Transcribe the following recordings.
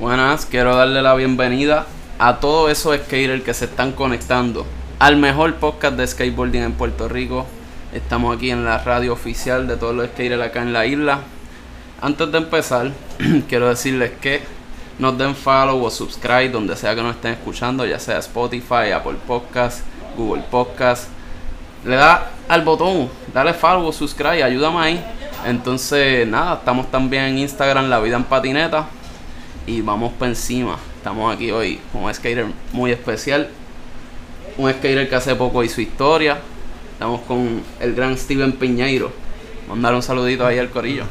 Buenas, quiero darle la bienvenida a todos esos skaters que se están conectando al mejor podcast de skateboarding en Puerto Rico. Estamos aquí en la radio oficial de todos los skaters acá en la isla. Antes de empezar, quiero decirles que nos den follow o subscribe donde sea que nos estén escuchando, ya sea Spotify, Apple Podcast, Google Podcast. Le da al botón, dale follow o subscribe, ayúdame ahí. Entonces, nada, estamos también en Instagram, La Vida en Patineta. Y vamos para encima. Estamos aquí hoy con un skater muy especial. Un skater que hace poco hizo historia. Estamos con el gran Steven Piñeiro. Mandar un saludito ahí al corillo.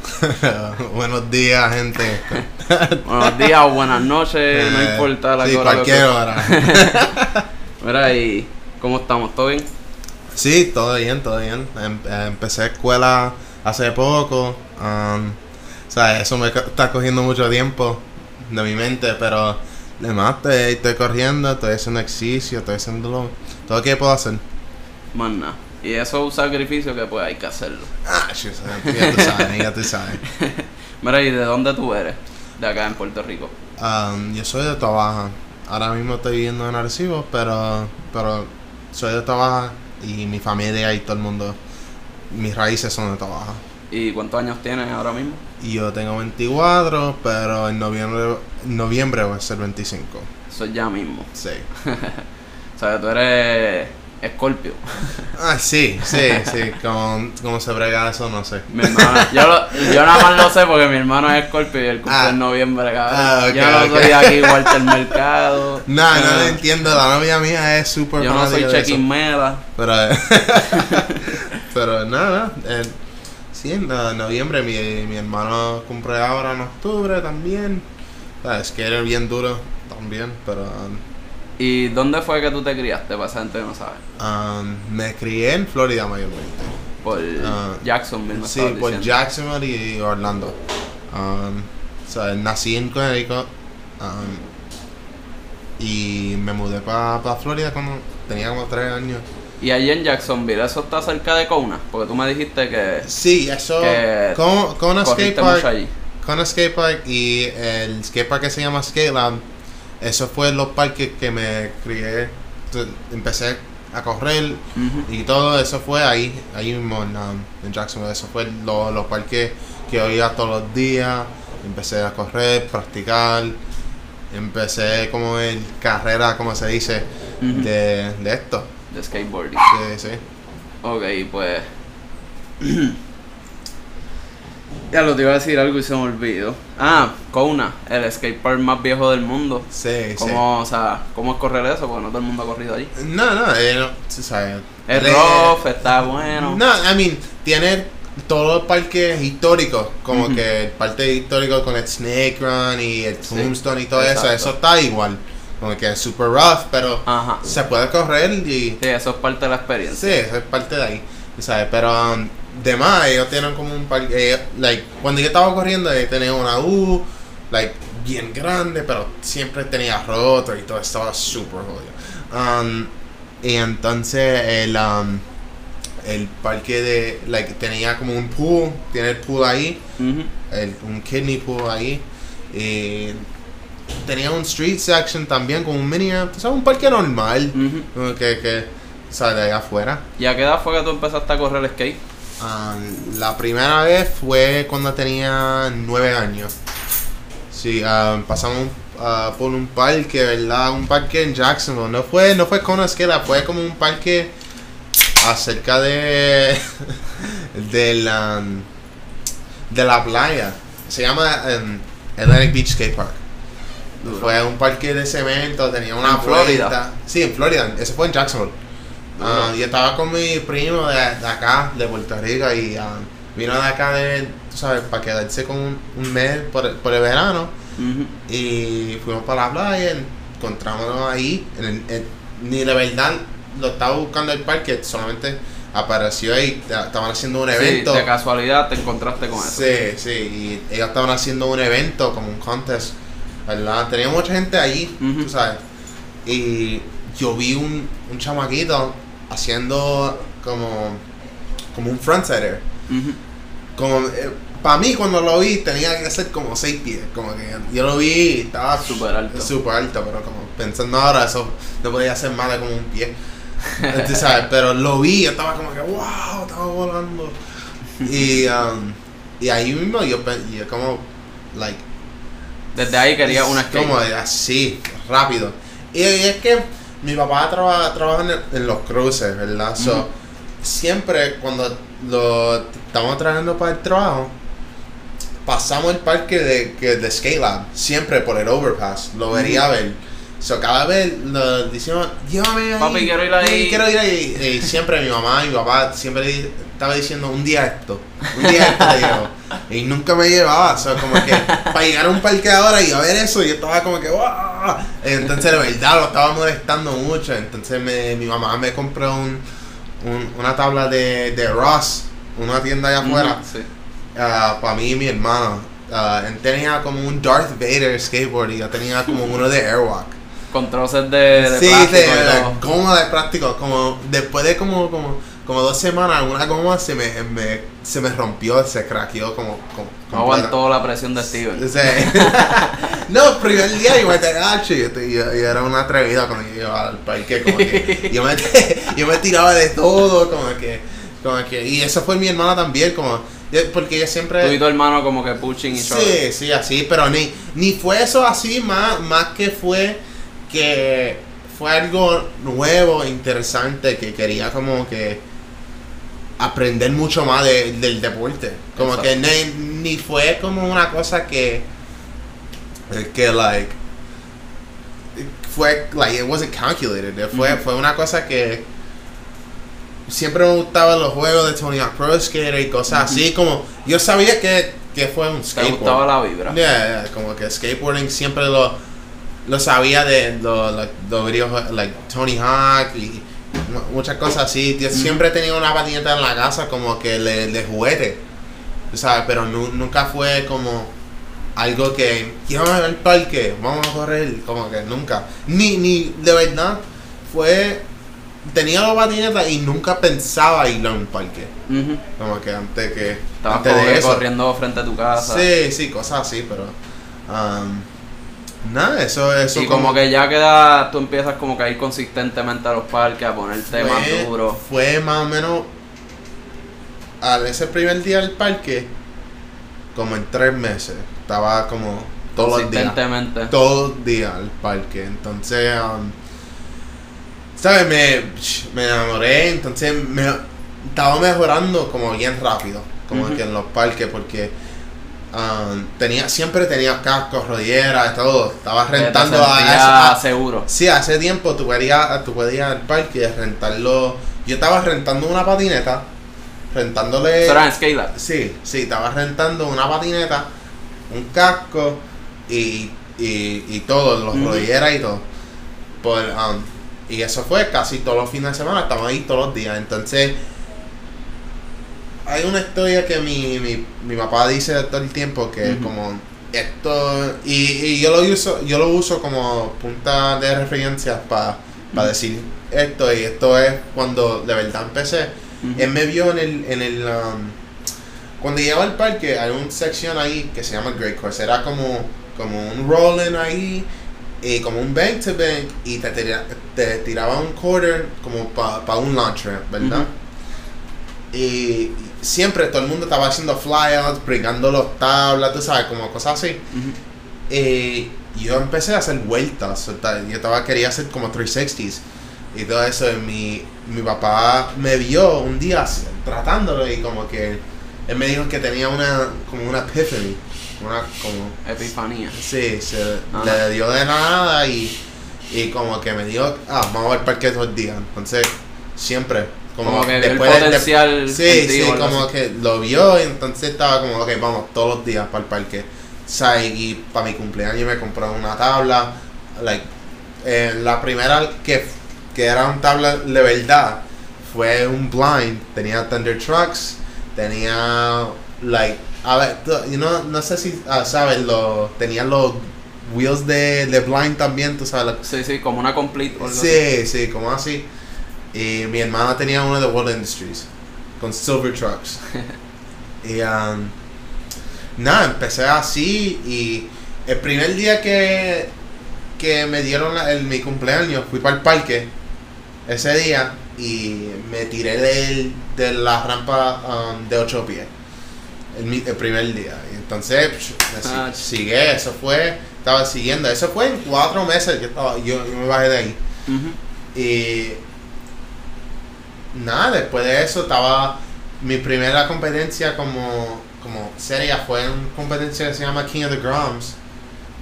Buenos días, gente. Buenos días o buenas noches, no Eh, importa la sí, hora. cualquier hora. Mira, y ¿cómo estamos? ¿Todo bien? Sí, todo bien, todo bien. Em- eh, empecé escuela hace poco. um, o sea, eso me está cogiendo mucho tiempo de mi mente, pero además estoy, estoy corriendo, estoy haciendo ejercicio, estoy haciendo lo- todo lo que puedo hacer. Más nada. Y eso es un sacrificio que pues hay que hacerlo. Ah, sí, ya tú sabes, ya tú sabes. Mira, ¿y de dónde tú eres? De acá en Puerto Rico. Um, yo soy de Tobaja. Ahora mismo estoy viviendo en Arecibo, pero, pero soy de Tobaja y mi familia y todo el mundo, mis raíces son de Tobaja. ¿Y cuántos años tienes ahora mismo? Y yo tengo 24, pero en noviembre, en noviembre voy a ser 25. Eso es ya mismo. Sí. O sea, tú eres Escorpio. Ah, sí, sí, sí. ¿Cómo, cómo se brega eso? No sé. Mi hermano, yo, lo- yo nada más lo sé porque mi hermano es Escorpio y él cumple Ah. en noviembre, cabrón. Ah, yo no ok. soy aquí Walter Mercado. No, no Ah, lo entiendo. La novia mía es súper Yo no soy Mela. Pero, pero nada, eh, sí, en no- noviembre mi, mi hermano cumple ahora en octubre también. Ah, Es que era bien duro también, pero um, ¿Y dónde fue que tú te criaste? Para esa gente que no sabe. um, me crié en Florida mayormente. Por Ah, Jacksonville, me Sí, por diciendo. Jacksonville y Orlando. Um, o sea, nací en Connecticut y me mudé para Florida cuando tenía como tres años. Y allí en Jacksonville, ¿eso está cerca de Kona? Porque tú me dijiste que Sí, eso. Que con un skate park. allí. Un skate park y el skate park que se llama Skate Lab. Eso fue los parques que me crié. Empecé a correr Ujú. y todo eso fue ahí, ahí mismo en, um, en Jacksonville. Eso fue lo- los parques que oía todos los días. Empecé a correr, practicar. Empecé como en carrera, como se dice, Ujú. de, de esto. De skateboarding. Sí, sí. Ok, pues. ya lo te iba a decir algo y se me olvidó. Ah, Kona, el skatepark más viejo del mundo. Sí, sí. ¿Cómo, o sea, ¿Cómo es correr eso? Porque no todo el mundo ha corrido allí. No, no, eh, no, tú sabes. Es Le- rough, está bueno. No, I mean, tiene todos los parques históricos, como Ujú. que el parque histórico con el Snake Run y el Sí, Tombstone y todo exacto. eso, eso está igual. Como que es super rough, pero Ajá. se puede correr y Sí, eso es parte de la experiencia. sí, eso es parte de ahí, ¿sabes? Pero um, de más, ellos tienen como un parque, ellos- like, cuando yo estaba corriendo, ellos tenían una U, like, bien grande, pero siempre tenía roto y todo estaba super jodido. Um, y entonces el, um, el parque de, like, tenía como un pool, tiene el pool ahí, el, un kidney pool ahí. Y tenía un street section también con un mini amp, sabes, un parque normal, que, que sale de allá afuera. ¿Y a qué edad fue que tú empezaste a correr skate? Ah, la primera vez fue cuando tenía nueve años. Sí, ah, pasamos ah, por un parque, ¿verdad? Un parque en Jacksonville. No fue, no fue con una esquela, fue como un parque acerca de de la de la playa. Se llama em, Atlantic Beach Skate Park. Duro. Fue un parque de cemento, tenía una ¿En Florida? puerta. Sí, en Florida. Eso fue en Jacksonville. Duro. y estaba con mi primo de, de acá, de Puerto Rico, y ah, vino de acá, de, tú sabes, para quedarse con un, un mes por, el- por el verano. Y fuimos para la playa, encontrámonos ahí. en el- en- ni de verdad lo estaba buscando el parque, solamente apareció ahí. ta- Estaban haciendo un evento. Sí, de casualidad te encontraste con eso. Sí, sí, y ellos estaban haciendo un evento, como un contest, ¿verdad? Tenía mucha gente allí, Ujú. tú sabes. Y yo vi un, un chamaquito haciendo como, como un frontsider. Ujú. Como, eh, para mí cuando lo vi tenía que ser como 6 pies. Como que yo lo vi y estaba Súper alto. Súper alto, pero como pensando ahora, eso no podía ser más de como un pie. Tú sabes, pero lo vi estaba como que, wow, estaba volando. Y, um, y ahí mismo yo, yo como, like, Desde ahí quería una skate. como así, rápido. Y, es que mi papá traba- trabaja en, el- en los cruces, ¿verdad? So, siempre cuando lo estamos trabajando para el trabajo, pasamos el parque de, que, de Skate Lab, siempre por el overpass, lo vería ver. So, cada vez lo decíamos, llévame ahí. Papi, quiero ir ahí. Sí, quiero ir ahí. Y siempre mi mamá y mi papá siempre estaba diciendo, un día esto, un día esto te llevo. Y nunca me llevaba, o sea, como que para llegar a un parque ahora y a ver eso, yo estaba como que, ¡wow! Entonces, de verdad, lo estaba molestando mucho. Entonces, me, mi mamá me compró un, un- una tabla de, de Ross, una tienda allá afuera, Ujú, sí. para mí y mi hermano. Ah, él tenía como un Darth Vader skateboard y yo tenía como uno de Airwalk. Con de, de sí, plástico de, y todo. de goma de plástico. Como después de como, como, como dos semanas, una goma se me, me- se me rompió, se craqueó como. como No aguantó la presión de Steven. sea, no, el primer día yo me gacho y yo era una atrevida cuando yo iba al parque, como que yo me, yo me tiraba de todo, como que, como que, y eso fue mi hermana también, como, porque ella siempre... Tú y tu hermano como que pushing y Sí, sí, así, pero ni, ni fue eso así, más, más que fue que fue algo nuevo, interesante, que quería como que aprender mucho más de- del deporte. Como que ni, ni fue como una cosa que, que like, fue, like, it wasn't calculated. Fue, fue una cosa que siempre me gustaban los juegos de Tony Hawk Pro Skater y cosas así, como, yo sabía que, que fue un Te skateboard. gustaba la vibra. Yeah, yeah, como que skateboarding siempre lo, lo sabía de lo- lo- los videos like Tony Hawk y mu- muchas cosas así. Yo siempre tenía una patineta en la casa como que le, de juguete, ¿sabes? Pero nu- nunca fue como algo que llévame al parque, vamos a correr, como que nunca. Ni, ni de verdad fue. Tenía la patineta y nunca pensaba ir a un parque. Como que antes que. Estabas antes de eso. corriendo frente a tu casa. Sí, sí, cosas así, pero. um, nada, eso, eso y como que ya queda, tú empiezas como que a ir consistentemente a los parques, a ponerte más duro. fue más o menos. Al ese primer día del parque, como en tres meses, estaba como todos los días. Consistentemente. Todos los días al parque. Entonces, um, ¿sabes? Me, me enamoré, entonces me estaba mejorando como bien rápido, como que en los parques, porque um, tenía siempre tenía cascos, rodilleras, todo. Estaba Que te rentando a, a- seguro. Sí, hace tiempo tú podías, tú podías ir al parque y rentarlo. Yo estaba rentando una patineta, rentándole. Eso era en. Sí, sí, estaba rentando una patineta, un casco y, y, y todo, los Ujú. rodilleras y todo. Por, um, y eso fue casi todos los fines de semana, estamos ahí todos los días. Entonces, hay una historia que mi, mi, mi papá dice todo el tiempo que Ujú. como esto y, y yo lo uso yo lo uso como punta de referencia para Ujú. decir esto y esto es cuando de verdad empecé él me vio en el, en el um, cuando llegaba al parque hay una sección ahí que se llama Great Course era como como un rolling ahí y como un bank to bank y te, tira- te tiraba un quarter como para un launcher ¿verdad? Y siempre todo el mundo estaba haciendo flyouts brincando los tablas tú sabes como cosas así Ujú. y yo empecé a hacer vueltas, yo estaba, quería hacer como 360s y todo eso. Y mi, mi papá me vio un día tratándolo y como que él me dijo que tenía una, como una epiphany, una, como, Epifanía. sí, se Ajá. le dio de nada y, y como que me dijo, ah, vamos al parque todo el día. Entonces, siempre, como, Como que vio el después de- potencial Sí, sí, como así. que lo vio y entonces estaba como, ok, vamos todos los días para el parque. Sea, y, para mi cumpleaños me compró una tabla. Like, eh, la primera que, que era una tabla de verdad fue un blind. Tenía Thunder Trucks, tenía, like, a ver, tú- you know, no sé si ah, sabes, lo, tenía los wheels de, de blind también, tú sabes, la- Sí, sí, como una complete. Sí, sí, como así. Y mi hermana tenía uno de World Industries con Silver Trucks. y um, nada, empecé así y el primer día que, que me dieron la- el, mi cumpleaños, fui para el parque ese día y me tiré de, de la rampa um, de 8 pies. El, el primer día. Y entonces, si- Ah, sigue, eso fue, estaba siguiendo. Eso fue en cuatro meses que estaba, yo, yo me bajé de ahí. Y nada, después de eso estaba mi primera competencia como, como seria fue una competencia que se llama King of the Groms.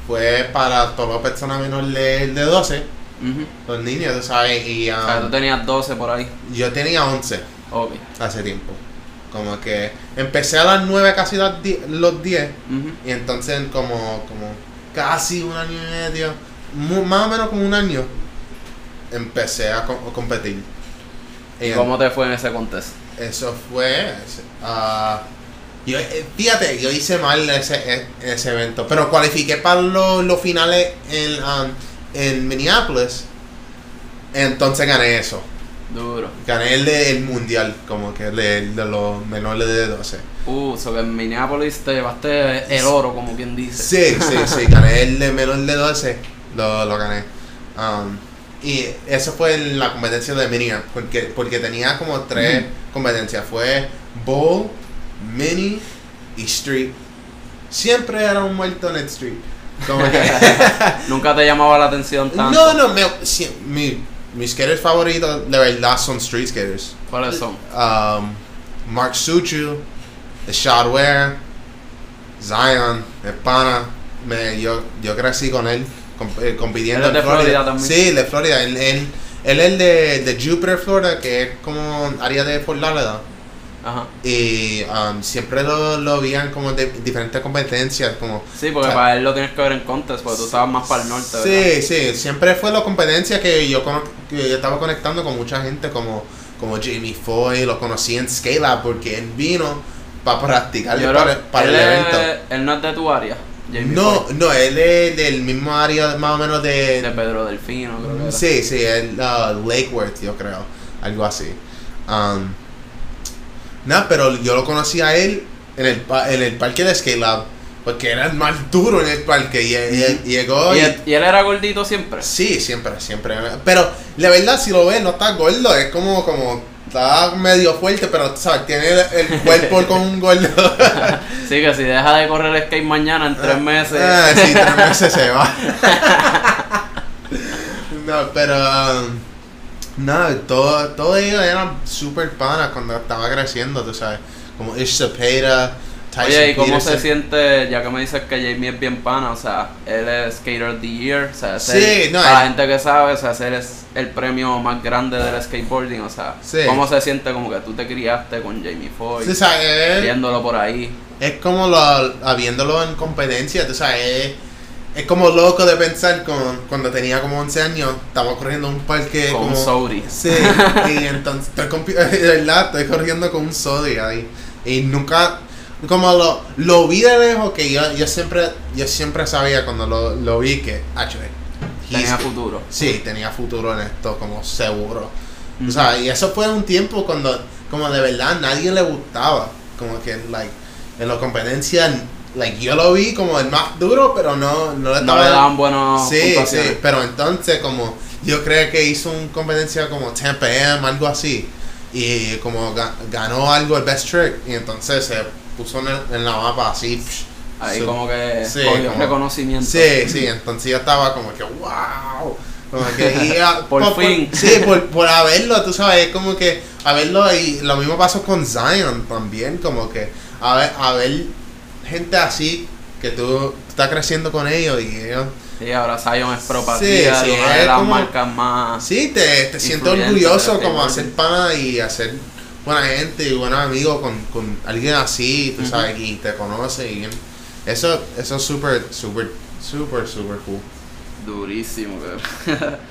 Fue para todas las personas menores de, de 12, Ujú. los niños, tú sabes, y O sea, um, tú tenías 12 por ahí. yo tenía 11 Ok. hace tiempo. Como que empecé a las 9, casi las die- los 10, Ujú. y entonces como, como casi un año y medio, más o menos como un año, empecé a, co- a competir. ¿Y Y cómo te fue en ese contest? Eso fue. ah, yo, eh, fíjate, yo hice mal ese, e- ese evento. Pero cualifiqué para los los finales en, um, en Minneapolis. Entonces gané eso. Duro. Gané el, de- el mundial, como que el de, el de los menores de 12. Uh, so que en Minneapolis te llevaste el oro, como quien dice. Sí, sí, sí, gané el de menor de 12. Lo, lo gané. Um, y eso fue en la competencia de mini, porque, porque tenía como tres Ujú. competencias. Fue bowl, mini y street. Siempre era un muerto en el street. Como que- Nunca te llamaba la atención tanto. no, no, me, mi, mis skaters favoritos de verdad son street skaters. ¿Cuáles son? Um, Mark Suchu, Shad Ware, Zion, el pana. Me, yo, yo crecí con él, comp- eh, compitiendo es en de Florida también. Sí, de Florida. Él, él, él es de, de Jupiter, Florida, que es como área de Fort Lauderdale. Ajá. Y um, siempre lo, lo veían como de diferentes competencias, como... Sí, porque O sea, para él lo tienes que ver en contest, porque tú estabas más para el norte, ¿verdad? Sí, sí, siempre fue la competencia que yo, que yo estaba conectando con mucha gente como, como Jamie Foy, lo conocí en Scale Up porque él vino para practicar Yo para, para el él es- evento. Él no es de tu área. No, no, él es del mismo área más o menos De de... Pedro Delfino, creo que era. Sí, sí, el uh, Lakeworth, yo creo, algo así. Um, Nada, pero yo lo conocí a él en el, en el parque de Scale Up porque era el más duro en el parque y, y- y llegó ¿Y, y- él, y él era gordito siempre. Sí, siempre, siempre. Pero la verdad, si lo ves, no está gordo. Es como, como, está medio fuerte, pero, ¿sabes? Tiene el, el cuerpo con un gordo. Sí, que si deja de correr skate mañana en tres meses. Ah, sí, tres meses se va. no, pero, um, no, todo, todo ellos eran super panas cuando estaba creciendo, tú sabes. Como Ish Cepeda, Tyson Oye, ¿y cómo Peterson. se siente, ya que me dices que Jamie es bien pana, o sea, él es Skater of the Year, o sea, Sí, ese- no, para la él- gente que sabe, o sea, ese es el premio más grande del skateboarding, o sea, Sí. ¿cómo se siente como que tú te criaste con Jamie Foy, sabes, viéndolo por ahí? Es como lo, habiéndolo en competencia, tú sabes, es, es como loco de pensar con, cuando tenía como 11 años, estaba corriendo un parque Con un como... Saudi. Sí, y entonces estoy de verdad, estoy corriendo con un Sodi ahí. Y nunca, como lo, lo vi de lejos, que yo, yo siempre yo siempre sabía cuando lo, lo vi que, actually, Tenía futuro. Sí, tenía futuro en esto, como seguro. Ujú. O sea, y eso fue un tiempo cuando, como de verdad, nadie le gustaba. Como que, like, en la competencia, like, yo lo vi como el más duro, pero no, no le No le daban buenos Sí, sí, pero entonces, como, yo creo que hizo una competencia como 10 pm, algo así. Y como ga- ganó algo el best trick, y entonces se puso en, el- en la mapa así. Ahí como que Sí, cogió como- reconocimiento. Sí, sí, entonces yo estaba como que, wow. Como que, y, ah, Por fin. sí, por, por haberlo, tú sabes, es como que haberlo, y lo mismo pasó con Zion también, como que a ver, a ver gente así, que tú estás creciendo con ellos y ellos, Sí, ahora Zion es pro para Sí, sí, una es de las como- marcas más... sí, te, te Influyente orgulloso como hacer pana y hacer buena gente y buenos amigos con, con alguien así, tú sabes, y te conoce y eso, eso es súper, súper, súper, súper cool. Durísimo, cabrón.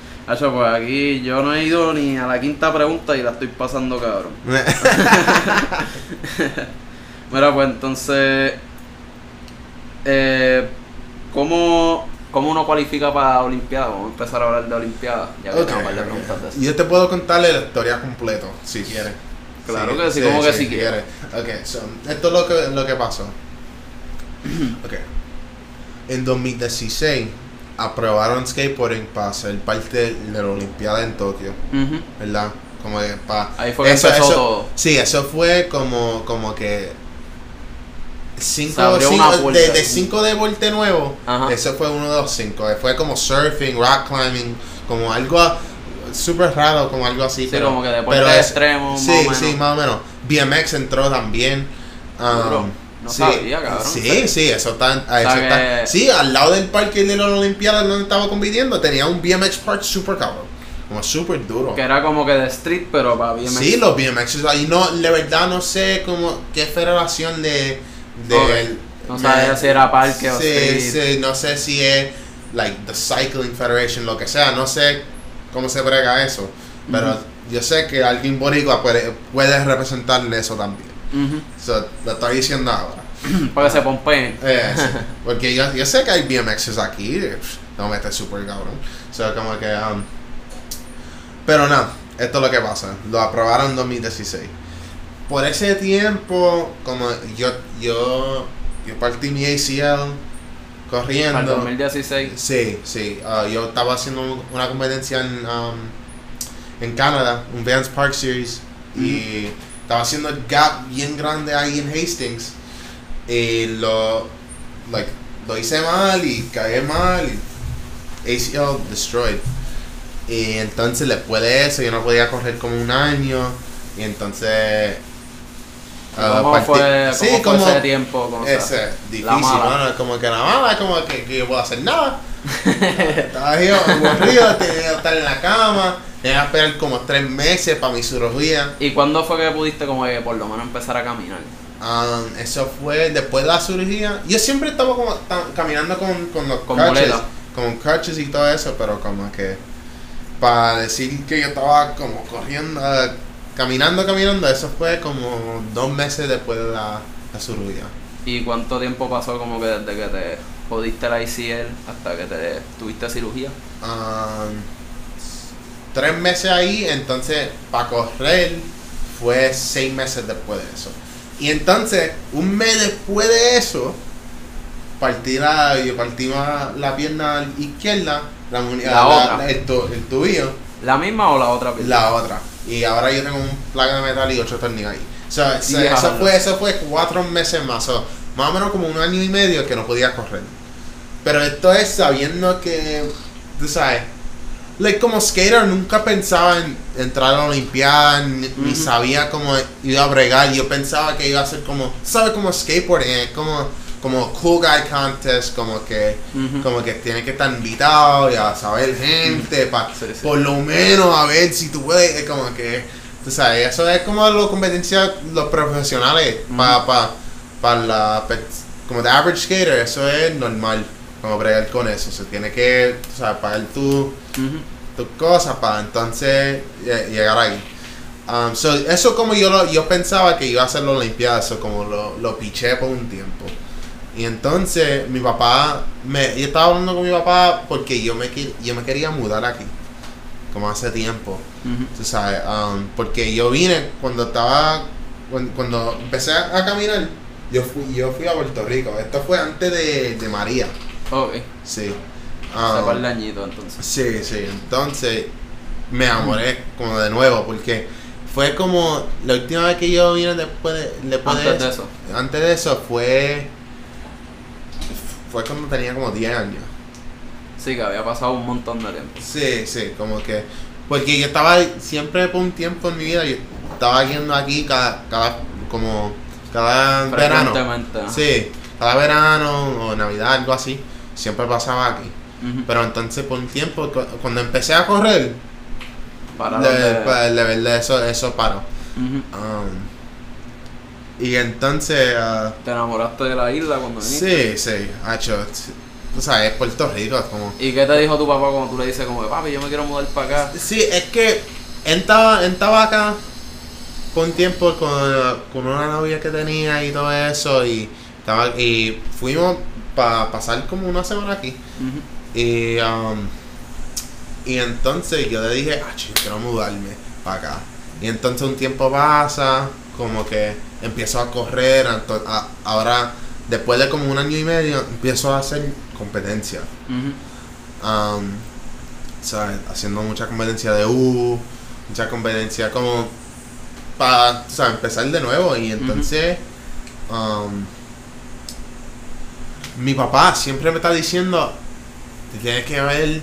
Hacho, pues aquí yo no he ido ni a la quinta pregunta y la estoy pasando, cabrón. Mira, pues entonces, eh, ¿cómo, ¿cómo uno cualifica para Olimpiada? Vamos a empezar a hablar de Olimpiada, ya que tengo un par de preguntas de eso. Yo te puedo contarle la historia completa, si quieres. Claro que sí, como que sí quieres. Ok, so, esto es lo que, lo que pasó. ok. En 2016 aprobaron skateboarding para ser parte de la Olimpiada en Tokio. ¿verdad? Como que pa- Ahí fue que empezó todo. Sí, eso fue como, como que cinco, cinco- de, de cinco deportes nuevos, ese fue uno de los cinco. Fue como surfing, rock climbing, como algo súper raro, como algo así. Sí, como que deportes es- extremos, Sí, más o sí, más o menos. BMX entró también. um. No sí, sabía, cabrón. Sí, sí, eso está, eso sea está- que- Sí, al lado del parque de la Olimpiada donde estaba compitiendo, tenía un BMX park super cabrón. Como súper duro. Que era como que de street, pero para bien Sí, los BMX ahí no, de verdad no sé cómo qué federación de. No sabía si era parque o sí, street. sí, no sé si es like the Cycling Federation, lo que sea, no sé cómo se brega eso, pero yo sé que alguien boricua puede, puede representarle eso también. So, lo estoy diciendo ahora. Para que se pompeen. Eh, sí, porque yo, yo sé que hay BMXs aquí, no me esté súper cabrón. So, como que, um, pero nada, esto es lo que pasa. Lo aprobaron en 2016. Por ese tiempo, como yo, yo, yo partí mi ACL Para el corriendo. 2016. Sí, sí. ah, yo estaba haciendo una competencia en, um, en Canadá, un Vans Park Series, y estaba haciendo el gap bien grande ahí en Hastings. Y lo, like, lo hice mal y caí mal y ACL destroyed. Y entonces después de eso yo no podía correr como un año. Y entonces... ¿Cómo fue, cómo sí, fue como- ese tiempo? Como sea, ese, difícil, la mala. mano, como que nada mala, como que, que yo puedo hacer nada. Estaba ahí aburrido, tenía que estar en la cama, tenía que esperar como tres meses para mi cirugía. ¿Y cuándo fue que pudiste como que por lo menos empezar a caminar? Um, eso fue después de la cirugía. Yo siempre estaba como caminando con, con los Con crutches, con crutches y todo eso, pero como que para decir que yo estaba como corriendo, caminando, caminando, eso fue como dos meses después de la, la cirugía. ¿Y cuánto tiempo pasó como que desde que te jodiste la ICL hasta que te tuviste cirugía? Um, tres meses ahí, entonces para correr fue seis meses después de eso. Y entonces, un mes después de eso, partí la, yo partí la, la pierna izquierda, la, otra. el, el tubillo, ¿La misma o la otra pierna? la otra. Y ahora yo tengo un placa de metal y ocho tornillos ahí. So, so, eso, fue, eso fue cuatro meses más. so, más o menos como un año y medio que no podía correr. Pero esto es sabiendo que, tú sabes, like, como skater nunca pensaba en entrar a la Olimpiada, ni, sabía cómo iba a bregar. Yo pensaba que iba a ser como, ¿sabes? Como skateboarding, como, como cool guy contest, como que, como que tiene que estar invitado y a saber gente, pa, Sí, sí. por lo menos a ver si tú puedes, es como que, tú sabes, eso es como la competencia, los profesionales, para pa, pa la, como de average skater, eso es normal, como bregar con eso, se tiene que, tú sabes, pagar tu, tus cosas para entonces lle- llegar ahí. Um, so, eso como yo lo, yo pensaba que iba a hacer la Olimpiada, eso como lo, lo piché por un tiempo. Y entonces mi papá, me, yo estaba hablando con mi papá porque yo me, yo me quería mudar aquí, como hace tiempo, tú sabes, um, porque yo vine cuando estaba, cuando, cuando empecé a caminar, yo fui, yo fui a Puerto Rico, esto fue antes de, de María, Ok. sí. Um, de añitos entonces. Sí, sí, entonces me enamoré como de nuevo porque fue como la última vez que yo vine después de, después Antes de eso. Antes de eso fue fue cuando tenía como 10 años. Sí, que había pasado un montón de tiempo. Sí, sí, como que porque yo estaba siempre por un tiempo en mi vida yo estaba yendo aquí cada cada como cada verano. Sí, cada verano o Navidad algo así, siempre pasaba aquí. Pero entonces por un tiempo cu- cuando empecé a correr Para de, pa- de verdad eso, eso paró. Um, y entonces, ah, Te enamoraste de la isla cuando viniste. sí, sí, hacho, t- tú sabes, Puerto Rico es como... ¿Y qué te dijo tu papá cuando tú le dices como, papi, yo me quiero mudar para acá? Sí, es que él estaba, estaba acá un tiempo con, con una novia que tenía y todo eso y, estaba, y fuimos para pasar como una semana aquí. Y, um, y entonces yo le dije, ah, quiero mudarme para acá. Y entonces un tiempo pasa, como que empiezo a correr, a- ahora después de como un año y medio, empiezo a hacer competencia. Um, ¿sabes? Haciendo mucha competencia de U, mucha competencia como para empezar de nuevo. Y entonces, um, mi papá siempre me está diciendo: Te tienes que ver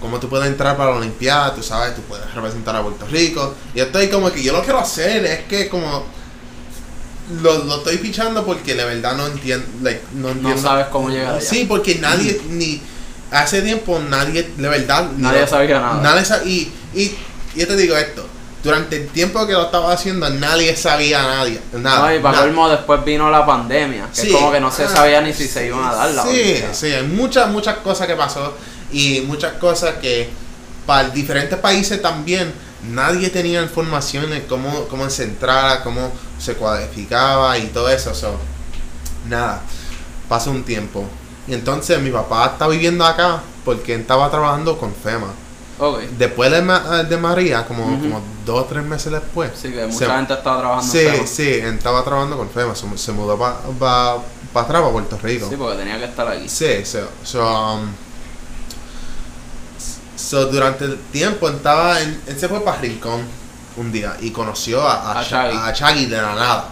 cómo tú puedes entrar para la Olimpiada, tú sabes, tú puedes representar a Puerto Rico. Y estoy como que yo lo quiero hacer, es que como. Lo, lo estoy pichando porque de verdad no entiendo. like, no sabes cómo llegar allá. Sí, porque nadie, ni hace tiempo nadie, de verdad, Nadie sabía nada. nadie y, y, y yo te digo esto, durante el tiempo que lo estaba haciendo, nadie sabía nadie, nada. No, y para colmo después vino la pandemia, que Sí. es como que no se Ah, sabía ni si se iban a dar la Sí, Olimpiada. sí, hay muchas, muchas cosas que pasó y muchas cosas que para diferentes países también nadie tenía información de cómo, cómo se entrara, cómo se cualificaba y todo eso. so, nada, pasó un tiempo. Y entonces mi papá está viviendo acá porque estaba trabajando con FEMA. Ok. Después de, Ma- de María, como, como dos o tres meses después. Sí, que se- mucha gente estaba trabajando Sí, en FEMA. sí, estaba trabajando con FEMA. Se, se mudó para pa, pa atrás, para Puerto Rico. Sí, porque tenía que estar aquí. Sí, so, so, um, so, durante el tiempo estaba en, él se fue para Rincón un día y conoció a, a, de la nada.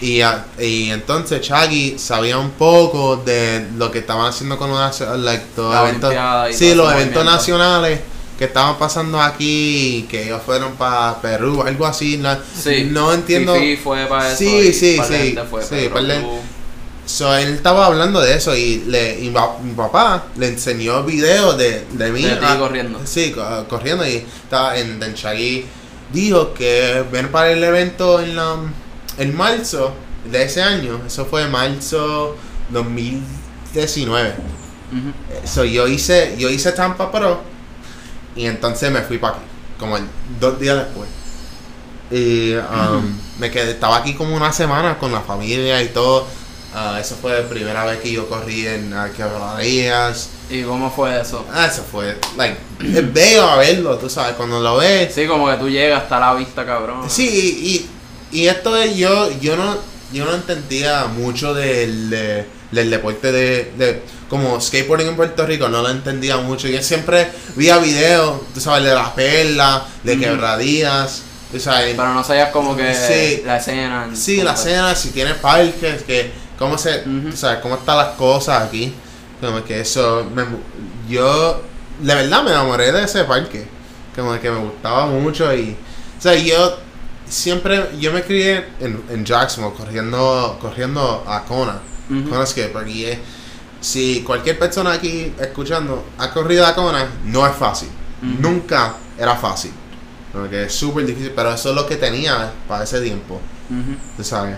Y, a- y entonces Chagui sabía un poco de lo que estaban haciendo con los, like, eventos, sí, los eventos nacionales que estaban pasando aquí, que ellos fueron para Perú, algo así. la- Sí. no entiendo. Fifi fue para eso. Sí, sí, sí, fue, sí, Cruz. So, él estaba hablando de eso y, le, y mi papá le enseñó videos de, de mí. De ah, corriendo. Sí, co- corriendo y estaba en, en Chagui. Dijo que ven para el evento en, la, en marzo de ese año. Eso fue marzo 2019. Ujú. So, yo hice yo hice Tampa Pro y entonces me fui para aquí, como el- dos días después. Y um, me quedé, estaba aquí como una semana con la familia y todo. Ah, eso fue la primera vez que yo corrí en uh, quebradillas. ¿Y cómo fue eso? Ah, eso fue, like, es bello a verlo, tú sabes, cuando lo ves. Sí, como que tú llegas hasta la vista, cabrón. Sí, y, y esto es, yo, yo no, yo no entendía mucho del, de- del deporte de, de, como skateboarding en Puerto Rico, no lo entendía mucho. Yo siempre veía videos, tú sabes, de las perlas, de Ujú. quebradillas, tú sabes. Pero no sabías como que Sí. la escena. Sí, la escena, si tiene parques, que cómo se, Ujú. tú sabes, cómo están las cosas aquí. Como que eso, me, yo, de verdad me enamoré de ese parque. Como que me gustaba mucho y, o sea, yo siempre, yo me crié en, en Jacksonville corriendo, corriendo a Kona, Ujú. Kona Skatepark y es- si cualquier persona aquí escuchando ha corrido a Kona, no es fácil. Nunca era fácil. Porque es súper difícil, pero eso es lo que tenía para ese tiempo tú sabes.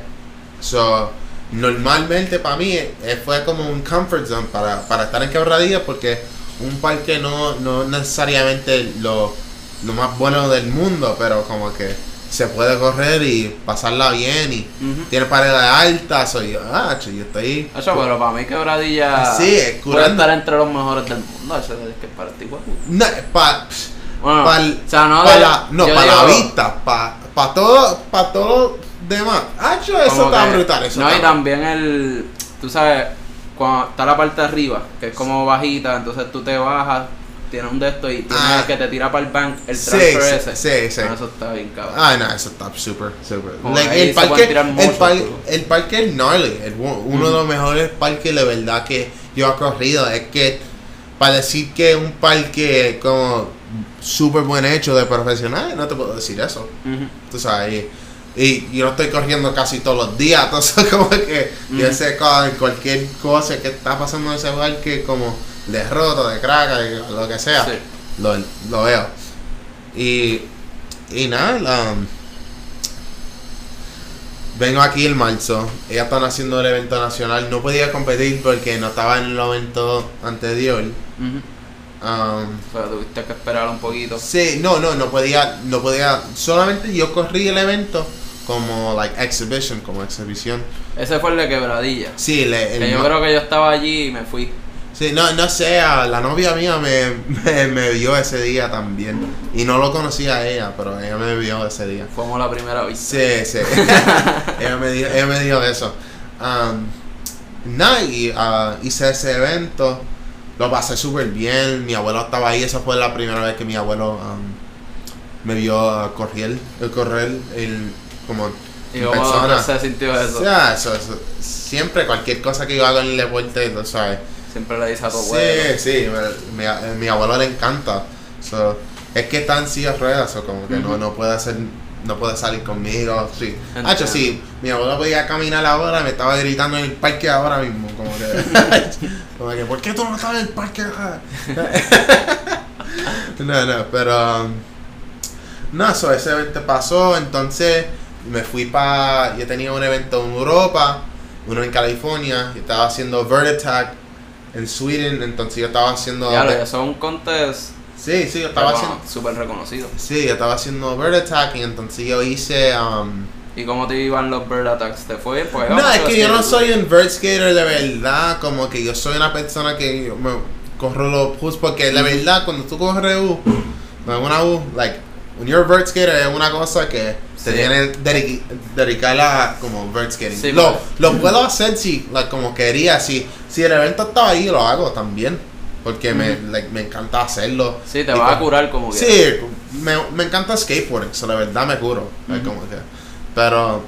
So, normalmente para mí eh, fue como un comfort zone para, para estar en quebradillas porque un parque no, no necesariamente lo, lo más bueno del mundo, pero como que se puede correr y pasarla bien y tiene paredes altas, soy yo, ah, yo estoy... Eso, pero para mí quebradilla Sí, es puede estar entre los mejores del mundo. Eso es que para ti. No, pa- Bueno, Pa'l- o sea, no, pa' la, no, para la vista, para pa todo, para todo lo demás. Ah, eso como está que- brutal, eso No, y también el. Tú sabes, cuando está la parte de arriba, que es como bajita, entonces tú te bajas, tienes un de estos y tienes Ah. el que te tira para el bank, el Sí, transfer sí, ese. sí, sí. No, eso está bien, cabrón. Ah, no, eso está súper, súper. Like, el, parque, el, muchos, par- tú. el parque es gnarly. el uno de los mejores parques de verdad que yo he corrido. Es que para decir que es un parque como súper buen hecho de profesionales, no te puedo decir eso. Ujú. Tú sabes, y, yo estoy corriendo casi todos los días. Entonces, como que yo Ujú. sé cualquier cosa que está pasando en ese parque, como de roto, de crack, de lo que sea Sí. lo, lo veo. Y, y nada, la- vengo aquí el marzo. Ellas están haciendo el evento nacional. No podía competir porque no estaba en el evento anterior. Ujú. Um, Pero tuviste que esperar un poquito. sí, no, no, no podía, no podía. Solamente yo corrí el evento como like exhibition, como exhibición. Ese fue el de quebradilla. Sí, le, el Que yo creo que yo estaba allí y me fui. Sí, no, no sé, la novia mía me, me, me vio ese día también. Y no lo conocía a ella, pero ella me vio ese día. Como la primera vez. Sí, sí. ella, me dijo, ella me dijo eso. Um, nada, y ah, hice ese evento. Lo pasé súper bien. Mi abuelo estaba ahí. Esa fue la primera vez que mi abuelo um, me vio uh, correr, el correr el, como ¿Y persona. se sintió eso? O sea, eso- eso- siempre cualquier cosa que yo haga en el deporte, tú sabes. Siempre le dice a tu abuelo. Sí, sí, me- mi, mi abuelo le encanta. So, es que está en silla de ruedas, o como que no, no puede hacer, no puede salir conmigo. Sí. Sí, mi abuelo podía caminar ahora, me estaba gritando en el parque ahora mismo, como que, como que ¿por qué tú no estás en el parque? ahora?" no, no, pero um, no, eso, ese evento pasó, entonces me fui para, yo tenía un evento en Europa, uno en California, y estaba haciendo Vert Attack en Sweden, entonces yo estaba haciendo... Ya, lo- eso es un contest Sí, sí, yo estaba haciendo... súper reconocido. Sí, yo estaba haciendo Bird Attack y entonces yo hice... um, ¿Y cómo te iban los bird attacks? ¿Te fue? Porque no, es que yo no soy un vert skater de verdad, como que yo soy una persona que yo me corro los U's porque la verdad cuando tú corres U, no, una U, like, when you're a vert skater es una cosa que Sí. se tiene dedic dedicar a como vert skating. Sí, lo, pues. lo puedo hacer si, like, como quería, si, si el evento está ahí lo hago también, porque me, like, me encanta hacerlo. Sí, te vas a con- curar como que. Sí, me, me encanta skateboarding, so la verdad me curo. como que, pero,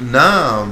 no.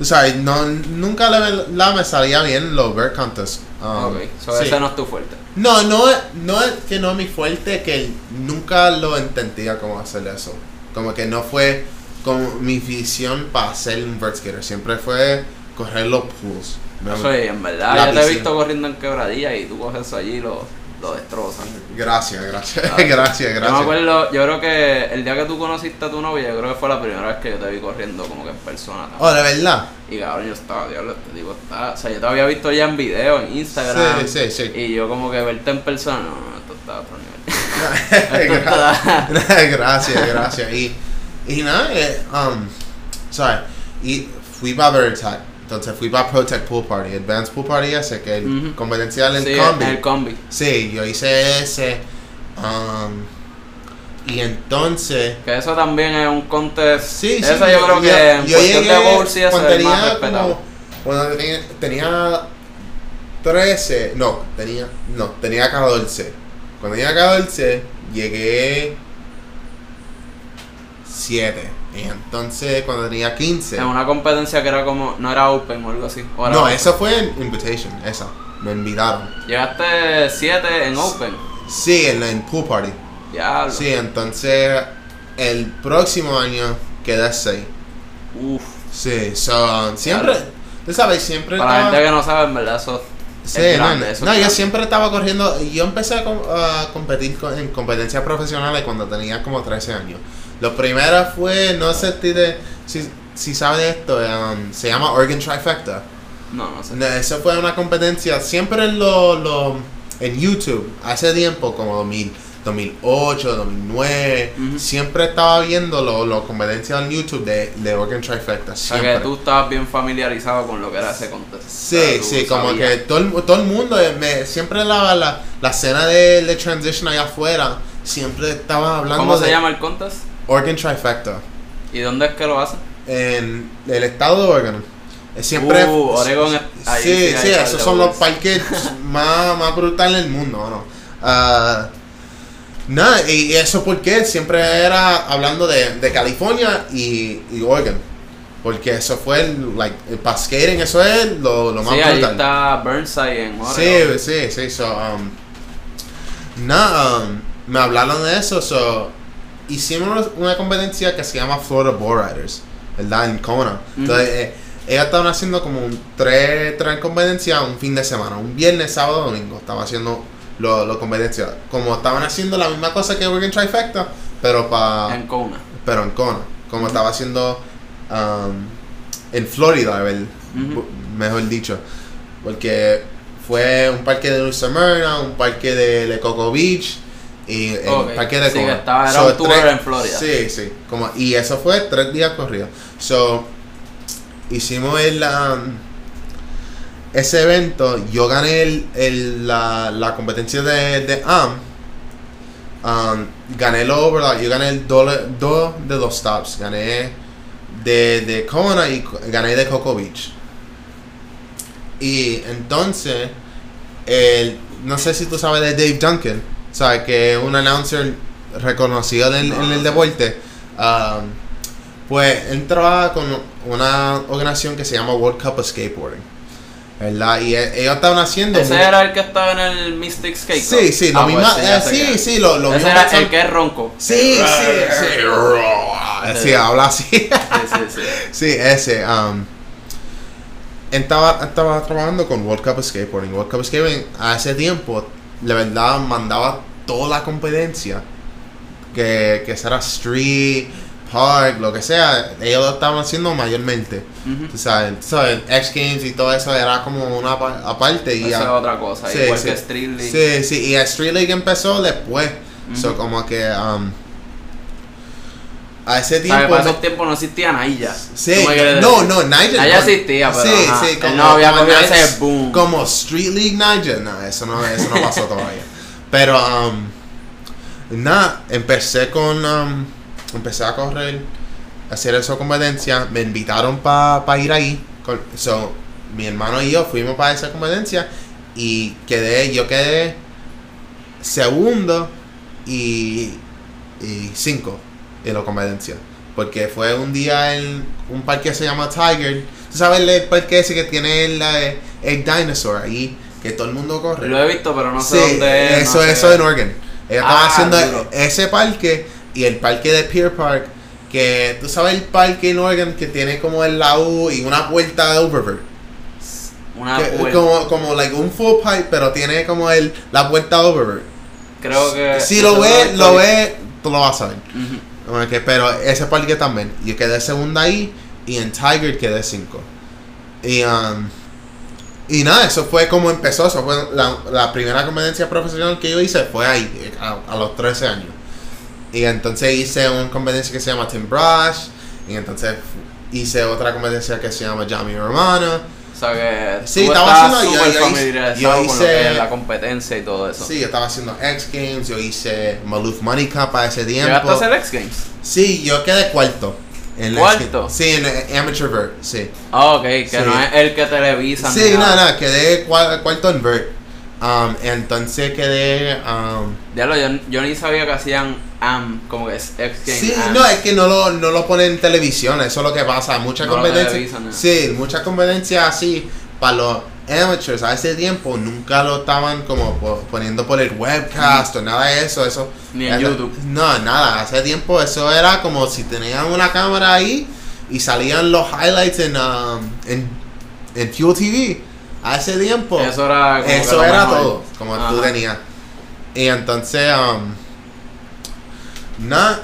O sea, no, nunca la, la me salía bien los Bear Contests. Um, ok, so sí. ese no es tu fuerte. No, no, es- no es que no es mi fuerte, que nunca lo entendía cómo hacer eso. Como que no fue como mi visión para ser un vert skater. Siempre fue correr los pools. Me- Eso es, en verdad, La yo te he visto corriendo en quebradilla y tú coges eso allí y lo, lo destrozas. Gracias, gracias, Ah, gracias, Yo me gracias. acuerdo, yo creo que el día que tú conociste a tu novia, yo creo que fue la primera vez que yo te vi corriendo como que en persona. también. Oh, de verdad. Y cabrón, yo estaba, diablo, este tipo está. O sea, yo te había visto ya en video, en Instagram. Sí, sí, sí. Y yo como que verte en persona, no, no, esto está a otro nivel. Gracias, gracias. Y, y nada, eh, um, sorry. Y fui para Attack. Entonces fui para Protect Pool Party, Advanced Pool Party ese, que el Ujú. competencial en sí, combi. el combi. Sí, yo hice ese. um, y entonces. Que eso también es un contest. Sí, sí. Eso yo creo que yo cuestión llegué de bowls y eso es más respetable. como. Cuando tenía, tenía 13. No, tenía. No, tenía 14. Cuando tenía 14, llegué. 7. Y entonces, cuando tenía 15. En una competencia que era como. No era open o algo así. o No, open. eso fue en Invitation, esa. Me invitaron. Llegaste 7 en open. Sí, en la en Pool Party. Diablo. Sí, entonces. El próximo año quedé 6. Uf. Sí, so, siempre. Tú sabes, siempre Para la gente que no sabe, en verdad, eso. Sí, grande, no, eso no, yo siempre estaba corriendo. Yo empecé a, com- a competir con- en competencias profesionales cuando tenía como 13 años. Lo primero fue, no sé si, te- si, si sabes de esto, um, se llama Oregon Trifecta. No, no sé. Eso fue una competencia siempre en lo, lo- en YouTube, hace tiempo, como 2000, 2008, 2009. Ujú. Siempre estaba viendo los lo competencias en YouTube de, de Oregon Trifecta. O sea Siempre. que tú estabas bien familiarizado con lo que era ese contest. O Sí, sea, sí, como sabías. que todo el, todo el mundo, eh, me, siempre la, la, la escena de, de Transition allá afuera, siempre estaba hablando ¿Cómo se llama el contest? Oregon Trifecta, ¿Y dónde es que lo hacen? en el estado de Oregon. Siempre, Uh, Oregon es- ahí sí, sí sí, esos son los parques más, más brutales del mundo, ¿no? Ah, Nada, y eso porque siempre era hablando de, de California y, y Oregon. Porque eso fue, el, like, el skating, eso es lo, lo más Sí, ahí brutal. está Burnside en Sí, Oregon. sí, sí, so, um, nada, um, me hablaron de eso, so, hicimos una competencia que se llama Florida Bull Riders, ¿verdad? En Kona. Entonces, eh, ellos estaban haciendo como un tres, tres competencias un fin de semana, un viernes, sábado, domingo, estaban haciendo los lo competencias. Como estaban haciendo la misma cosa que Oregon Trifecta, pero para En Kona. pero en Kona, como estaba haciendo um, en Florida, mejor dicho, porque fue un parque de New Smyrna, un parque de, de Cocoa Beach y el Ok, parque de sí, Kona. que estaba- era So, un tour en Florida. Sí, sí, como, y eso fue tres días corridos. So, hicimos el, um, ese evento, yo gané el, el- la, la competencia de, de AM. Um, gané el overall, yo gané el dos de dos stops, gané de, de Kona y gané de Cocoa Beach. Y entonces, el, no sé si tú sabes de Dave Duncan, ¿sabes? Que es un announcer reconocido en, en el deporte. Um, pues él trabaja con una organización que se llama World Cup of Skateboarding. ¿Verdad? Y e- ellos estaban haciendo. Ese era el que estaba en el Mystic Skate Club. Sí, sí, lo Ah, mismo. pues sí, eh, sí, que- sí, lo, lo Ese mismo era el que es ronco. Sí, sí, sí. Sí, habla así. Sí, sí, sí. Sí, ese. Um, estaba, estaba trabajando con World Cup Skateboarding. World Cup Skateboarding a ese tiempo, de verdad, mandaba toda la competencia. Que, que será Street, Park, lo que sea. Ellos lo estaban haciendo mayormente. Tú sabes, tú sabes, X Games y todo eso era como una pa- aparte. Y Esa es a- otra cosa, Sí, igual sí. que Street League. Sí, sí, y Street League empezó después. So, Ujú. como que. um, a ese tiempo. Para esos tiempos no existía Naya. Sí, ¿Tú me quieres no, no. Naya no. existía, pero sí, ajá, sí, como, no había como ese boom. Como Street League Nigel, no, eso no, eso no pasó todavía. Pero, um, nada, empecé con, um, empecé a correr, a hacer esa competencia, me invitaron para ir ahí, con- so, mi hermano y yo fuimos para esa competencia y quedé, yo quedé segundo y, y cinco en la competencia. Porque fue un día en un parque que se llama Tiger. ¿Tú sabes el parque ese que tiene el, el dinosaur ahí? Que todo el mundo corre. Lo he visto, pero no sé sí, dónde es. eso, no sé. eso en Oregon. Ellos estaban Ah, haciendo duro. ese parque y el parque de Pier Park. Que tú sabes el parque en Oregon que tiene como el laúd y una puerta de overbird. Una Que- puerta. como, como like un full pipe, pero tiene como el, la puerta de overbird. Creo que. Si lo es ves, lo ves, tú lo vas a ver. Que, pero ese parque también. Yo quedé segunda ahí y en Tiger quedé cinco. Y, um, y nada, eso fue como empezó. Eso fue la, primera competencia profesional que yo hice fue ahí, a, a los 13 años. Y entonces hice una competencia que se llama Tim Brush. Y entonces hice otra competencia que se llama Jamie Romano. O sea que. Sí, tú estaba haciendo- yo- yo hice- yo con lo hice- que es la competencia y todo eso. Sí, yo estaba haciendo X Games, yo hice Maloof Money Cup a ese tiempo. ¿Llegaste a hacer X Games? Sí, yo quedé cuarto. En ¿Cuarto? Sí, en el Amateur Vert, sí. Ah, ok, que Sí. no es el que televisa. Sí, nada, nada, quedé cua- cuarto en Vert. Um, entonces quedé... Um, Ya lo, yo, yo ni sabía que hacían AM, como que es X Games. sí, AM. no, es que no lo, no lo ponen en televisión, eso es lo que pasa. Muchas No lo competencias... televisan. Sí, muchas competencias así, para los amateurs a ese tiempo nunca lo estaban como po- poniendo por el webcast o nada de eso. eso Ni en eso- YouTube. No, nada, hace tiempo eso era como si tenían una cámara ahí y salían los highlights en, um, en, en Fuel TV. A ese tiempo. Eso era como Eso era todo, como tú Ajá. tenías. Y entonces, um, nada,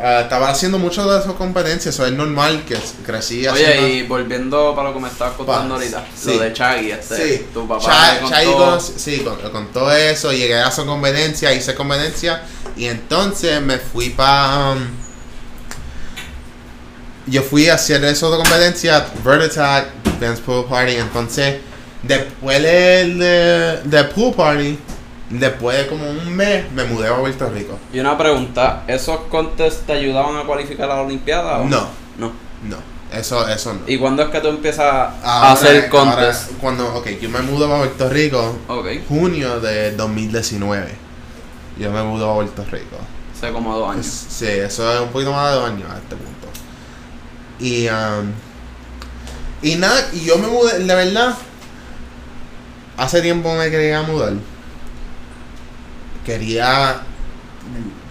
eh, estaba haciendo mucho de esas competencias, eso es normal que crecí Oye, haciendo- y volviendo para lo que me estabas contando ahorita, sí. lo de Chaggy, este, Sí, tu papá contó- Chai con, sí, con, con todo eso, llegué a su competencia, hice competencia y entonces me fui para... yo fui a hacer eso de competencia, Vertitac, Dance Pool Party, entonces después del de, de Pool Party, después de como un mes, me mudé a Puerto Rico. Y una pregunta, ¿esos contests te ayudaban a cualificar a la Olimpiada? o No, No. no, eso, eso no. ¿Y cuándo es que tú empiezas a hacer contests? cuando, ok, yo me mudo a Puerto Rico, Ok, junio de 2019. Yo me mudo a Puerto Rico. hace como dos años. Sí, eso es un poquito más de dos años a este punto. Y, um, y nada, y yo me mudé, de verdad, hace tiempo me quería mudar. Quería,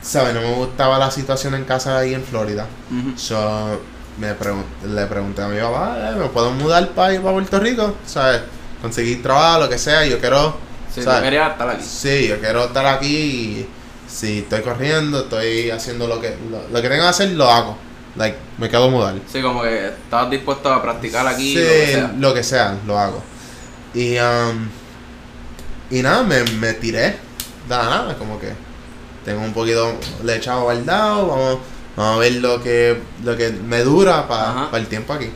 ¿sabes? No me gustaba la situación en casa ahí en Florida. Ujú. So, me pregun- le pregunté a mi papá, "Eh, ¿me puedo mudar para ir para Puerto Rico? ¿Sabes? Conseguir trabajo, lo que sea, yo quiero... Sí, ¿sabes? tú querías estar aquí. Sí, yo quiero estar aquí y si estoy corriendo, estoy haciendo lo que lo, lo que tengo que hacer, lo hago. Like, me quedo mudar. Sí, como que estabas dispuesto a practicar aquí, sí, lo que sea. lo que sea, lo hago. Y, um, y nada, me, me tiré. Nada, nada, como que tengo un poquito de echado guardado, vamos, vamos a ver lo que, lo que me dura para el tiempo aquí.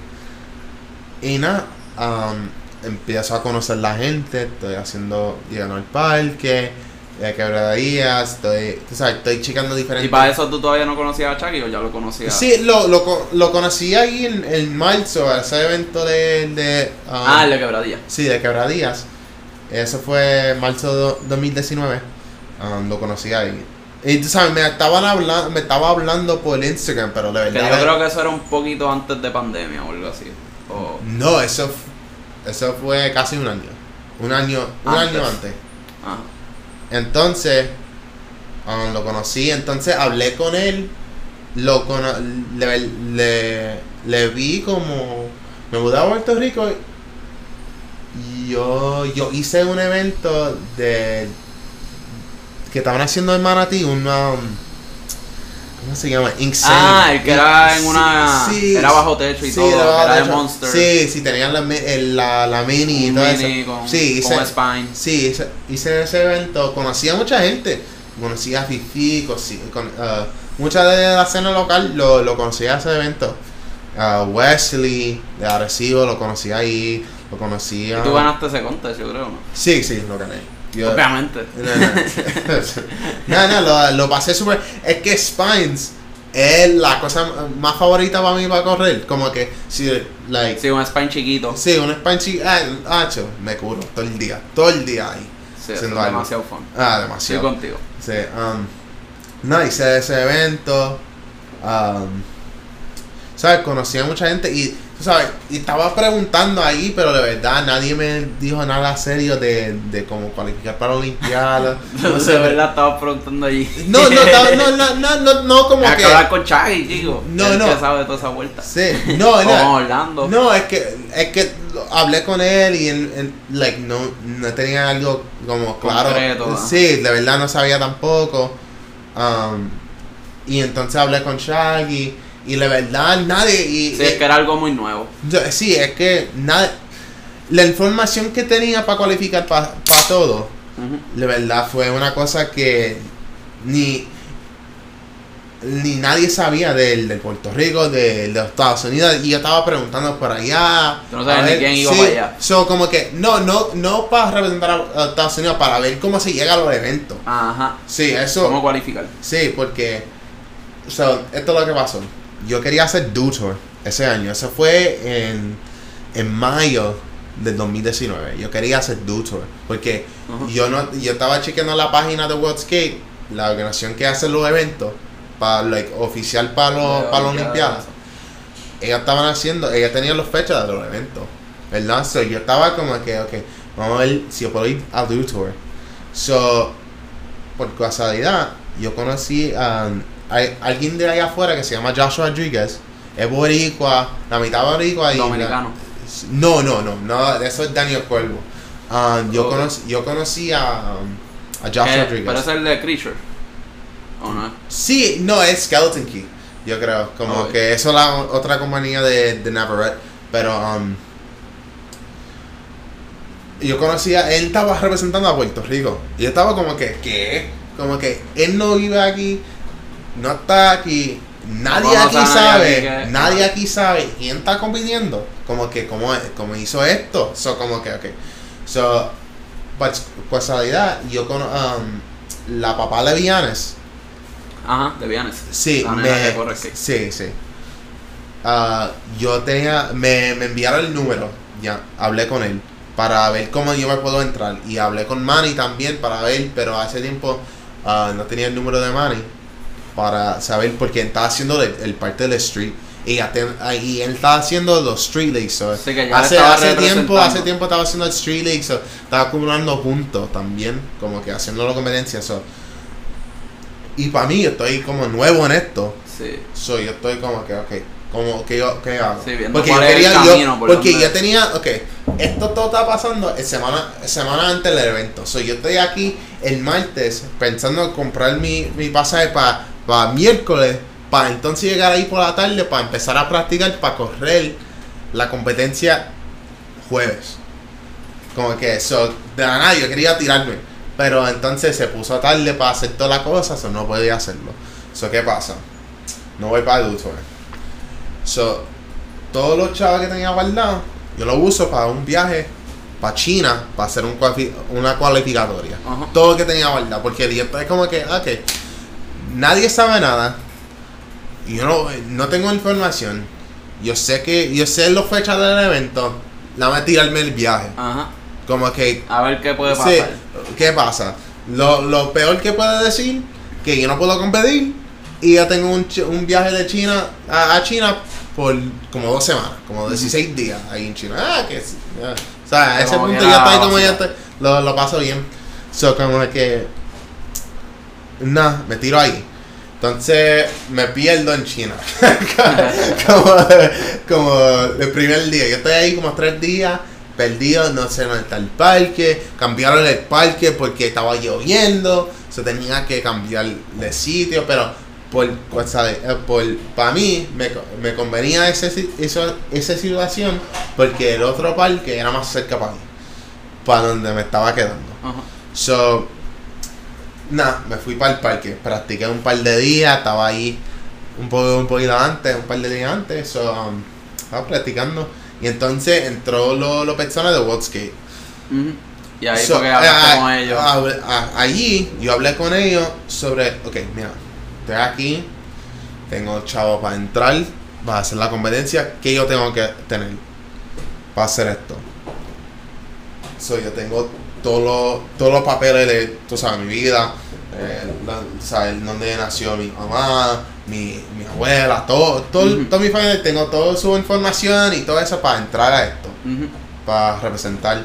Y nada, um, empiezo a conocer la gente, estoy haciendo, llegando al parque, de quebradillas, estoy, tú sabes, estoy checando diferentes... ¿Y para eso tú todavía no conocías a Chucky o ya lo conocías? Sí, lo, lo, lo conocí ahí en, en marzo, ese evento de... de um, Ah, el de quebradilla. Sí, de quebradillas. Eso fue marzo do- 2019. um, lo conocí ahí. Y tú sabes, me estaban hablando, me estaba hablando por Instagram, pero de Que verdad... yo creo que eso era un poquito antes de pandemia o algo así. O... No, eso, eso fue casi un año. Un año, un Antes. año antes. Ajá. Entonces, um, lo conocí, entonces hablé con él, lo cono le, le, le vi como, me mudé a Puerto Rico y yo, yo hice un evento de, que estaban haciendo en Manatí, una, ¿cómo se llama? Insane. Ah, el que era en una. sí, era bajo techo y sí, todo. era de. Monster. Sí, sí, tenían la, la, la mini y todo mini eso. con, sí, con hice- spine. Sí, hice, hice ese evento, conocí a mucha gente, conocí a Fifi, conocí- con, ah, mucha de la escena local lo, lo conocí a ese evento. A Wesley de Arecibo lo conocí ahí, lo conocí a... Y tú ganaste ese contest, yo creo, ¿no? Sí, sí, lo gané. Yo- Obviamente. no, no, lo, lo pasé súper... Es que Spines es la cosa más favorita para mí para correr, como que si, like... Sí, un spine chiquito. Sí, Sí, un Spine chi- ah, hacho, me curo todo el día, todo el día ahí. es algo. demasiado fun. Ah, Estoy demasiado. contigo. Sí, um, no, hice ese evento. Um, ¿Sabes? Conocí a mucha gente y, sabes, y estaba preguntando ahí, pero de verdad nadie me dijo nada serio de, de cómo cualificar para la Olimpiada. No de sé. verdad estaba preguntando allí. No, no, no, no, no, no, no, como que. hablar con Chaggy, chico. No, Él no. que sabe de toda esa vuelta. Sí, no, no. Orlando. No, es que, es que hablé con él y él, él, like, no, no tenía algo como claro. Concreto, ¿no? Sí, de verdad no sabía tampoco. Um, y entonces hablé con Shaggy y de verdad nadie. Y, Sí, es que era algo muy nuevo. sí, es que nada. La información que tenía para cualificar para todo, Ujú. de verdad fue una cosa que ni ni nadie sabía del, de Puerto Rico, de, de los Estados Unidos, y yo estaba preguntando por allá. Tú no sabes ni quién iba sí, para allá. So, como que, no, no, no para representar a, a Estados Unidos, para ver cómo se llega a los eventos. Ajá. Sí, eso, ¿Cómo cualificar? sí, porque, so, esto es lo que pasó. Yo quería hacer Do Tour ese año, eso fue en, en mayo del 2019. Yo quería hacer Do Tour, porque yo no yo estaba chequeando la página de World Skate, la organización que hace los eventos, para like, oficial para los De para la Olimpiada, Olimpiada. Ellos estaban haciendo, ellos tenían las fechas de los eventos, ¿verdad? So, yo estaba como que, ok, vamos a ver si yo puedo ir a Do Tour. So, por casualidad, yo conocí a, a alguien de allá afuera que se llama Joshua Rodriguez, es boricua, la mitad boricua y... Dominicano. No, no, no, no, eso es Daniel Cuervo. Um, yo, conocí, yo conocí a, um, a Josh Eh, Rodriguez. Pero es el de Creature. ¿O no? Sí, no, es Skeleton Key, yo creo. Como Oh. que eso es la otra compañía de, de Navarrete. Pero, um, yo conocía, él estaba representando a Puerto Rico. Y yo estaba como que, ¿qué? Como que él no vive aquí, no está aquí. Nadie No aquí nadie sabe, que- nadie aquí sabe quién está compitiendo. Como que, ¿cómo, cómo hizo esto? So, como que, ok. So, por casualidad, yo con la papá de Vianes. Ajá, de Vianes. Sí, me, corre skate. sí, sí. Ah, yo tenía, me, me enviaron el número, ya, hablé con él para ver cómo yo me puedo entrar y hablé con Manny también para ver, pero hace tiempo ah, no tenía el número de Manny para saber porque él estaba haciendo el, el parte del street y, ah, y él estaba haciendo los street leagues so, Así que ya hace, hace tiempo hace tiempo estaba haciendo el street league so, estaba acumulando puntos también como que haciendo la competencia so. y para mí yo estoy como nuevo en esto Sí. So, yo estoy como que, ok, como que yo, ¿qué hago? Sí, porque yo quería, camino, yo, por porque yo tenía, ok, esto todo está pasando semana, semana antes del evento. So, yo estoy aquí el martes pensando en comprar mi, mi pasaje para miércoles, para entonces llegar ahí por la tarde, para empezar a practicar, para correr la competencia jueves. Como que eso, de la nada yo quería tirarme. Pero entonces se puso tarde para hacer toda la cosa, so no podía hacerlo. So, ¿qué pasa? No voy para el So, todos los chavos que tenía guardados, yo los uso para un viaje para China para hacer un una cualificatoria. Todo lo que tenía verdad, porque después es como que, ok, nadie sabe nada, yo no, no tengo información, yo sé que, yo sé las fechas del evento, la voy a tirarme el viaje. Ajá. Como que A ver qué puede Sí, pasar. ¿qué pasa? Lo, lo peor que puede decir que yo no puedo competir y ya tengo un, un viaje de China a, a China por como dos semanas, como 16 días ahí en China. Ah, que sí. O sea, a ese punto ya la está ahí como ya está, lo, lo paso bien. So, como que. Nada, me tiro ahí. Entonces me pierdo en China. como, como el primer día. Yo estoy ahí como tres días perdido, no sé dónde está el parque. Cambiaron el parque porque estaba lloviendo. Se tenía que cambiar de sitio, pero por, pues, ¿sabe? Eh, por para mí me, me convenía ese, si- eso- esa situación porque el otro parque era más cerca para mí. Para donde me estaba quedando. So, nada, me fui para el parque. Practiqué un par de días, estaba ahí un poco un poquito antes, un par de días antes. So, um, estaba practicando. Y entonces entró los lo personas de World Skate. Ujú. Y ahí So, fue que hablaste ah, con ellos. ah, ah, allí yo hablé con ellos sobre, ok, mira, estoy aquí, tengo chavo para entrar, para hacer la competencia, ¿qué yo tengo que tener para hacer esto? So, yo tengo todos los todos los papeles de, tú sabes, mi vida, eh, la- sabes, dónde nació mi mamá, mi, mi abuela, todo, todo, toda mi familia, tengo toda su información y todo eso para entrar a esto para representar.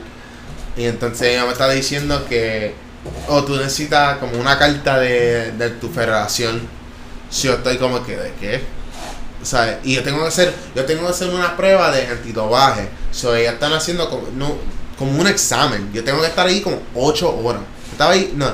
Y entonces ella me está diciendo que, oh, tú necesitas como una carta de, de tu federación. Si yo estoy como que, ¿de qué? O sea, y yo tengo que hacer, yo tengo que hacer una prueba de antitobaje. So, ellas están haciendo como, no, como un examen. Yo tengo que estar ahí como 8 horas. Estaba ahí, no,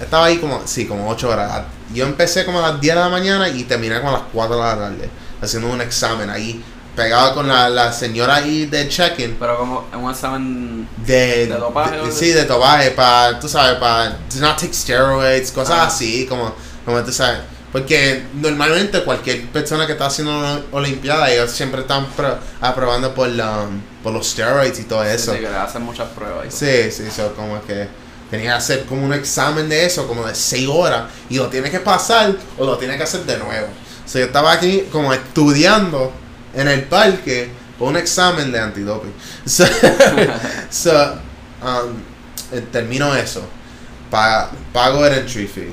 estaba ahí como, sí, como 8 horas. Yo empecé como a las 10 de la mañana y terminé como a las 4 de la tarde. Haciendo un examen ahí, pegado con la, la señora ahí de check-in. Pero como un examen. De, ¿De dopaje o de- de- sí, de dopaje, para, tú sabes, para do not take steroids, cosas Ah. así, como, como tú sabes. Porque normalmente cualquier persona que está haciendo una olimpiada, ellos siempre están pro- aprobando por, um, por los steroids y todo eso. Sí, que le hacen muchas pruebas. y Sí, sí, so, como que tenía que hacer como un examen de eso, como de 6 horas, y lo tienes que pasar o lo tienes que hacer de nuevo. So, yo estaba aquí como estudiando en el parque por un examen de antidoping. So, so, um, termino eso. Pa- pago el entry fee.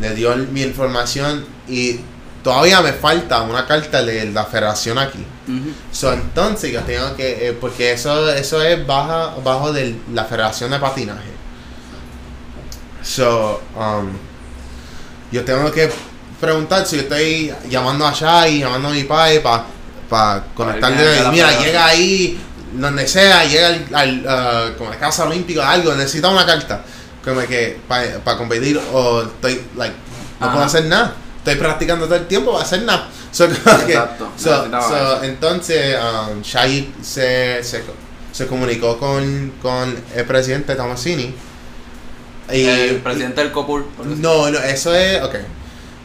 Le dio mi información y todavía me falta una carta de la federación aquí. So, entonces yo tengo que, eh, porque eso, eso es baja, bajo de la Federación de Patinaje. So, um, yo tengo que preguntar si yo estoy llamando allá y llamando a mi padre para Para conectarle. Mira, federación. llega ahí, donde sea, llega al, al, uh, como a la Casa Olímpica, algo, necesita una carta. Como que para competir o estoy, like, no Ajá. puedo hacer nada. Estoy practicando todo el tiempo para hacer nada. So, que- Exacto, so- so, entonces, um, Shahid se, se, se comunicó con, con el presidente Tomasini. Y, el presidente del decir. no, no, eso es. Ok.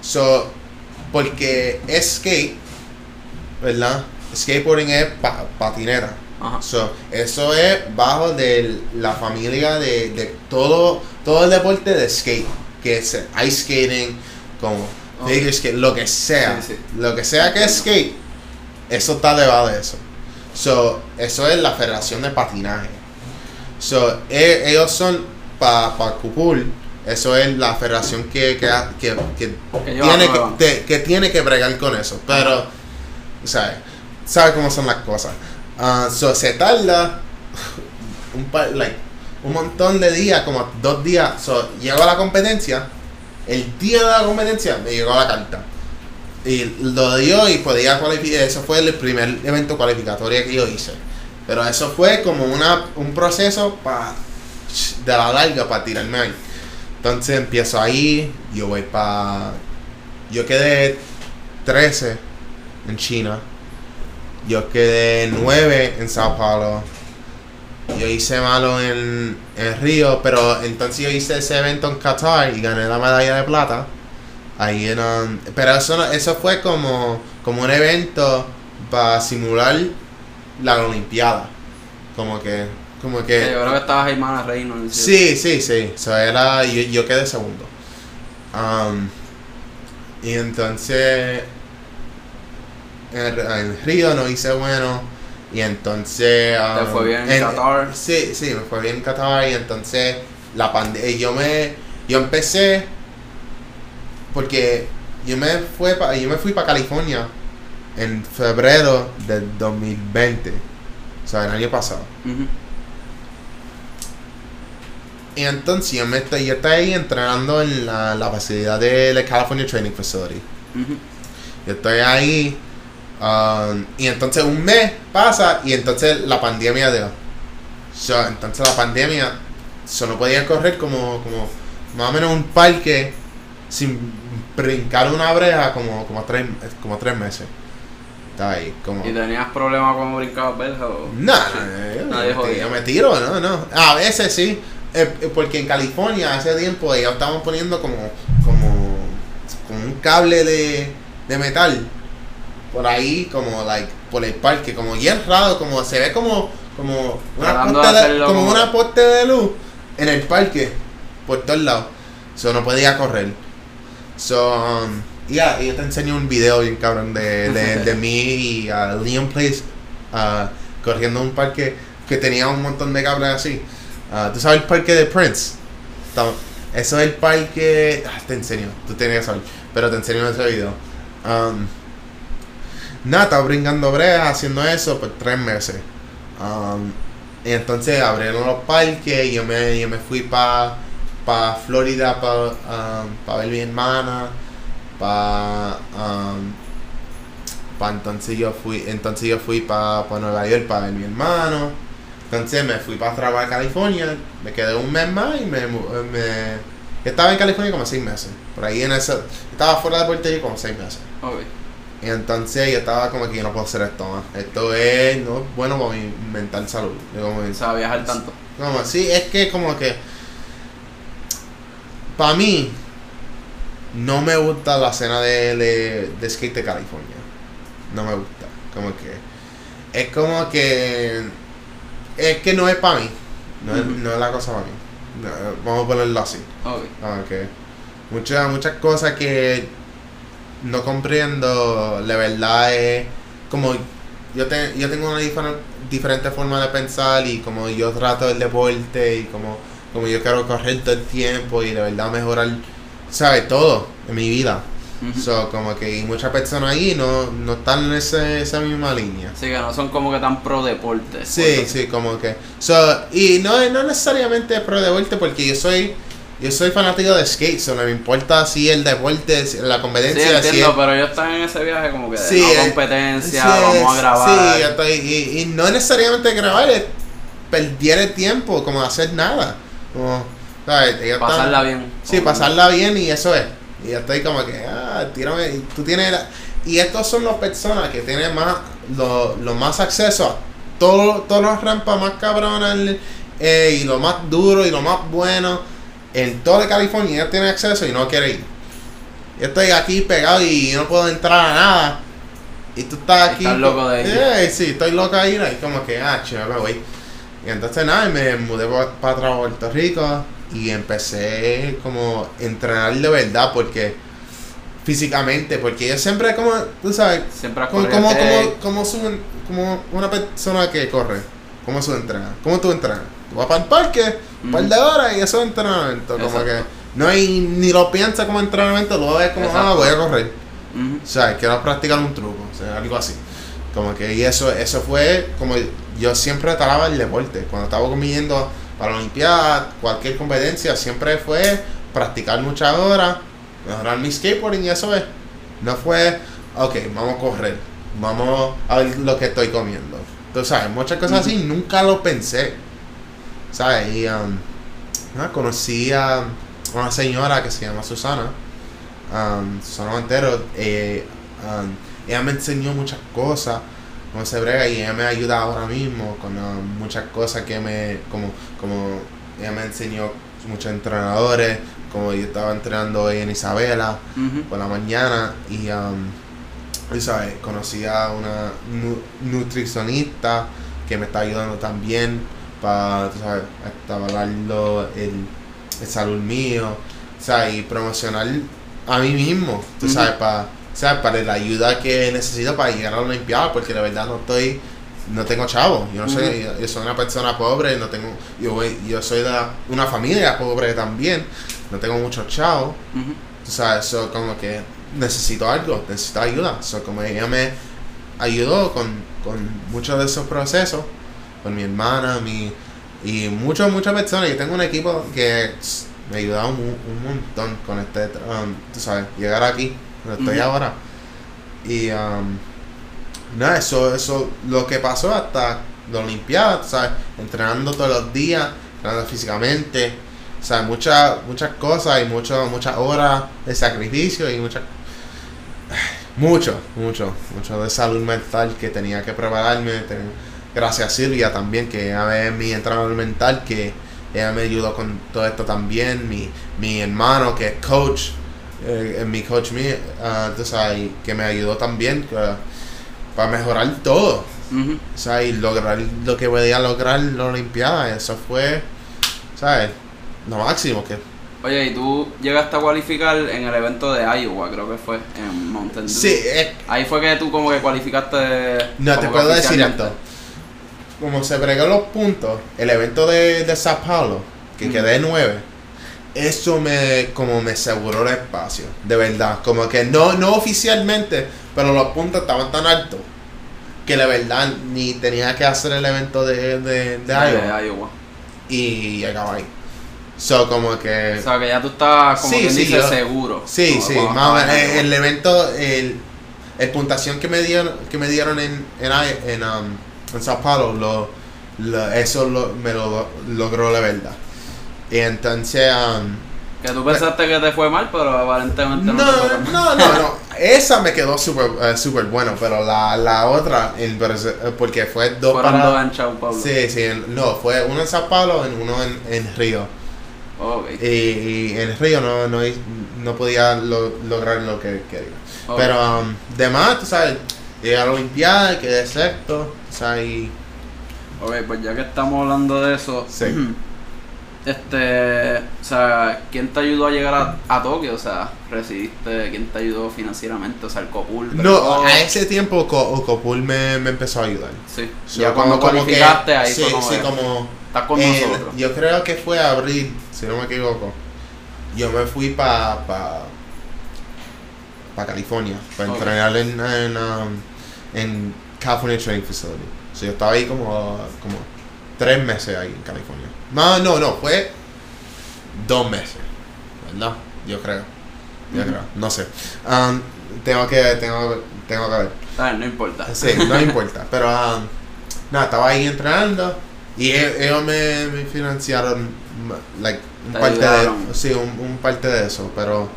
So, porque es skate, ¿verdad? Skateboarding es pa- patineta. Ajá. So, eso es bajo de la familia de, de todo, todo el deporte de skate. Que es ice skating, como Ok. figure skate, lo que sea. Sí, sí. Lo que sea que es skate, eso está debajo de eso. So, eso es la Federación de Patinaje. So, e- ellos son para pa Cupul, eso es la federación que, que, que, que Que ellos tiene, que, te- que tiene que bregar con eso. Pero, ¿sabes? ¿Sabes cómo son las cosas? Ah, so, se tarda un, par- like, un montón de días, como dos días. So, llego a la competencia. El día de la competencia me llegó la carta. Y lo dio y podía cualificar. Eso fue el primer evento cualificatorio que yo hice. Pero eso fue como una, un proceso pa, de la larga para tirarme ahí. Entonces empiezo ahí. Yo voy para. Yo quedé 13 en China. Yo quedé 9 en Sao Paulo. Yo hice malo en, en Río, pero entonces yo hice ese evento en Qatar y gané la medalla de plata. Ahí en, um, pero eso, no- eso fue como, como un evento para simular la Olimpiada. Como que, como Que que... yo creo que estaba Jaimana Reynolds. Sí, sí, sí. So, era, yo, yo quedé segundo. Um, y entonces en, en Río no hice bueno. Y entonces... ¿Te um, fue bien en Qatar? Sí, sí, me fue bien en Qatar. Y entonces la pandemia... Yo me... Yo empecé... Porque yo me, fue pa- yo me fui para California en febrero del 2020. O sea, el año pasado. Y entonces yo, me estoy, yo estoy ahí entrenando en la, la facilidad de la California Training Facility. Yo estoy ahí. Um, y entonces un mes pasa y entonces la pandemia dio. So, entonces la pandemia, yo no podía correr como, como más o menos un parque sin brincar una breja como, como, tres, como tres meses. Estaba ahí como... ¿Y tenías problemas con brincabas verjas o...? No, yo, Nadie me- jodía. yo me tiro, no, no. A veces sí, eh, eh, porque en California hace tiempo ellos estaban poniendo como, como, como un cable de, de metal por ahí, como like, por el parque, como bien raro, como se ve como, como una poste de como una poste de luz en el parque, por todos lados. So no podía correr. So, um, yeah, y yo te enseño un video bien cabrón de, de, de mí y uh, Liam Place uh, corriendo un parque que tenía un montón de cables así. Uh, ¿Tú sabes el parque de Prince? Eso es el parque... ah, te enseño, tú tienes que saber, pero te enseño ese video. Um, nada, estaba brincando breas haciendo eso por tres meses. Um, y entonces abrieron los parques y yo me, yo me fui para pa Florida para ver mi hermana. Para pa entonces yo fui entonces yo fui para Nueva York para ver mi hermano. Entonces me fui para trabajar California. Me quedé un mes más y me, me estaba en California como seis meses. Por ahí en eso. Estaba fuera de Puerto Rico como seis meses. Y entonces yo estaba como que yo no puedo hacer esto más. Esto es no es bueno para mi mental salud. Yo como, O sea, viajar tanto. como, sí, es que como que para mí no me gusta la escena de, de, de skate de California. No me gusta. Como que es como que es que no es para mí. No, es, no es la cosa para mí. No, vamos a ponerlo así. Ok. Como que muchas muchas cosas que no comprendo, la verdad es como yo, te- yo tengo una difer- diferente forma de pensar y como yo trato el deporte y como, como yo quiero correr todo el tiempo y de verdad mejorar, ¿sabes? Todo en mi vida. So, como que y muchas personas ahí no, no están en ese, esa misma línea. Así que no son como que tan pro deporte. Sí, sí, como que. So, y no, no necesariamente pro deporte, porque yo soy yo soy fanático de skate, so no me importa si el deporte, si la Sí, competencia, si entiendo, pero ellos están en ese viaje como que de Sí, no eh, competencia, sí, vamos a grabar. Sí, yo estoy, y, y no necesariamente grabar, es perder el tiempo, como hacer nada. Como, ¿sabes? Pasarla bien. Sí, pasarla bien y eso es. Y yo estoy como que, ah, tírame. Y tú tienes. la- y estos son las personas que tienen más, lo, lo más acceso a todo, todas las rampas más cabronas eh, y lo más duro y lo más bueno en toda California. Ellos tienen acceso y no quieren ir. Yo estoy aquí pegado y no puedo entrar a nada. Y tú estás aquí. Estás loco de ir. Eh, sí, estoy loco de ir. Y como que, ah, chévere, voy. Y entonces nada, me mudé para atrás a Puerto Rico y empecé como a entrenar de verdad porque físicamente, porque yo siempre como, tú sabes, Siempre como, como, como, como, como una persona que corre, ¿cómo su entrena? ¿Cómo tú entrenas? Tú vas para el parque, un par de horas y eso es entrenamiento, como Exacto. que no hay, ni lo piensas como entrenamiento, lo ves como, ah, Exacto. voy a correr. O sea, quiero practicar un truco, o sea, algo así. Como que, y eso, eso fue como yo siempre trataba el deporte. Cuando estaba comiendo para la Olimpiada, cualquier competencia, siempre fue practicar muchas horas, mejorar mi skateboarding y eso es. No fue, ok, vamos a correr, vamos a ver lo que estoy comiendo. Tú sabes, muchas cosas así, nunca lo pensé. ¿Sabes? Y um, nada, conocí a una señora que se llama Susana um, Susana Montero, eh, um, ella me enseñó muchas cosas, cómo se brega, y ella me ayuda ahora mismo con um, muchas cosas que me, como, como ella me enseñó muchos entrenadores, como yo estaba entrenando hoy en Isabela por la mañana, y, um, y sabes, conocí a una nu- nutricionista que me está ayudando también para, sabes, establecerlo el, el salud mío, sea, y promocionar a mí mismo, tú sabes, para, sabes, para la ayuda que necesito para llegar a la Olimpiada, porque la verdad no estoy, no tengo chavo, yo no soy, yo soy una persona pobre, no tengo, yo, voy- yo soy de una familia pobre también, no tengo muchos chavos, Ujú. Tú sabes, so, como que necesito algo, necesito ayuda. So, como ella me ayudó con, con muchos de esos procesos, con mi hermana, mi, y muchas, muchas personas. Yo tengo un equipo que me ha ayudado un, un montón con este, um, tú sabes, llegar aquí, donde estoy ahora. Y, um, nada, eso, eso, lo que pasó hasta la Olimpiada, tú sabes, entrenando todos los días, entrenando físicamente, o sea, muchas muchas cosas y mucho, muchas horas de sacrificio y muchas... Mucho, mucho, mucho de salud mental que tenía que prepararme. gracias a Silvia también, que ella es mi entrenador mental, que ella me ayudó con todo esto también. Mi, mi hermano, que es coach, eh, es mi coach mío, ah, tú sabes, y que me ayudó también que- para mejorar todo. Ujú. O sea, y lograr lo que podía lograr la Olimpiada. Eso fue, ¿sabes? Lo máximo que... Oye, y tú llegaste a cualificar en el evento de Iowa, creo que fue, en Mountain Dew. Sí, Ahí fue que tú como que cualificaste. No, te puedo decir esto. Como se bregó los puntos, el evento de, de Sao Paulo, que Mm. quedé 9, eso me como me aseguró el espacio, de verdad. Como que no, no oficialmente, pero los puntos estaban tan altos que la verdad ni tenía que hacer el evento de, de, de De Iowa Iowa. y llegaba ahí. So, como que. O sea, que ya tú estabas como Sí, sí, dice yo- seguro. Sí, sí, más o menos. en El, el evento, el, el puntuación que me dieron, que me dieron en, en, en, um, en Sao Paulo, lo, lo- eso lo- me lo logró la verdad. Y entonces, um, Que tú pensaste que te fue mal, pero aparentemente no, no, te fue mal. no, no, no, esa me quedó súper eh, súper bueno, pero la, la otra, en eh, porque fue dos Fueron dos en Sao Paulo. Sí, sí, no, fue uno en Sao Paulo y uno en, en Río. Y, y en Río no, no, no podía lo- lograr lo que quería. Pero um, demás, tú sabes, llegué a la Olimpiada, quedé sexto, o sea, y Ok, pues ya que estamos hablando de eso, Sí. este, o sea, ¿quién te ayudó a llegar a, a Tokio? O sea, recibiste, ¿quién te ayudó financieramente? O sea, el Copul. no, a ese tiempo Co- Ocopul me, me empezó a ayudar. Sí, So, ya cuando cualificaste, que- ahí sí, sí, como estás con en- nosotros. yo creo que fue abril, si no me equivoco. Yo me fui para pa, pa California, para entrenar en, en, um, en California Training Facility. So, yo estaba ahí como, como tres meses ahí en California. No, no, no, fue dos meses, ¿verdad? Yo creo. Yo creo, no sé. Um, tengo que, tengo, tengo que ver. A ver, no importa. Sí, no importa. Pero um, nada, estaba ahí entrenando y e- ellos me, me financiaron like, un Te parte de, sí, un, un parte de eso, pero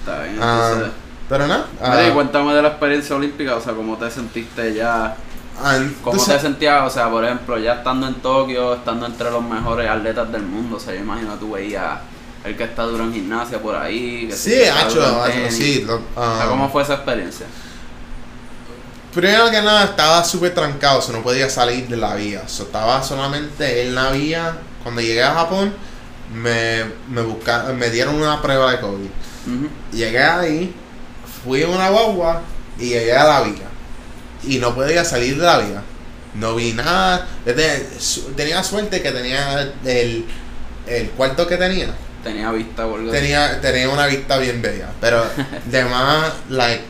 Está bien, Ah, entonces. pero nada. Mira, y ah, cuéntame de la experiencia olímpica, o sea, cómo te sentiste ya, ah, tú cómo te sentías, o sea, por ejemplo, ya estando en Tokio, estando entre los mejores atletas del mundo, o sea, yo imagino tú veías el que está duro en gimnasia por ahí, que Sí, tenis. sí. lo- O sea, ah, ¿cómo fue esa experiencia? Primero que nada, estaba súper trancado, so no podía salir de la vía. So, estaba solamente en la vía. Cuando llegué a Japón, me, me, busca- me dieron una prueba de COVID. Llegué ahí, fui a una guagua y llegué a la vía. Y no podía salir de la vía. No vi nada. Tenía suerte que tenía el, el cuarto que tenía. Tenía vista por Tenía, tenía una vista bien bella. Pero demás, like.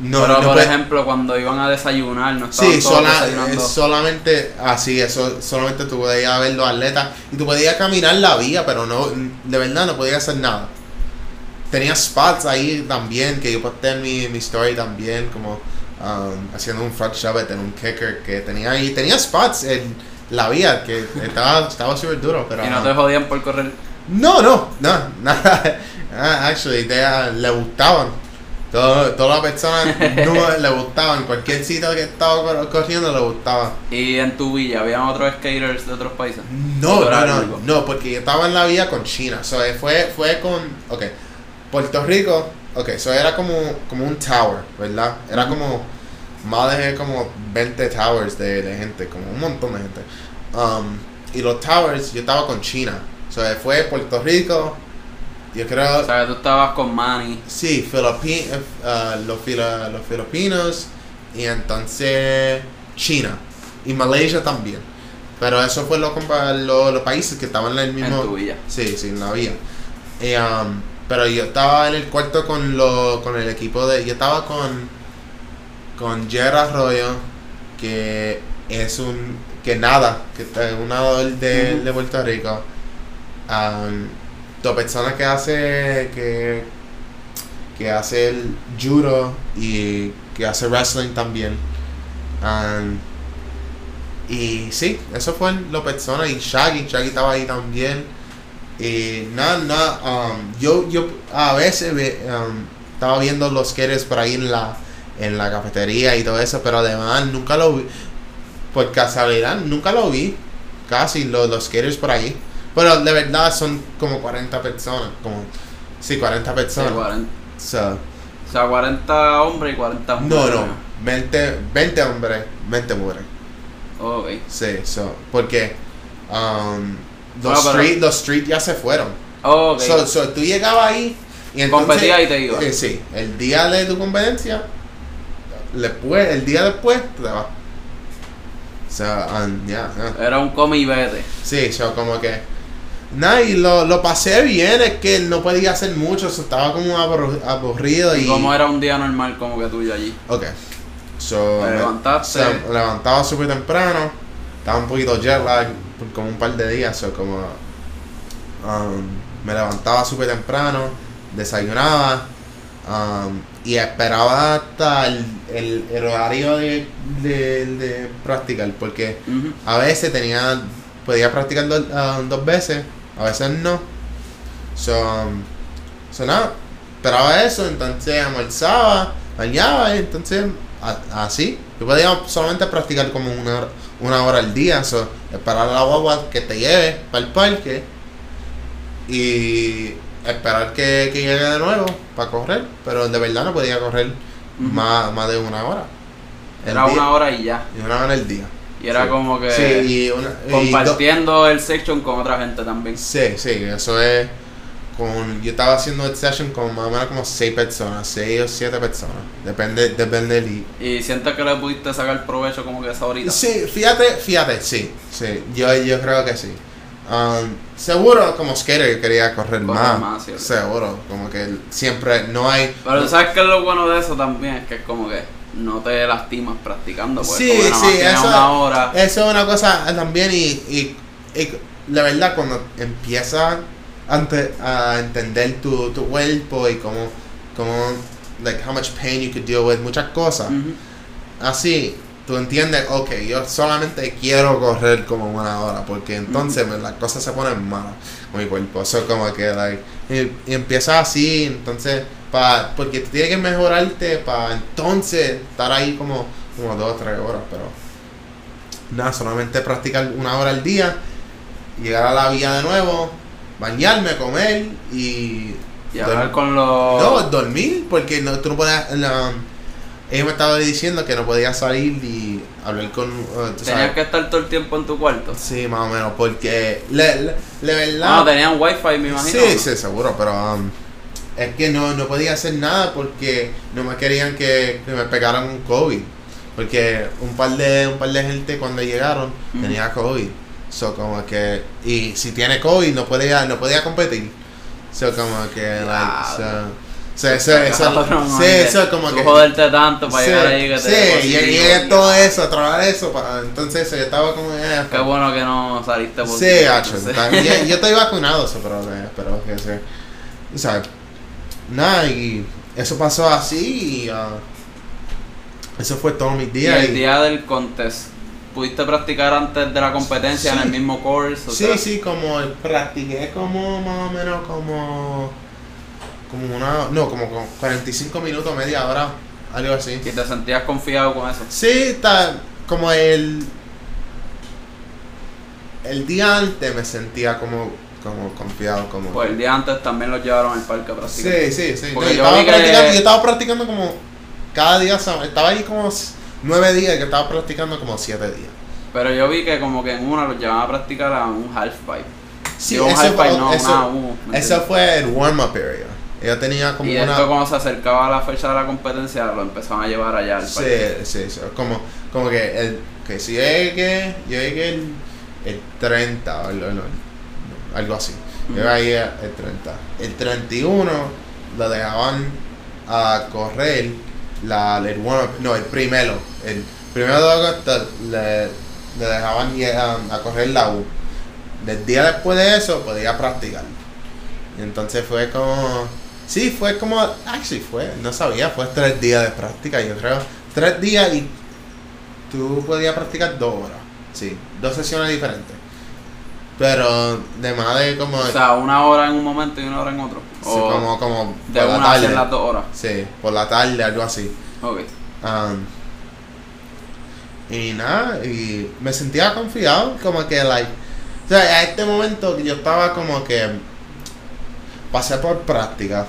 No, Pero no por puede- ejemplo, cuando iban a desayunar, no estaban Sí, todos sola- desayunando. eh, solamente así, eso, solamente tú podías ver los atletas y tú podías caminar la vía, pero no, de verdad no podías hacer nada. Tenía spots ahí también, que yo posté en mi, mi story también, como um, haciendo un front shove en un kicker que tenía ahí, tenía spots en la vía, que estaba estaba súper duro, pero... y no te jodían por correr. No, no, no, nada. Ah, Actually, ah, le gustaban. Todas las personas no le gustaban. Cualquier sitio que estaba cor- corriendo le gustaba. Y en tu villa, ¿habían otros skaters de otros países? No, ¿O tú eras no, no, no, porque yo estaba en la vía con China. So, eh, fue, fue con. Ok, Puerto Rico. Ok, eso era como, como un tower, ¿verdad? Era como. Más de como 20 towers de, de gente, como un montón de gente. Um, y los towers, yo estaba con China. O sea, fue Puerto Rico, yo creo... O sea, tú estabas con Manny. Sí, Filipi- eh, ah, los, fila- los filipinos y entonces China y Malaysia también. Pero eso fue lo compa- lo- los países que estaban en el mismo... En tu villa. Sí, sí, en la villa. Y, um, pero yo estaba en el cuarto con, lo, con el equipo de... Yo estaba con... Con Gerard Arroyo, que es un... Que nada, que es un nadador de, de Puerto Rico. Um, dos personas que hace... Que, que hace el judo y que hace wrestling también. Y sí, eso fue lo y Shaggy, Shaggy estaba ahí también. Y nada, nada, um, yo, yo a veces ve- um, estaba viendo los skaters por ahí en la, en la cafetería y todo eso, pero además nunca lo vi, por casualidad, nunca lo vi, casi los, los skaters por ahí. Pero de verdad son como 40 personas, como, sí, 40 Sí, personas. 40. So, O sea, 40 hombres y 40 no, mujeres. no, 20, 20 hombres, 20 mujeres. Ok. Sí, so, porque um, los, Bueno, pero- street, los street ya se fueron. Ok. So, so, tú llegabas ahí y entonces... Competías y te ibas. eh, sí, el día de tu competencia, después, el día después, te vas. So, um, yeah, yeah. Era un come y vete. Sí, so, como que... Nada, y lo, lo pasé bien, es que no podía hacer mucho, so, estaba como aburrido y... ¿Y cómo era un día normal como que tuyo allí? Ok. So, me- levantaste. me levantaba súper temprano. Estaba un poquito jet lag como un par de días. So, como, um, me levantaba súper temprano. Desayunaba. um, y esperaba hasta el, el, el horario de, de, de practicar. Porque a veces tenía podía practicar do- dos veces, a veces no. So, so nada, esperaba eso, entonces almorzaba, bañaba, y entonces a- así. Yo podía solamente practicar como una hora, una hora al día, so, esperar a la guagua que te lleve para el parque y esperar que, que llegue de nuevo para correr, pero de verdad no podía correr más, más de una hora. Era día- una hora y ya. y una hora al día. Y era Sí. como que Sí, y una, y do- compartiendo el section con otra gente también. Sí, sí, eso es con yo estaba haciendo el session con más o menos como seis personas, seis o siete personas, depende depende del Y sientes que le pudiste sacar provecho como que esa horita. Sí, fíjate, fíjate, sí, sí, yo, yo creo que sí. Um, seguro como skater yo quería correr Correr más, más, seguro, como que siempre no hay Pero tú sabes que lo bueno de eso también es que es como que no te lastimas practicando. Pues, Sí, porque nada más sí, tienes eso- una hora. Eso es una cosa también y, y, y la verdad cuando empiezas a entender tu, tu cuerpo y cómo, cómo, like how much pain you could deal with, muchas cosas, así tú entiendes, ok, yo solamente quiero correr como una hora porque entonces me- las cosas se ponen malas con mi cuerpo, eso como que, like, y, y empiezas así, entonces, pa, porque tienes que mejorarte para entonces estar ahí como, como dos o tres horas, pero nada, solamente practicar una hora al día, llegar a la vía de nuevo, bañarme, comer y... Y hablar con los. No, dormir, porque no, tú no puedes... la- ella me estaba diciendo que no podía salir y hablar con... uh, Tenías sabes. que estar todo el tiempo en tu cuarto. Sí, más o menos, porque... Le, le, verdad... No, tenían wifi, me imagino. Sí, sí, seguro, pero um, es que no, no podía hacer nada porque no me querían que, que me pegaran un COVID. Porque un par de un par de gente cuando llegaron Ujú. tenía COVID. So como que y si tiene COVID no podía no podía competir. So como que like so, so, eso, eso, Cabrón, sí, eso como tú que joderte tanto para sí, llegar ahí que sí, te y positivo, llegué ya. todo eso, trabajar eso, para, entonces yo estaba como eh, Qué bueno que no saliste por Sí, hacho, está- yo, yo estoy vacunado, eso, pero, eh, pero que se, o sea, nada, y eso pasó así, y ah, eso fue todo mi Y día. el y- día del contest, ¿pudiste practicar antes de la competencia en Sí. el mismo course? O sí, sea, sí, como practiqué como más o menos como, como una, no, como con 45 minutos, media hora, algo así. ¿Y te sentías confiado con eso? Sí, está como el, el día antes me sentía como, como confiado, como... Pues el día antes también los llevaron al parque a practicar. Sí, sí, sí. Porque No, yo estaba que- practicando, yo estaba practicando como cada día, estaba ahí como nueve días, que estaba practicando como siete días. Pero yo vi que como que en una los llevaban a practicar a un half pipe. Sí, Digo, un half fue- pipe, no, eso- una U. ¿me Eso fue el warm-up area. Ella tenía como Y una... después cuando se acercaba la fecha de la competencia lo empezaban a llevar allá al Sí, parque. sí, sí. Como, como que, el, que si yo llegué, yo llegué el, el 30 o el- el- algo así. Yo Ujú. ahí el 30. El 31 lo dejaban a correr la, el warm-up, no, el primero. El primero de agosto le, le dejaban a, a correr la U. El día después de eso podía practicar. Y entonces fue como... Sí, fue como... Actually fue, no sabía, fue tres días de práctica, yo creo. Tres días y tú podías practicar dos horas. Sí, dos sesiones diferentes. Pero de más de como... O sea, una hora en un momento y una hora en otro. sí, O como, como de por la hacer tarde. las dos horas. Sí, por la tarde, algo así. Ok. Um, y nada, y me sentía confiado, como que, like, o sea, a este momento yo estaba como que pasé por práctica,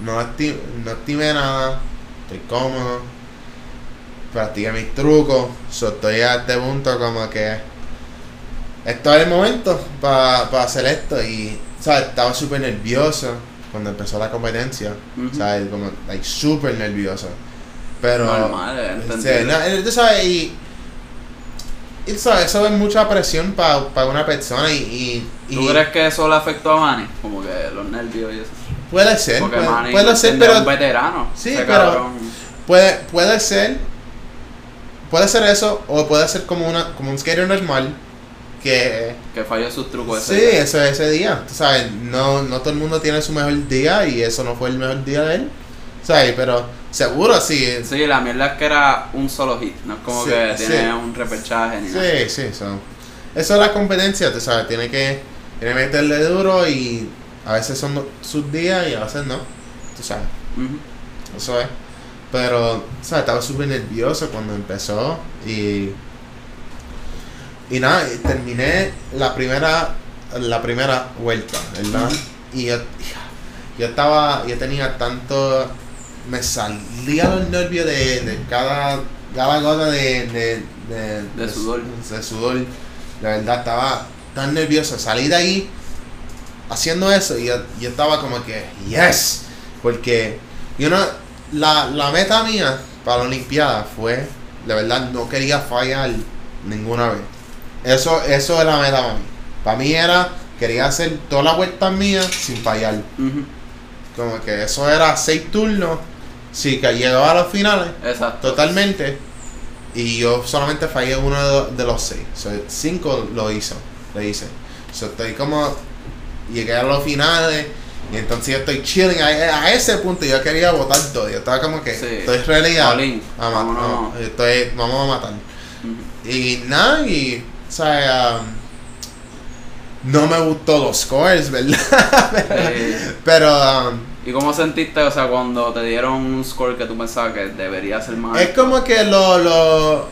no, esti- no estimé nada, estoy cómodo, practiqué mis trucos, so estoy a este punto como que esto es el momento para hacer esto y, ¿sabes? Estaba súper nervioso cuando empezó la competencia. ¿sabes? Como, like, súper nervioso. Pero. Normal, es sí, entendible. no, eh, tú sabes, y. y sabes, eso es mucha presión para una persona y. y, ¿Tú y crees que eso le afectó a Manny? Como que los nervios y eso. Puede ser, Porque puede, ser, pero. un veterano. Sí, Ese pero- cabrón. Puede, puede ser. Puede ser eso, o puede ser como una como un skater normal. Que. Que falló sus trucos Sí, ese día. eso ese día. Tú sabes, no, no todo el mundo tiene su mejor día y eso no fue el mejor día de él. ¿Sabes? Pero seguro sí. Sí, la mierda es que era un solo hit. No es como Sí, que sí. tiene un repechaje ni nada. Sí, sí, so. eso es la competencia, tú sabes, tiene que, tiene que meterle duro y a veces son sus días y a veces no, tú sabes, eso es. Pero, sabes, estaba súper nervioso cuando empezó y, y nada, terminé la primera, la primera vuelta, ¿verdad? Y yo, yo estaba, yo tenía tanto, me salía los nervios de, de cada, cada gota de, de, de, De sudor. de sudor. La verdad, estaba tan nervioso. Salí de ahí haciendo eso y yo, yo estaba como que, yes. Porque yo no, la, la meta mía para la Olimpiada fue, la verdad, no quería fallar ninguna vez. Eso, eso era la meta para mí. Para mí era, quería hacer todas las vueltas mías sin fallar. Como que eso era seis turnos. Sí, que llegaba a los finales Exacto. totalmente. Y yo solamente fallé uno de, los seis. So, cinco lo hizo, lo hice. So, estoy como. Llegué a los finales. Y entonces yo estoy chilling. A, a ese punto yo quería votar todo. Yo estaba como que. Sí. Estoy ready a, All in. a ma- Vámonos. a- estoy- vamos a matar. Y nada, y. O sea, um, no me gustó los scores, ¿verdad? Pero. um, ¿Y cómo sentiste, o sea, cuando te dieron un score que tú pensabas que debería ser más? Es como que lo, lo.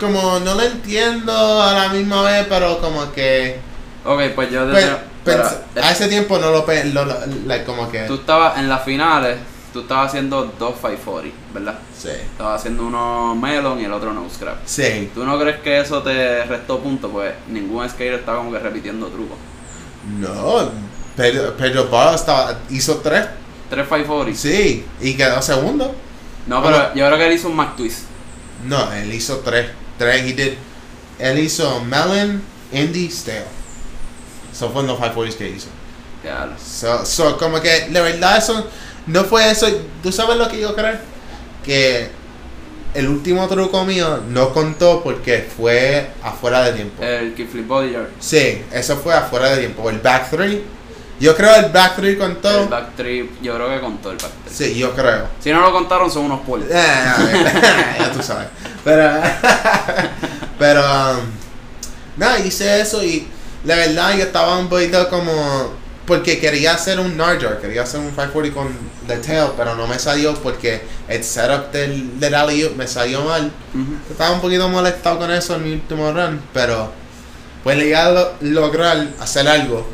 Como no lo entiendo a la misma vez, pero como que. Ok, pues yo Pues, pens- espera, a ese tiempo no lo. pe- lo, lo- like, como que. tú estabas en las finales, tú estabas haciendo dos 540, ¿verdad? Sí. Estabas haciendo uno melon y el otro no scrap. Sí. ¿Tú no crees que eso te restó puntos? Pues ningún skater estaba como que repitiendo trucos. No. Pedro, Pedro estaba, hizo tres. Tres 540. Sí. Y quedó segundo. No, pero yo creo que él hizo un Mac Twist. No, él hizo tres. Tres. He did. Él hizo Melon, Indy, Stale. Eso fue los 540s que hizo. Ya, So, so, como que, la verdad, eso no fue eso. ¿Tú sabes lo que yo creo? Que el último truco mío no contó porque fue afuera de tiempo. el kickflip body yard. Sí, eso fue afuera de tiempo. El back three. Yo creo el back three contó. El back trip, yo creo que contó el back trip. Sí, yo creo. Si no lo contaron, son unos polis. Eh, ya tú sabes. Pero, pero, um, nada, hice eso y la verdad yo estaba un poquito como, porque quería hacer un Narjar, quería hacer un 540 con The Tail, pero no me salió porque el setup del, del alley me salió mal. Estaba un poquito molestado con eso en mi último run, pero pues llegué a lo- lograr hacer algo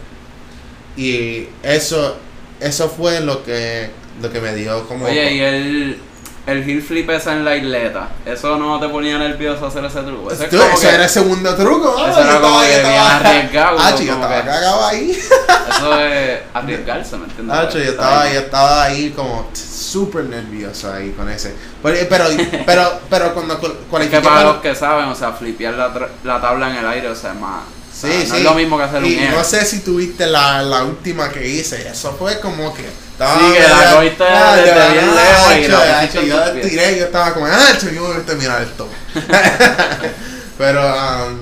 y eso, eso fue lo que, lo que me dio como... Oye, y él, el heel flip ese en la isleta, ¿eso no te ponía nervioso hacer ese truco? Ese es Tú, como ese que- era el segundo truco. ¿no? Eso era como estaba- que bien arriesgado, Ah, yo estaba cagado ahí. Eso es arriesgarse, ¿me entiendes? Hacho, yo estaba, yo estaba ahí como súper nervioso ahí con ese. Pero, pero, pero, pero cuando cu- Es que cualifiqué para los que saben, o sea, flipear la, la tabla en el aire, o sea, es más. o sea, Sí, no sí. es lo mismo que hacer un y air. no sé si tuviste la, la última que hice. Eso fue como que. Estaba Sí, que la cogiste Ah, desde de bien verdad, lejos y hacho, la pusiste Yo tiré, yo estaba como, ah, yo voy a terminar esto. Pero, um,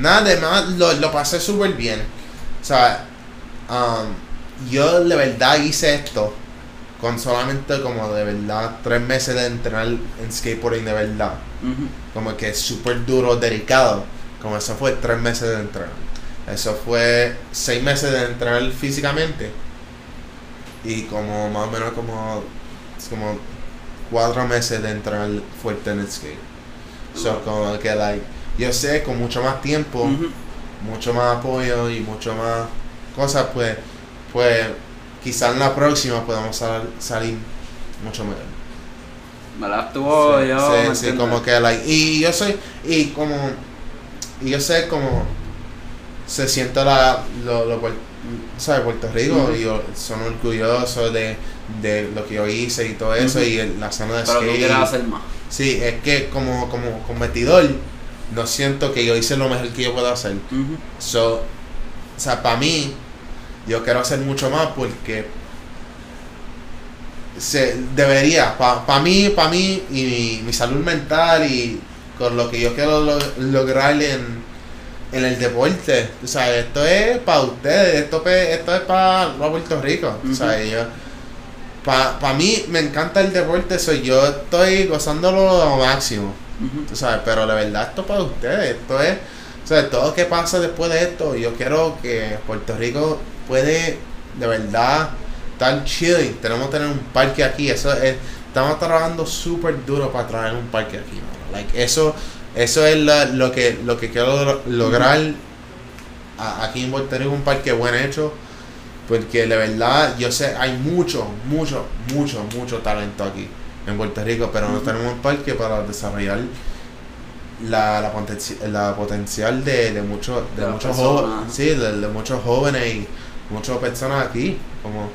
nada de más, lo, lo pasé súper bien. O sea, um, yo de verdad hice esto con solamente como de verdad tres meses de entrenar en skateboarding de verdad. Como que súper duro, dedicado. Como eso fue tres meses de entrenar. Eso fue seis meses de entrenar físicamente. Y como más o menos como, como cuatro meses de entrenar fuerte en el skate. So, como que like, yo sé con mucho más tiempo, mucho más apoyo y mucho más cosas, pues, pues quizás en la próxima podamos sal- salir mucho mejor. Me la estuvo Sí, yo. sí, ¿me sí, como que like, y yo soy y como y yo sé como se siente la lo, lo ¿sabes? Puerto Rico y yo son orgullosos de, de lo que yo hice y todo eso y el- la zona de Pero skate quieres hacer más. sí es que como como competidor no siento que yo hice lo mejor que yo puedo hacer. So, o sea, para mí, yo quiero hacer mucho más porque se debería, para mí, para mí y mi, mi salud mental y con lo que yo quiero lo- lograr en, en el deporte, o sea, esto es para ustedes, esto, esto es para Puerto Rico, o sea, Ujú. yo, para mí me encanta el deporte, soy yo estoy gozándolo a lo máximo. Ujú. Tú sabes, pero la verdad esto es para ustedes, esto es, o sea, todo lo que pasa después de esto, yo quiero que Puerto Rico puede de verdad estar chilling, tenemos que tener un parque aquí, eso es, estamos trabajando súper duro para traer un parque aquí, mano. like, eso, eso es la- lo que, lo que quiero lo- lograr a- aquí en Puerto Rico, un parque buen hecho, porque de verdad yo sé, hay mucho, mucho, mucho, mucho talento aquí en Puerto Rico, pero no tenemos un parque para desarrollar la, la, potenci- la potencial de, de, muchos de muchos jóvenes, sí, de, de muchos jóvenes y muchas personas aquí, como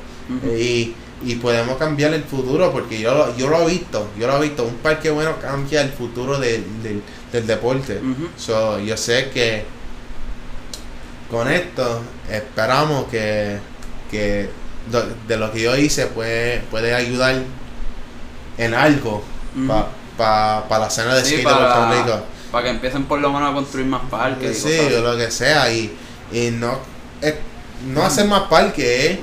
y, y podemos cambiar el futuro porque yo, lo- yo lo he visto, yo lo he visto, un parque bueno cambia el futuro del, del, del deporte. Ujú. So, yo sé que con esto esperamos que, que de lo que yo hice puede, puede ayudar en algo Ujú. para la escena de Sí, skate de Puerto para, Rico. para que empiecen por lo menos a construir más parques. Sí, o lo que sea. Y, y no, es- no hacer más parque es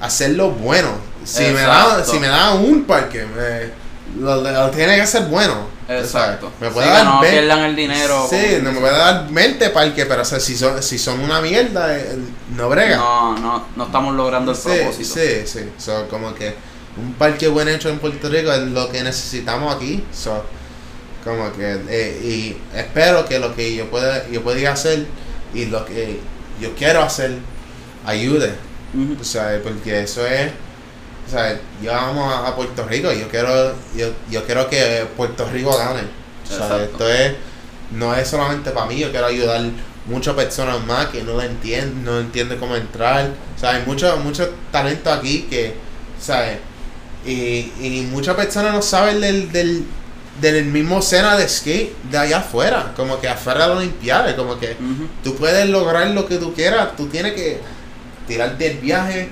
hacerlo bueno. Si me, da, si me da un parque, me- lo, lo tiene que ser bueno. Exacto. Me Sí, puede que dar no ve- pierdan el dinero. Sí, no me puede dar 20 parques, pero o sea, si, son, si son una mierda, eh, no brega. no, no, no estamos logrando el sí, propósito. sí, sí. So, como que un parque buen hecho en Puerto Rico es lo que necesitamos aquí. So, como que, eh, y espero que lo que yo pueda, yo pueda hacer y lo que yo quiero hacer ayude. Ujú. O sea, porque eso es, o sea, yo vamos a, a Puerto Rico y yo quiero, yo, yo quiero que Puerto Rico gane. O sea, Exacto. esto es, no es solamente para mí, yo quiero ayudar muchas personas más que no entienden, no entienden cómo entrar. O sea, hay mucho, mucho talento aquí que, ¿sabes? Y, y muchas personas no saben del, del, del mismo escena de skate de allá afuera, como que afuera de las Olimpiadas, como que Ujú. tú puedes lograr lo que tú quieras, tú tienes que tirarte el viaje,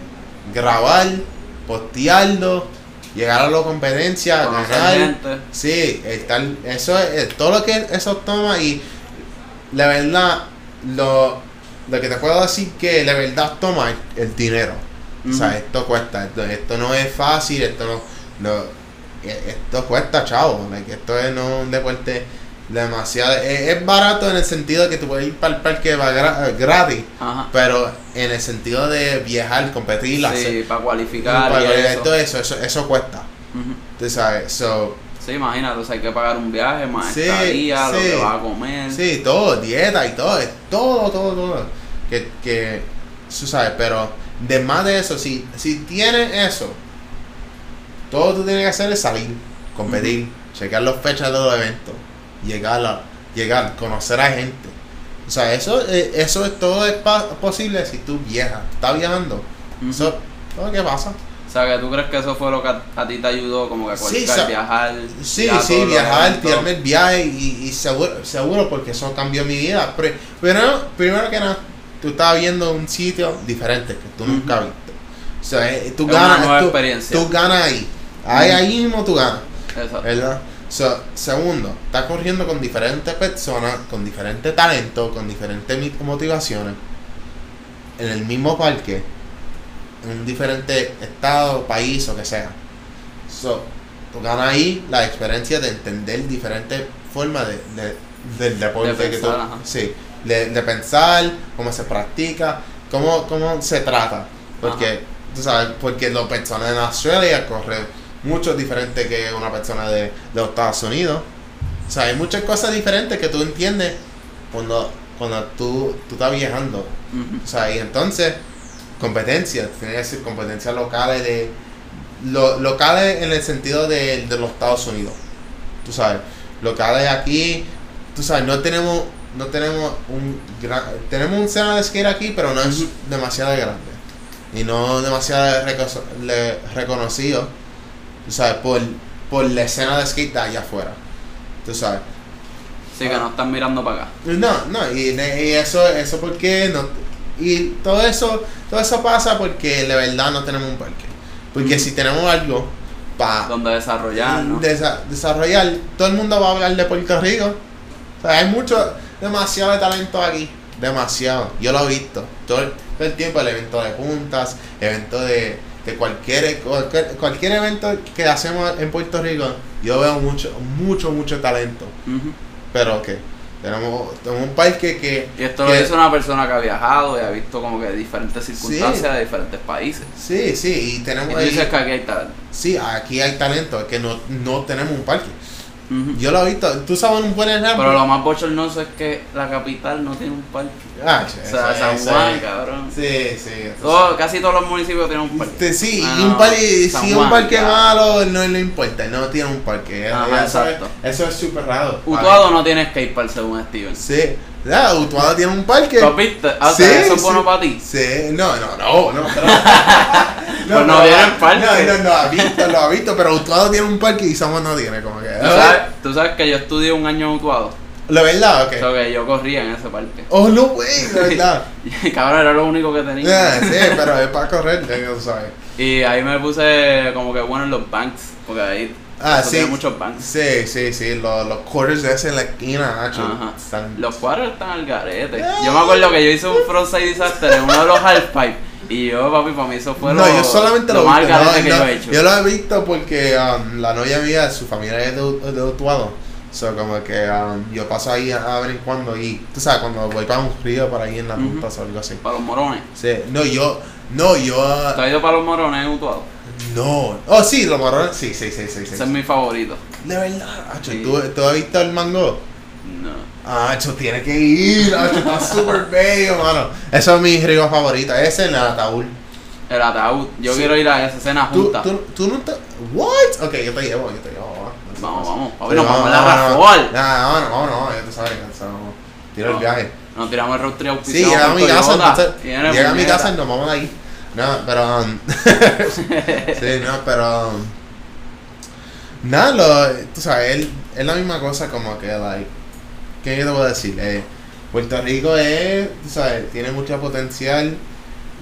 grabar, postearlo, llegar a la competencia, ganar. Sí, estar, eso es, todo lo que eso toma y la verdad, lo, lo que te puedo decir que la verdad toma el, el dinero. O sea, esto cuesta, esto, esto no es fácil, esto no, no e- esto cuesta chavo, like, esto es no un deporte demasiado, es, es barato en el sentido de que tú puedes ir para el parque va gra- gratis, Ajá. pero en el sentido de viajar, competir, hacer, para cualificar y todo eso, eso, eso cuesta, tú sabes, so, Sí, imagínate, o sea, hay que pagar un viaje, más Sí, estadía, lo que vas a comer. Sí, todo, dieta y todo, es todo, todo, todo. Que, que, tú sabes, pero de más de eso, si, si tienes eso, todo tú tienes que hacer es salir. competir, chequear las fechas de los eventos, llegar, a, llegar, conocer a gente. O sea, eso, eh, eso es todo es pa- posible si tú viajas, estás viajando. Ujú. Eso, todo qué pasa. O sea, que tú crees que eso fue lo que a, a ti te ayudó como que a Sí, cualificar, sa- viajar. Sí, sí, viajar, tirarme el viaje y, y seguro, seguro porque eso cambió mi vida. Pero, primero, primero que nada, tú estabas viendo un sitio diferente que tú nunca Ujú. viste. O sea, eh, tú Es ganas, tú, experiencia. tú ganas ahí. Ahí, ahí mismo tú ganas. Exacto. ¿Verdad? So, segundo, estás corriendo con diferentes personas, con diferentes talentos, con diferentes motivaciones, en el mismo parque, en un diferente estado, país o que sea. So, tú ganas ahí la experiencia de entender diferentes formas de, de- del deporte De que tú. pensar, ajá. Sí, de, de pensar, cómo se practica, cómo, cómo se trata. Porque, tú sabes, porque las personas en Australia corren mucho diferente que una persona de, de los Estados Unidos. O sea, hay muchas cosas diferentes que tú entiendes cuando, cuando tú, tú estás viajando. O sea, y entonces, competencias, tiene que ser competencias locales de. Lo, locales en el sentido de, de los Estados Unidos. Tú sabes, locales aquí, tú sabes, no tenemos, no tenemos un gran, tenemos un escena de skate aquí, pero no es demasiado grande. Y no demasiado le- reconocido, tú sabes, por, por la escena de skate de allá afuera. Tú sabes. Sí, que no están mirando para acá. No, no, y, y eso, eso porque no, y todo eso, todo eso pasa porque de verdad no tenemos un parque. Porque Ujú. si tenemos algo para Donde desarrollar, ¿no? desarrollar, todo el mundo va a hablar de Puerto Rico. O sea, hay mucho, demasiado de talento aquí, demasiado. Yo lo he visto todo el, todo el tiempo, el evento de puntas, evento de, de cualquier, cualquier, cualquier evento que hacemos en Puerto Rico, yo veo mucho, mucho, mucho talento. Pero que tenemos, tenemos un parque que. Y esto que- lo dice una persona que ha viajado y ha visto como que diferentes circunstancias de diferentes países. Sí, sí, y Y tenemos tú ahí. dices que aquí hay talento. Sí, aquí hay talento, es que no, no tenemos un parque. Yo lo he visto, tú sabes un buen ejemplo. Pero lo más bochornoso es que la capital no tiene un parque. Ah, O sea, San Juan, cabrón. Sí, sí. eso Todo- casi todos los municipios tienen un parque. Este, sí, Ah, y un parque, San si Juan, un parque ya. malo no le importa, no tiene un parque. Ajá, sabes, exacto. Eso es súper raro. Utuado no tiene skatepark según Steven. Sí, ya, Utuado tiene un parque. ¿Lo viste? Ah, o Sí, sea, eso es sí. bueno para ti. Sí, no, no, no, no. pero- Pues no tienen parque. No, no, no, ha visto, lo ha visto, pero Utuado tiene un parque y Somos no tiene, como que. ¿Tú sabes, tú sabes que yo estudié un año en Utuado. La verdad, ok. O sea, que yo corría en ese parque. Oh, no, güey, la verdad. Y cabrón, era lo único que tenía. Yeah, sí, pero es para correr, tú sabes. Y ahí me puse como que bueno en los banks. Porque ahí Ah, eso sí. tiene muchos banks. Sí, sí, sí, los, los quarters de ese en la esquina. Están... Los cuadros están al garete. Yo me acuerdo que yo hice un frontside disaster en uno de los halfpipe. Y yo, papi, para mí eso fue no, lo, yo solamente lo lo, más visto. no, que no, yo he hecho. yo lo he visto porque um, la novia mía, su familia es de, de Utuado. So, como que um, yo paso ahí a, ver en cuando y tú sabes, cuando voy para un río por ahí en la punta o algo así. Para los morones. Sí, no, yo, no, yo, ¿Tú has ido para los morones en Utuado? no. Oh, sí, los marrones, sí, sí, sí, sí. sí. Ese es mi favorito. De verdad, Nacho, Sí. ¿tú, ¿tú has visto el mango? No. Ah, Nacho, tiene que ir, Nacho, está súper bello, mano. Eso es mi río favorito, ese en el ataúd. El ataúd. Yo Sí. quiero ir a esa escena ¿Tú, junta. tú, tú no te... What? Ok, yo te llevo, yo te llevo. va. Vamos, vamos. Papi, nos vamos a la no. Nah, no, no, no, ya tú sabes, vamos. Tira el No. viaje. Nos tiramos el road trip Sí, llega a mi casa, entonces, llega a mi casa y nos vamos de ahí. No, pero... um, sí, no, pero... um, nada, lo, tú sabes, él- es la misma cosa como que, like... ¿Qué te a decir? Eh, Puerto Rico es, sabes, tiene mucho potencial.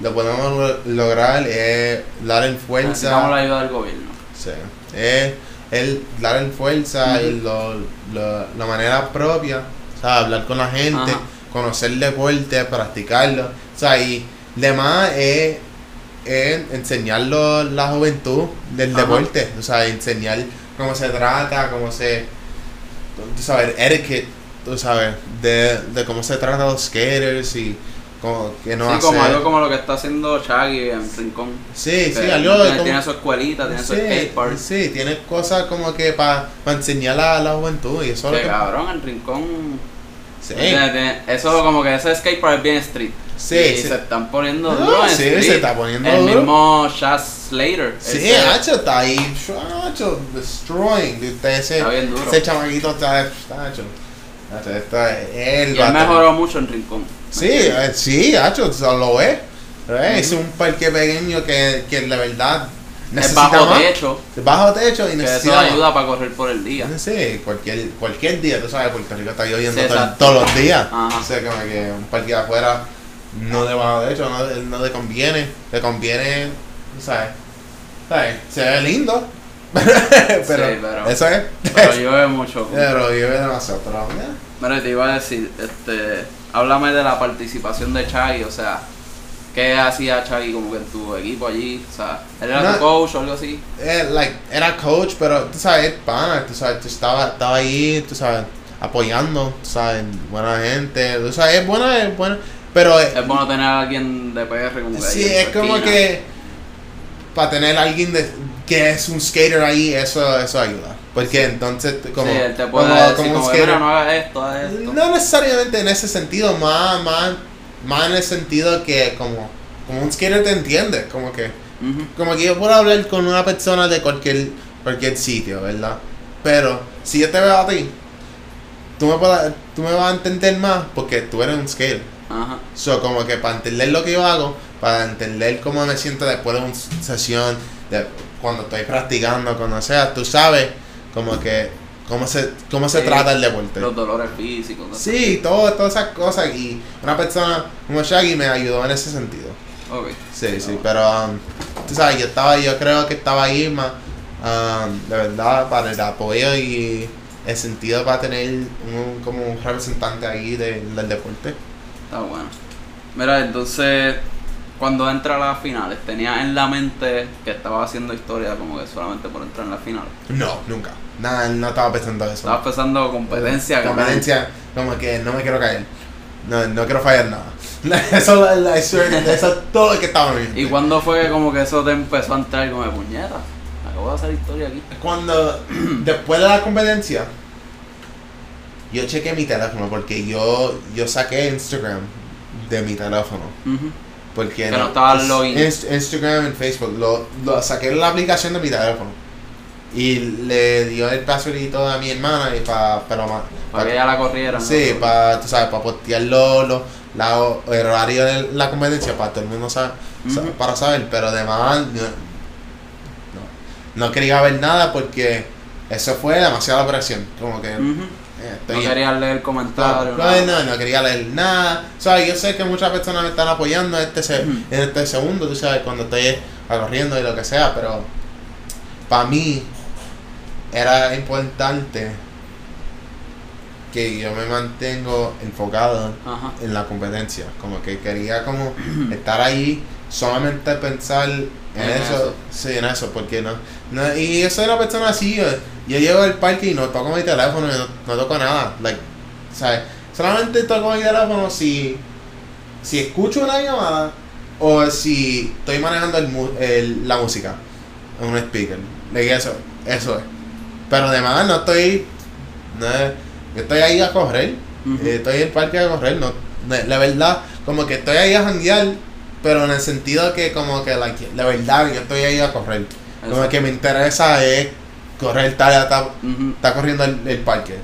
Lo podemos lo- lograr, es dar en fuerza. Necesitamos la ayuda del gobierno. Sí. Es el dar en fuerza y Ujú. lo, lo- la manera propia, o sea, hablar con la gente, Ajá. conocer el deporte, practicarlo. O sea, y demás es, es enseñarlo la juventud del Ajá. deporte, o sea, enseñar cómo se trata, cómo se, tú sabes, etiquette, tú sabes, de, de cómo se trata los skaters y como que no sí, hacer. como algo como lo que está haciendo Shaggy en Rincón. Sí, sí, algo tiene, como- tiene su escuelita, tiene su Sí, skatepark. sí, tiene cosas como que para enseñar a la juventud y eso es Que lo que... cabrón, el Rincón. Sí, Eso como que ese skatepark es bien street. Sí, y sí. se están poniendo No, duros en sí, street. se está poniendo El duro. mismo Chas Slater. Sí, Hacho está ahí, Hacho, destroying. Ese, Está bien duro. ese chamaquito está, Hacho. Está él. y él mejoró mucho en Rincón. Sí, eh, sí, Hacho, lo. Lo ve, Es un parque pequeño que, que de verdad Es necesita bajo más. techo, Es bajo techo y eso necesita más. ayuda para correr por el día. Sé, cualquier, cualquier día, tú sabes, Puerto Rico está lloviendo Sí, todo- todos los días. Ajá. O sea, como que un parque de afuera no de bajo techo, no, no le conviene. Le conviene, tú sabes, ¿sabes? Se ve lindo. pero, Sí, pero- eso es. Pero llueve mucho. Pero vive demasiado. Pero. Mira, te iba a decir, este, háblame de la participación de Chagui, o sea, ¿qué hacía Chagui como que en tu equipo allí? O sea, ¿él era No. tu coach o algo así? Eh, like, era coach, pero tú sabes, es pana, tú sabes, tú estaba, estaba ahí, tú sabes, apoyando, tú sabes, buena gente, tú sabes, es buena, es buena, pero eh, Es bueno tener a alguien de PR como que sí, es como esquina. que para tener a alguien de, que es un skater ahí, eso, eso ayuda, porque entonces como, sí, te puede como- decir como un como skater, mira, no hagas esto, haz esto. no necesariamente en ese sentido, más, más, más en el sentido que como, como un skater te entiende, como que como que yo puedo hablar con una persona de cualquier, cualquier sitio, ¿verdad? Pero si yo te veo a ti, tú me, puedes- tú me vas a entender más porque tú eres un skater. Ajá. So, como que para entender lo que yo hago, para entender cómo me siento después de una sesión, de cuando estoy practicando, cuando sea, tú sabes como que cómo se, cómo se Sí, trata el deporte. Los dolores físicos. ¿no? Sí, todo, todas esas cosas y una persona como Shaggy me ayudó en ese sentido. Ok. Sí, sí, pero um, tú sabes, yo estaba, yo creo que estaba ahí más, um, de verdad, para el apoyo y el sentido para tener un, como un representante ahí de- del deporte. Está bueno. Mira, entonces, cuando entra a las finales, ¿tenías en la mente que estaba haciendo historia como que solamente por entrar en las finales? No, nunca. Nada, no estaba pensando eso. Estabas pensando competencia. Competencia, como que no me quiero caer. No, no quiero fallar nada. Eso, eso, eso es todo lo que estaba mente. ¿Y cuándo fue que como que eso te empezó a entrar como de puñeta? Acabo de hacer historia aquí. Cuando, después de la competencia, yo chequé mi teléfono porque yo, yo saqué Instagram de mi teléfono. Porque Que no estaba login. Inst- Instagram y Facebook. Lo, lo saqué en la aplicación de mi teléfono. Y le dio el password y todo a mi hermana y pa, pero Para pa- que ella la corriera. ¿no? Sí, para, tú sabes, para postearlo, lo, la, el horario de la competencia, para todo el mundo saber, sa- Ujú. para saber, pero además no, no, no quería ver nada porque eso fue demasiada presión, como que. Eh, No querías leer comentarios. no, no, no quería leer nada. O sea, yo sé que muchas personas me están apoyando en este, se- en este segundo, tú sabes, cuando estoy corriendo y lo que sea, pero para mí era importante que yo me mantengo enfocado Ajá. en la competencia. Como que quería como estar ahí, solamente pensar en, En eso. eso. Sí, en eso, porque no, no. Y yo soy una persona así, yo, yo llego al parque y no toco mi teléfono, y no, no toco nada. Like, ¿sabes? Solamente toco mi teléfono si, si escucho una llamada o si estoy manejando el, mu- el- la música en un speaker. Like, eso, eso es. Pero además no estoy. No, yo estoy ahí a correr. Eh, estoy en el parque a correr, no, la verdad, como que estoy ahí a janguear, pero en el sentido que como que like, la verdad yo estoy ahí a correr. Como Exacto. que me interesa es correr, está, está, está corriendo el, el parque.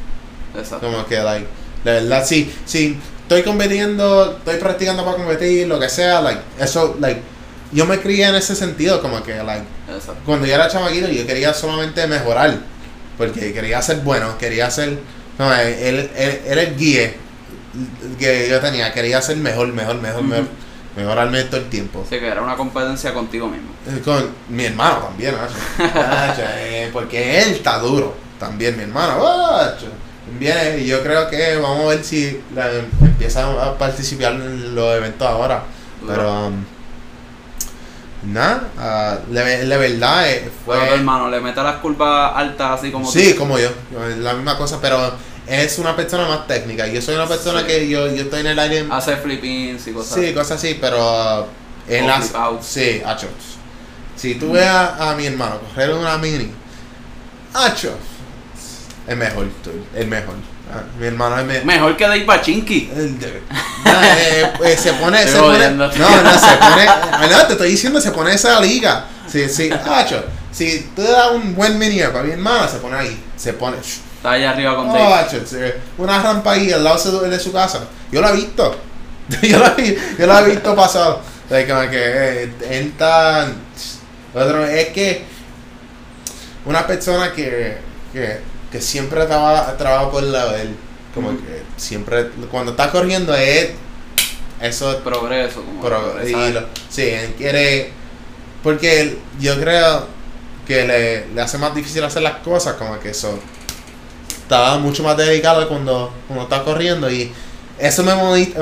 Exacto. Como que like, la verdad sí, sí, estoy compitiendo, estoy practicando para competir, lo que sea, like, eso, like, yo me crié en ese sentido, como que like, Exacto. cuando yo era chamaquito yo quería solamente mejorar porque quería ser bueno quería ser no, él, él, era el guía que yo tenía quería ser mejor mejor mejor mejor mejorarme todo el tiempo Así que era una competencia contigo mismo. Eh, con mi hermano también eh, porque él está duro también mi hermano viene y yo creo que vamos a ver si la- empieza a participar en los eventos ahora Duro. pero um, nada ah, de, de verdad eh, fue Pero tu hermano le mete las curvas altas así como Sí, tú. como yo, la misma cosa, pero es una persona más técnica. Yo soy una persona Sí. que yo, yo estoy en el aire. Hace flip-ins y cosas. Sí, cosas así, pero uh, en O las. Sí, hacho. Si tú ves a, a mi hermano correr una mini, hacho, es mejor, el mejor. Ah, mi hermano me, Mejor que Dave Pachinki. el no, eh, eh, se pone, se pone, no, no, se pone, ah, no, te estoy diciendo, se pone esa liga. Sí, sí, Hacho, si tú das un buen mini para mi hermana, se pone ahí, se pone, Está allá arriba con oh, Dave. Sí, una rampa ahí al lado de su- casa. Yo la he visto, yo la, yo la he visto pasar. O sea, como que eh, él es que una persona que, que, que siempre trabaja, trabaja por el lado de él. Como que siempre, cuando está corriendo es eso es Progreso, como pro- y lo- sí, él quiere porque él- yo creo que le, le hace más difícil hacer las cosas como que eso estaba mucho más dedicado cuando, cuando está corriendo y eso me,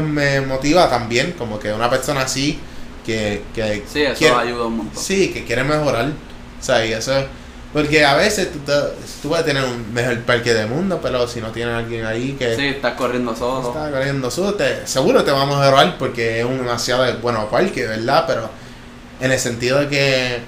me motiva también como que una persona así que, que Sí, eso quiere- ayuda un montón. Sí, que quiere mejorar. O sea, y eso Porque a veces tú, te- tú puedes tener un mejor parque del mundo, pero si no tienes a alguien ahí que Sí, estás corriendo solo. está corriendo solo, te- seguro te va a mejorar porque es un demasiado bueno parque, ¿verdad? Pero en el sentido de que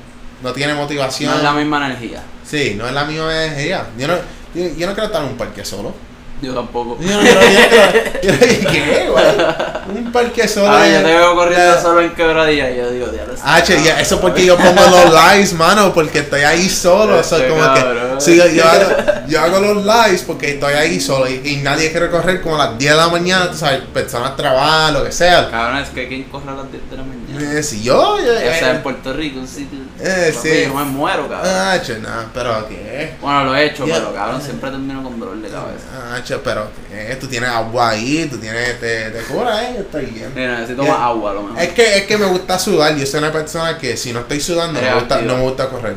no tiene motivación. No es la misma energía. Sí, no es la misma energía. Yo no, yo, no quiero estar en un parque solo. Yo tampoco. Yo no quiero, yo no quiero- yo no- ¿qué, güey? Un parque solo. A ver, de- yo te veo corriendo de- solo en quebradilla yo digo, diablo. este Ah, che, ya, cabrón". eso porque yo pongo los lives, mano, porque estoy ahí solo. Eso es Este como que. Sí, yo, yo hago, yo hago los lives porque estoy ahí solo y, y nadie quiere correr como a las 10 de la mañana, tú sabes, personas trabajan, lo que sea. Cabrón, es que ¿quién corre a las 10 de la mañana? Eh, si yo, yo O sea, en eh, Puerto Rico, un sitio. Eh, Papi, sí. Yo me muero, cabrón. ah, che, no, pero qué. Bueno, lo he hecho, Ya. pero cabrón, siempre termino con dolor de cabeza. Ah, pero ¿qué? tú tienes agua ahí, tú tienes, te, te cura, eh, yo estoy bien. Sí, necesito más agua, a lo mejor. Es que, es que me gusta sudar. Yo soy una persona que si no estoy sudando, Eres me gusta, no me gusta correr.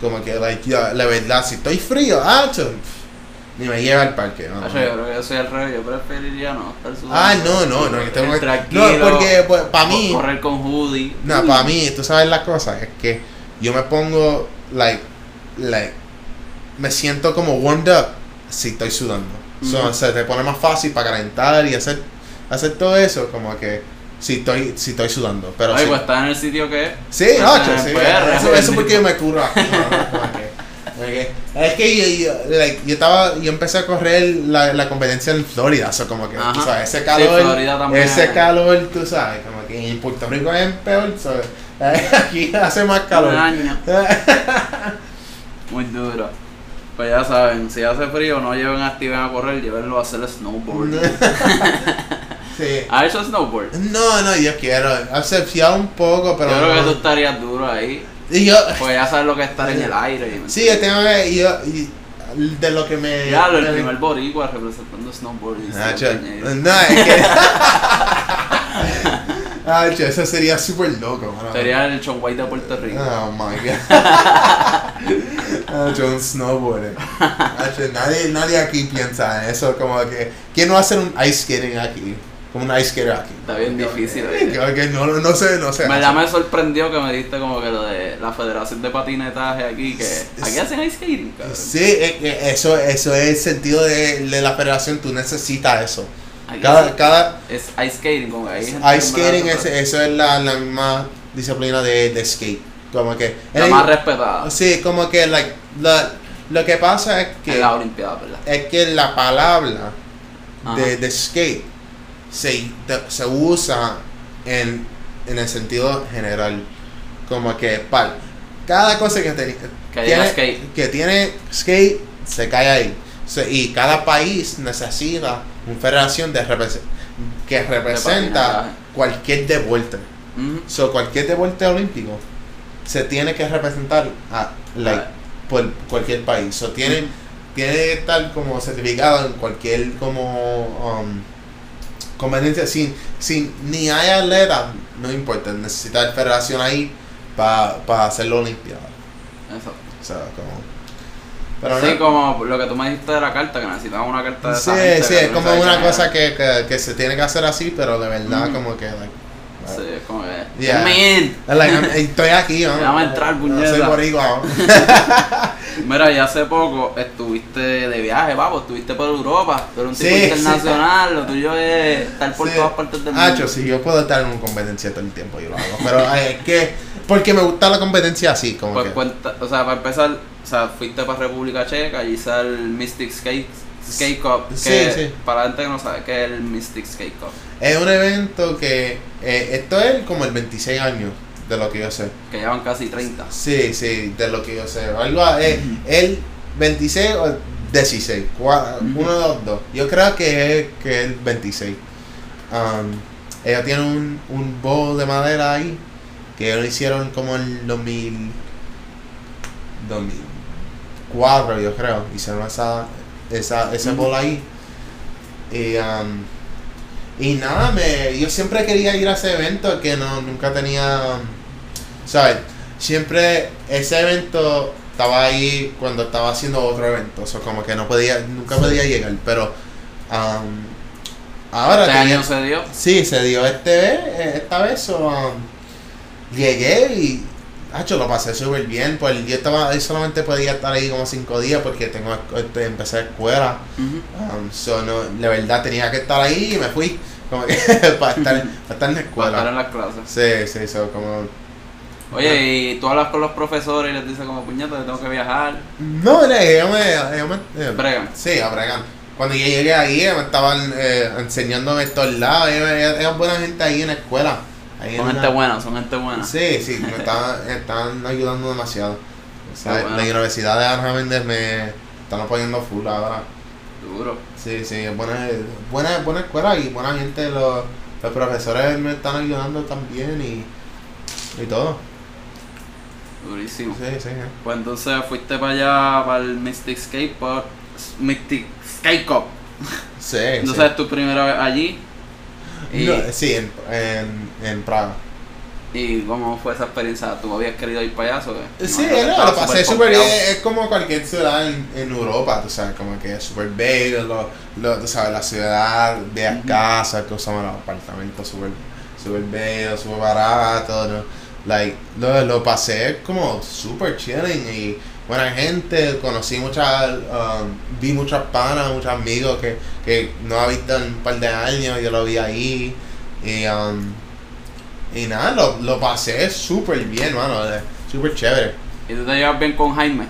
Como que, like, yo, la verdad, si estoy frío, ah, cho, ni me lleva al parque. No, no. yo creo que yo soy al revés, yo preferiría no estar sudando. Ah, no, no, no, tengo que- Tranquilo. no, porque, pues, pa' mí- Correr con hoodie. No, para mí, tú sabes la cosa, es que yo me pongo, like, like, me siento como warmed up si estoy sudando. So, Ujú. se te pone más fácil para calentar y hacer, hacer todo eso, como que si estoy, si estoy sudando. Pero Ay, si- pues está en el sitio que es. Sí, no, sí, PR, eso, bendito. porque yo me curo aquí. no, no, que- es que yo, yo, like, yo estaba, yo empecé a correr la, la competencia en Florida, eso como que, tú sabes, ese calor, ese calor, tú sabes, como que en Puerto Rico es peor, so, aquí hace más Un calor. año. Muy duro. Pues ya saben, si hace frío, no lleven a Steven a correr, llévenlo a hacer snowboard. sí. ¿Ha hecho snowboard? No, no, yo quiero, acepciar un poco, pero yo creo que tú estarías duro ahí. Y yo, Pues ya sabes lo que es estar en el aire. Sí, yo tengo que, yo, y de lo que me... Ya, lo, el me- primer boricua representando snowboard. No, es que. ah, eso sería súper loco, mano. Sería el White de Puerto Rico. Oh my god. ah, snowboarder. Ah, che, nadie, nadie aquí piensa en eso. Como que. ¿Quién no hacer un ice skating aquí? Como un ice skater aquí. Está bien difícil, que- que no, no, sé, no sé. Me, ya me sorprendió que me diste como que lo de la Federación de Patinetaje aquí, que aquí hacen ice skating, cabrón. Sí, es eso, eso es el sentido de, de la federación. Tú necesitas eso. Aquí Cada, hacen- cada, es ice skating, como que Ice skating, es, eso es la, la misma disciplina de, de skate. Como que. la más respetada sí, como que like, la- lo que pasa es que, en la Olimpiada, ¿verdad? es que la palabra de, de skate se, de- se usa en, en el sentido general. Como que para cada cosa que, te- Que tiene, skate. que tiene skate se cae ahí. So, y cada país necesita una federación de que representa cualquier deporte. Ujú. So, cualquier deporte olímpico se tiene que representar a, like. Por cualquier país. So, tiene, Ujú. tiene que estar como certificado en cualquier como um, competencia. Sin, sin ni hay atleta, no importa, necesita federación ahí para hacer la olimpiada. Eso. O sea, como... Pero sí, no- como lo que tú me dijiste de la carta, que necesitaba una carta de Sí, esa gente sí, es como una cosa que, que, que se tiene que hacer así, pero de verdad Ujú. como que... Like, Sí, es como que. Yeah. Estoy aquí, ¿no? Déjame entrar, No puñeta. soy boricua, ¿no? Mira, ya hace poco estuviste de viaje, vamos, estuviste por Europa, eres un tipo Sí, internacional, lo tuyo es estar por Sí. todas partes del mundo. Hacho, sí, yo puedo estar en una competencia todo el tiempo, yo lo hago. Pero eh, es que, porque me gusta la competencia así, como Pues que. cuenta, o sea, para empezar, o sea, fuiste para República Checa, allí está el Mystic Skate Skate Cup. Que Sí, sí. Para la gente que no sabe, ¿qué es el Mystic Skate Cup? Es un evento que. eh, esto es como el 26 años, de lo que yo sé. Que llevan casi 30. Sí, sí, de lo que yo sé. Algo, eh, el 26 o 16, cua- Ujú. uno de los dos. Yo creo que es, que el 26. Um, ellos tienen un, un bowl de madera ahí que lo hicieron como en 2000, 2004, yo creo. Hicieron esa, esa, ese Ujú. bowl ahí. Y, um, y nada, me, yo siempre quería ir a ese evento que no, nunca tenía. ¿Sabes? Siempre ese evento estaba ahí cuando estaba haciendo otro evento. O sea, como que no podía, nunca podía llegar. Pero um, ahora Este tenía- año se dio. Sí, se dio este vez, eh, esta vez. so, um, llegué y. Hacho, lo pasé súper bien. Pues yo estaba, yo solamente podía estar ahí como cinco días porque tengo este, empecé escuela. Um, so, no, la verdad tenía que estar ahí y me fui. Como que para estar, para estar en la Para estar escuela. en las clases. Sí, sí, so, como. Oye, y tú hablas con los profesores y les dices como puñeta, tengo que viajar. No, no, ellos me. Ellos me eh, Bregan. sí, a bregar. Cuando yo llegué ahí, me estaban eh, enseñándome estos lados. Ellos buena gente ahí en la escuela. Son en gente la- buena, son gente buena. Sí, sí, me están, están ayudando demasiado. O sea, Qué bueno. La Universidad de Ana Méndez me están apoyando full ahora. Duro. Sí, sí, es buena, buena, buena escuela y buena gente. Los, los profesores me están ayudando también y, y todo. Durísimo. Sí, sí, eh. Pues entonces fuiste para allá, para el Mystic Skate Park, Mystic Skate Cup. sí, Entonces es tu primera vez allí. Sí. Y, No, sí, en, en, en Praga. ¿Y cómo fue esa experiencia? ¿Tú habías querido ir para allá o? Sí, no, lo pasé súper bien. Es como cualquier ciudad en, en Europa, tú sabes, como que es súper bello, lo, lo, tú sabes, la ciudad, veas Ujú. casas, que usamos los apartamentos súper súper bellos, súper baratos, ¿no? Like, lo, lo pasé como súper chilling y buena gente, conocí muchas, um, vi muchas panas, muchos amigos que, que no había visto en un par de años, yo lo vi ahí y, um, y nada, lo, lo pasé súper bien, mano, eh, súper chévere. ¿Y tú te llevas bien con Jaime?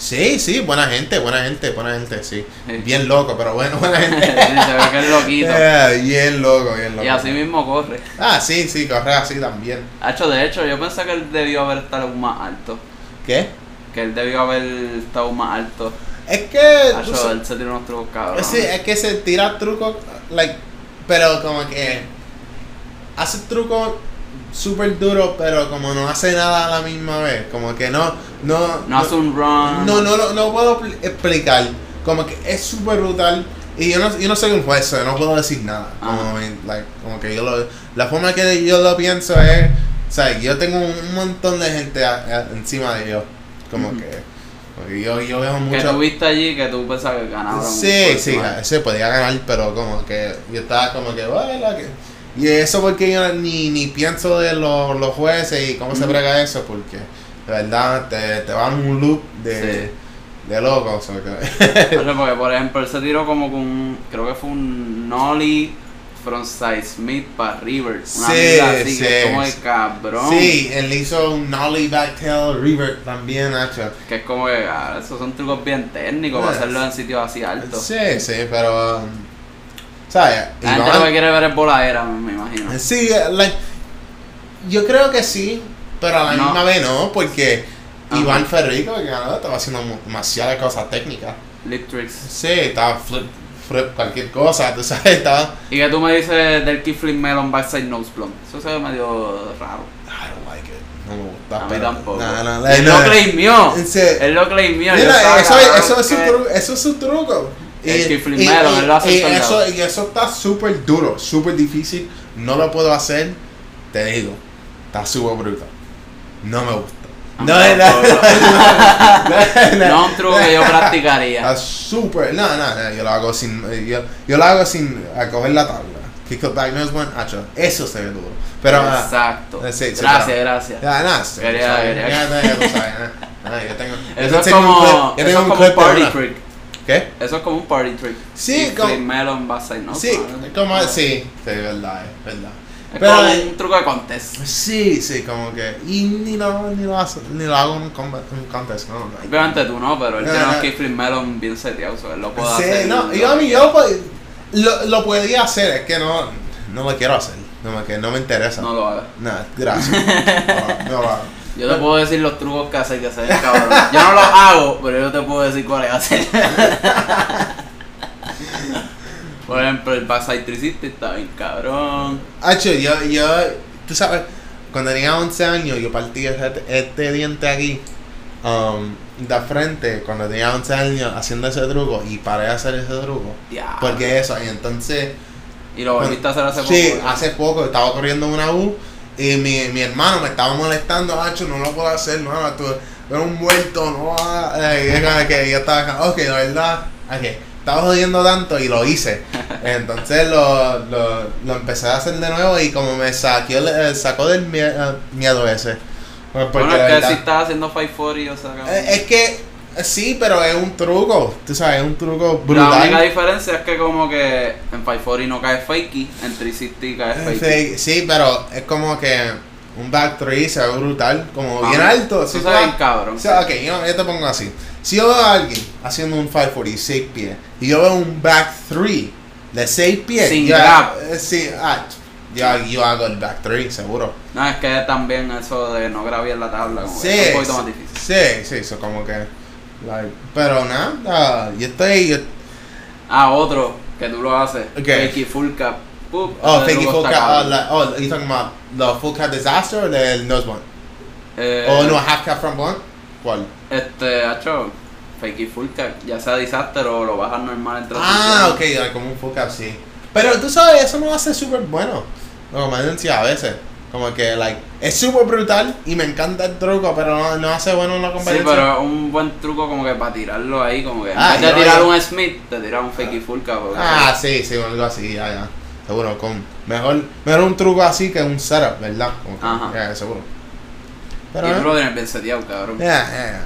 Sí, sí, buena gente, buena gente, buena gente, sí. Bien loco, pero bueno, buena gente. se ve que es loquito. Eh, bien loco, bien loco. Y así mismo corre. Ah, sí, sí, corre así también. Hacho, de hecho, yo pensé que él debió haber estado más alto. ¿Qué? Que él debió haber estado más alto. Es que... tú Hacho, sa- él se tiró unos trucos cabrones. sí, es que se tira trucos, like, pero como que hace trucos súper duros, pero como no hace nada a la misma vez. Como que no, no, No hace un run. No, no, no, no puedo pl- explicar. Como que es súper brutal. Y yo no, yo no soy un juez, no puedo decir nada. Como, Ajá. like, como que yo lo, la forma que yo lo pienso es, o sea, yo tengo un montón de gente a- a- encima de yo. Como que, yo, yo veo Que mucho. tú viste allí que tú pensabas que ganaba. Sí, sí, se podía ganar, pero como que yo estaba como que, bueno, que... Y eso porque yo ni, ni pienso de los, los jueces y cómo se Ujú. brega eso, porque de verdad te, te van un loop de, Sí. de locos. o que- Porque, por ejemplo, él se tiró como con. Creo que fue un Nolly frontside Smith para River. Una Sí, así que es sí. como el cabrón. sí, él hizo un nollie backtail revert también, Nacho. Que es como que. ah, esos son trucos bien técnicos para Yes. hacerlo en sitios así altos. Sí, sí, pero... um, ¿Sabes? La gente lo que quiere ver es voladera, me imagino. Sí, like, yo creo que sí, pero a la No. misma vez no, porque Ajá. Iván Ferrico, que ganó, estaba haciendo demasiadas cosas técnicas. Lip tricks. Sí, estaba flip cualquier cosa, tú sabes, estaba... Y que tú me dices del kickflip melon backside nose blunt. Eso se ve medio raro. I don't like it, no me gusta. A mí tampoco. No, no, él no, lo claimió. Él lo claimió. Mira, eso, eso, es que- truco, eso es su truco. El kickflip melon, él lo hace y eso, y eso está súper duro, súper difícil. No lo puedo hacer, te digo. Está súper bruto. No me gusta. Ah, No, no, no, no, no, No es un truco que yo practicaría. Está súper. No, no, no, yo lo hago sin. Yo, yo lo hago sin a coger la tabla. Kick up back nose one, hacho. Eso se ve duro. Pero. ah, Exacto. eh, sí, sí, gracias, pero- gracias. Ya, nada, sí, Quería- sabes, quería- ya, ya, ya tú sabes, ah, ah, yo tengo. yo Eso es clip- como, yo eso es un como un party trick. ¿Qué? Eso es como un party trick. Sí, Y como- melon backside nose Sí, blunt. como sí, sí, verdad, es verdad. Es Pero, como un truco de contest. Sí, sí, como que. Y ni lo, ni lo, hace- ni lo hago en un, contest, no. like. Obviamente tú no, pero él No, tiene no. un Keyflip Melon bien seteado, él lo puede Sí, hacer. no, yo a mí yo lo, lo podía hacer, es que no, no lo quiero hacer. No me, que no me interesa. No lo haga. No, gracias. No, no lo hago. Yo te puedo decir los trucos que hacer que se ven cabrón. Yo no los hago, pero yo te puedo decir cuáles hacer. Por ejemplo, el Backside 360 está bien cabrón. Hacho, yo, yo, tú sabes, cuando tenía 11 años, yo partí este, este diente aquí, um, de frente, cuando tenía 11 años, haciendo ese truco, y paré de hacer ese truco. Porque eso, y entonces, Y lo volviste a hacer hace poco. sí, hace poco estaba corriendo una U, y mi, mi hermano me estaba molestando, Hacho, no lo puedo hacer, no, tú eres un muerto, no, eh, es como que yo estaba, acá, ok, la verdad, ok, estaba jodiendo tanto y lo hice. Entonces lo, lo, lo empecé a hacer de nuevo y como me saqué, el- eh, sacó del eh, miedo ese. Pues bueno, es que verdad- si estás haciendo 540, o sea. Eh, es que sí, pero es un truco, tú sabes, es un truco La única brutal. diferencia es que como que en 540 no cae fakey, en 360 cae fakey. Sí, sí, pero es como que un back three se ve brutal, como bien Ah, alto. Eso sí, se ve bien cabrón. O sea, ok, yo, yo te pongo así. Si yo veo a alguien haciendo un 546 pies y yo veo un back 3 de 6 pies, Sin yo, grab. eh, sí, ah, yo, yo hago el back 3, seguro. No, es que también eso de no grabar la tabla como Sí, es un poquito más difícil. sí, sí, eso como que. like, pero nada, yo estoy. yo- Ah, otro que tú lo haces. Ok. Fakey full cap. Pup, oh, fakey full cap. Oh, cabrón. la- oh, you talking about the full cap disaster o el nose blunt? Eh, oh, no, half cap front blunt? ¿Cuál? Este, hacho, fakey full cap, ya sea disaster o lo bajas normal entre Ah, ok, como un full cap, sí. Pero tú sabes, eso no lo hace súper bueno. Como me decía a veces. Como que, like, es súper brutal y me encanta el truco, pero no, no hace bueno en la Sí, competencia. pero es un buen truco como que para tirarlo ahí, como que en Ah, vez de tirar un Smith, te tiras un fakey full cap. Ah, sí, sí, algo así, ya, ya. Seguro, con mejor, mejor un truco así que un setup, ¿verdad? Como que, Ajá. ya, seguro. Y Pero, tú eh, lo tienes bien seteado, cabrón. ya, ya.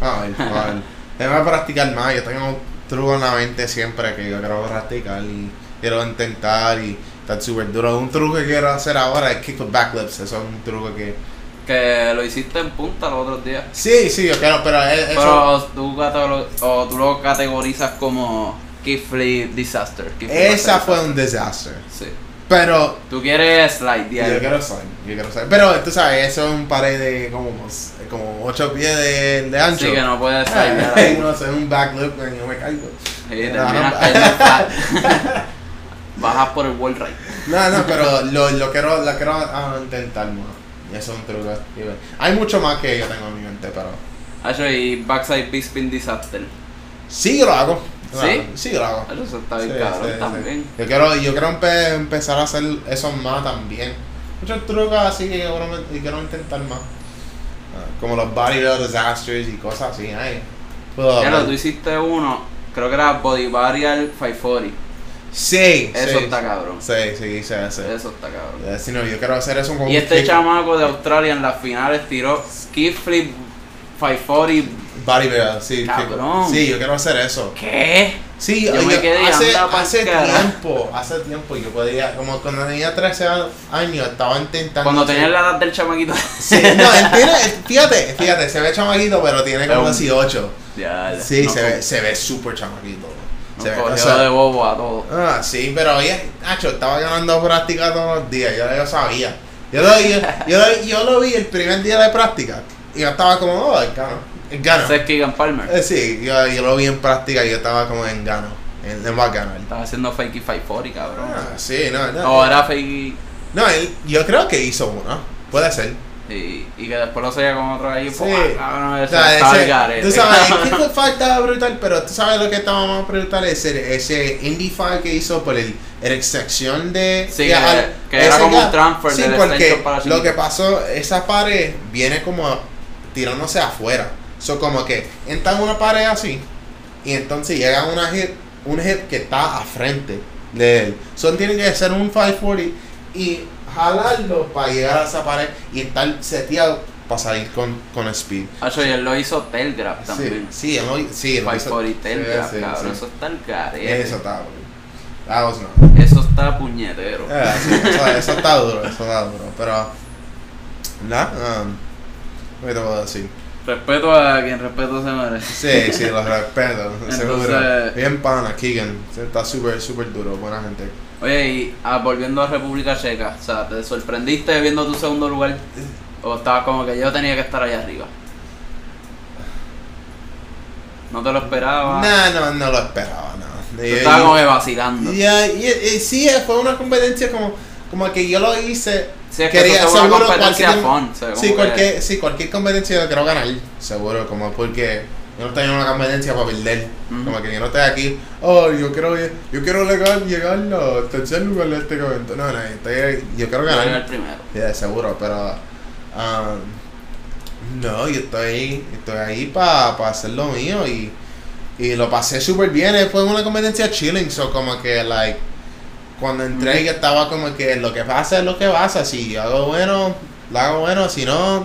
A ver, a ver. Tengo que practicar más. Yo tengo un truco en la mente siempre que yo quiero practicar y quiero intentar y estar súper duro. Un truco que quiero hacer ahora es kick with backlips. Eso es un truco que. Que lo hiciste en punta los otros días. Sí, sí, yo quiero, pero es- eso. Pero tú, catalo- o tú lo categorizas como kickflip disaster. esa disaster. fue un desastre. Sí. Pero Tú quieres slide, Yo yeah. quiero saber, yo quiero saber. Pero tú sabes, eso es un pared de como, como 8 pies de, de ancho. Sí, que no puedes Ay, slide. ay, no sé, un backloop y yo me caigo. Sí, terminas cayendo flat. Bajas por el wall ride. No, no, pero lo, lo quiero, lo quiero ah, intentar más. Y eso es un truco. Hay mucho más que yo tengo en mi mente, pero. Hacho, y backside big spin disaster. Sí, yo lo hago. ¿Sí? Sí, hago. Hacho, eso está bien Sí, cabrón sí, sí. también. Yo quiero, yo quiero empe- empezar a hacer eso más también. Muchos trucos así que yo quiero, intentar más. Ah, como los body roll disasters y cosas así. Ay, ver. tú hiciste uno, creo que era Body Barrier 540. Sí, Eso sí. está cabrón. Sí, sí, sí, sí. Eso está cabrón. Eh, sí, no, yo quiero hacer eso con Y este chamaco de Australia en las finales tiró ski flip 540. Body roll, sí. Cabrón. Sí, yo quiero hacer eso. ¿Qué? Sí, Yo me quedé hace, hace tiempo, hace tiempo yo podía, como cuando tenía 13 años, estaba intentando. Cuando tenías la edad del chamaquito. Sí, no, él tiene, fíjate, fíjate, se ve chamaquito, pero tiene como Es un- 18. ya, ya. Sí, No, se, ve, se ve súper chamaquito. No Se ve, o sea, de bobo a todo. Ah, sí, pero oye, Nacho, estaba ganando práctica todos los días, yo, yo sabía. Yo lo, yo, yo, lo- yo lo vi el primer día de práctica y yo estaba como, oh, el gano. Ese es Keegan Palmer. Eh, sí, yo, yo lo vi en práctica y yo estaba como en gano, en, en va a ganar. Estaba haciendo fakey 540, cabrón. Ah, sí, no, no. O era fakey No, él, yo creo que hizo uno, puede ser. y, y que después lo seguía con otro ahí. Sí. pues, ah, cabrón, O ese sea, ese- tú sabes, el Kick Fight estaba brutal, pero tú sabes lo que estaba más brutal, ese, ese Indie Fight que hizo por el, el extracción de... Sí, de que- al- que era como un transfer Sí, del porque para lo que pasó, esa pared viene como tirándose afuera. So, como que entra en una pared así, y entonces llega una hip, un hip que está a frente de él. So, tiene que ser un 540 y jalarlo para llegar a esa pared y estar seteado para salir con, con speed. Hacho, y él lo hizo Telegraph también. Sí, sí, él lo, sí, él lo hizo- 540 Telegraph, sí, sí, cabrón. sí. Eso está el garete. Eso está. Eso está puñetero. Eh, sí, eso, eso está duro, eso está duro. Pero, nada, um, ¿qué te puedo decir? Respeto a quien respeto se merece. Sí, sí, los respeto, seguro. Bien pana, Keegan, está súper, súper duro, buena gente. Oye, y ah, volviendo a República Checa, o sea, ¿te sorprendiste viendo tu segundo lugar? ¿O estabas como que yo tenía que estar allá arriba? ¿No te lo esperabas? No, no, no lo esperaba, no. Tú Y- estabas y- como que vacilando. Ya, sí, fue una competencia como, como que yo lo hice. Sí, es que eso fue una competencia cualquier- fun, o sea, como sí, que- cualquier, sí, cualquier competencia yo quiero ganar, seguro, como porque yo no estoy en una competencia para perder. Ujú. Como que yo no estoy aquí, oh, yo quiero, yo quiero llegar, llegar al tercer lugar de este evento. No, no, estoy, yo quiero Yo era el ganar. primero. Yeah, seguro, pero. um, no, yo estoy, estoy ahí para hacer lo mío y, y lo pasé súper bien. Fue una competencia chilling, so como que, like, cuando entré, estaba como que lo que pasa es lo que pasa. Si hago bueno, lo hago bueno, si no,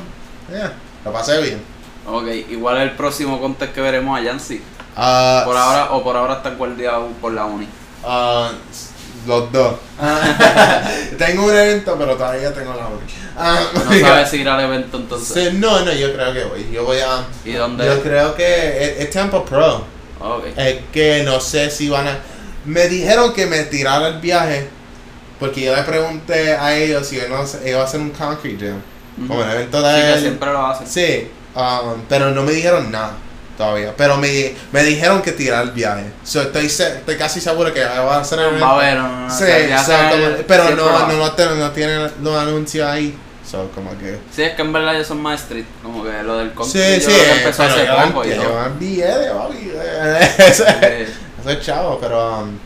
yeah, lo pasé bien. Ok, igual el próximo contest que veremos a Yancy. Ah, Por ahora, o por ahora está guardiado por la uni. ah, los dos. tengo un evento, pero todavía tengo la uni. Ah, No sabes si ir al evento entonces. Sí, no, no, yo creo que voy. Yo voy a. ¿Y dónde? Yo creo que es, es Pro. Ok. Es que no sé si van a. Me dijeron que me tirara el viaje. Porque yo le pregunté a ellos si no, iba a hacer un concrete jam. Ujú. Como el evento Sí, de que él. siempre lo hacen. Sí, um, pero no me dijeron nada todavía. Pero me, me dijeron que tirar el viaje. So, estoy, estoy casi seguro que va a hacer el Va a evento. haber un- Sí, pero no, no, no, tienen- no tienen los anuncios ahí. So, como que. Sí, es que en verdad ellos son más street. Como que lo del Sí, concrete sí, yo creo que empezó hace poco. llevan billetes, es chavo, pero. um,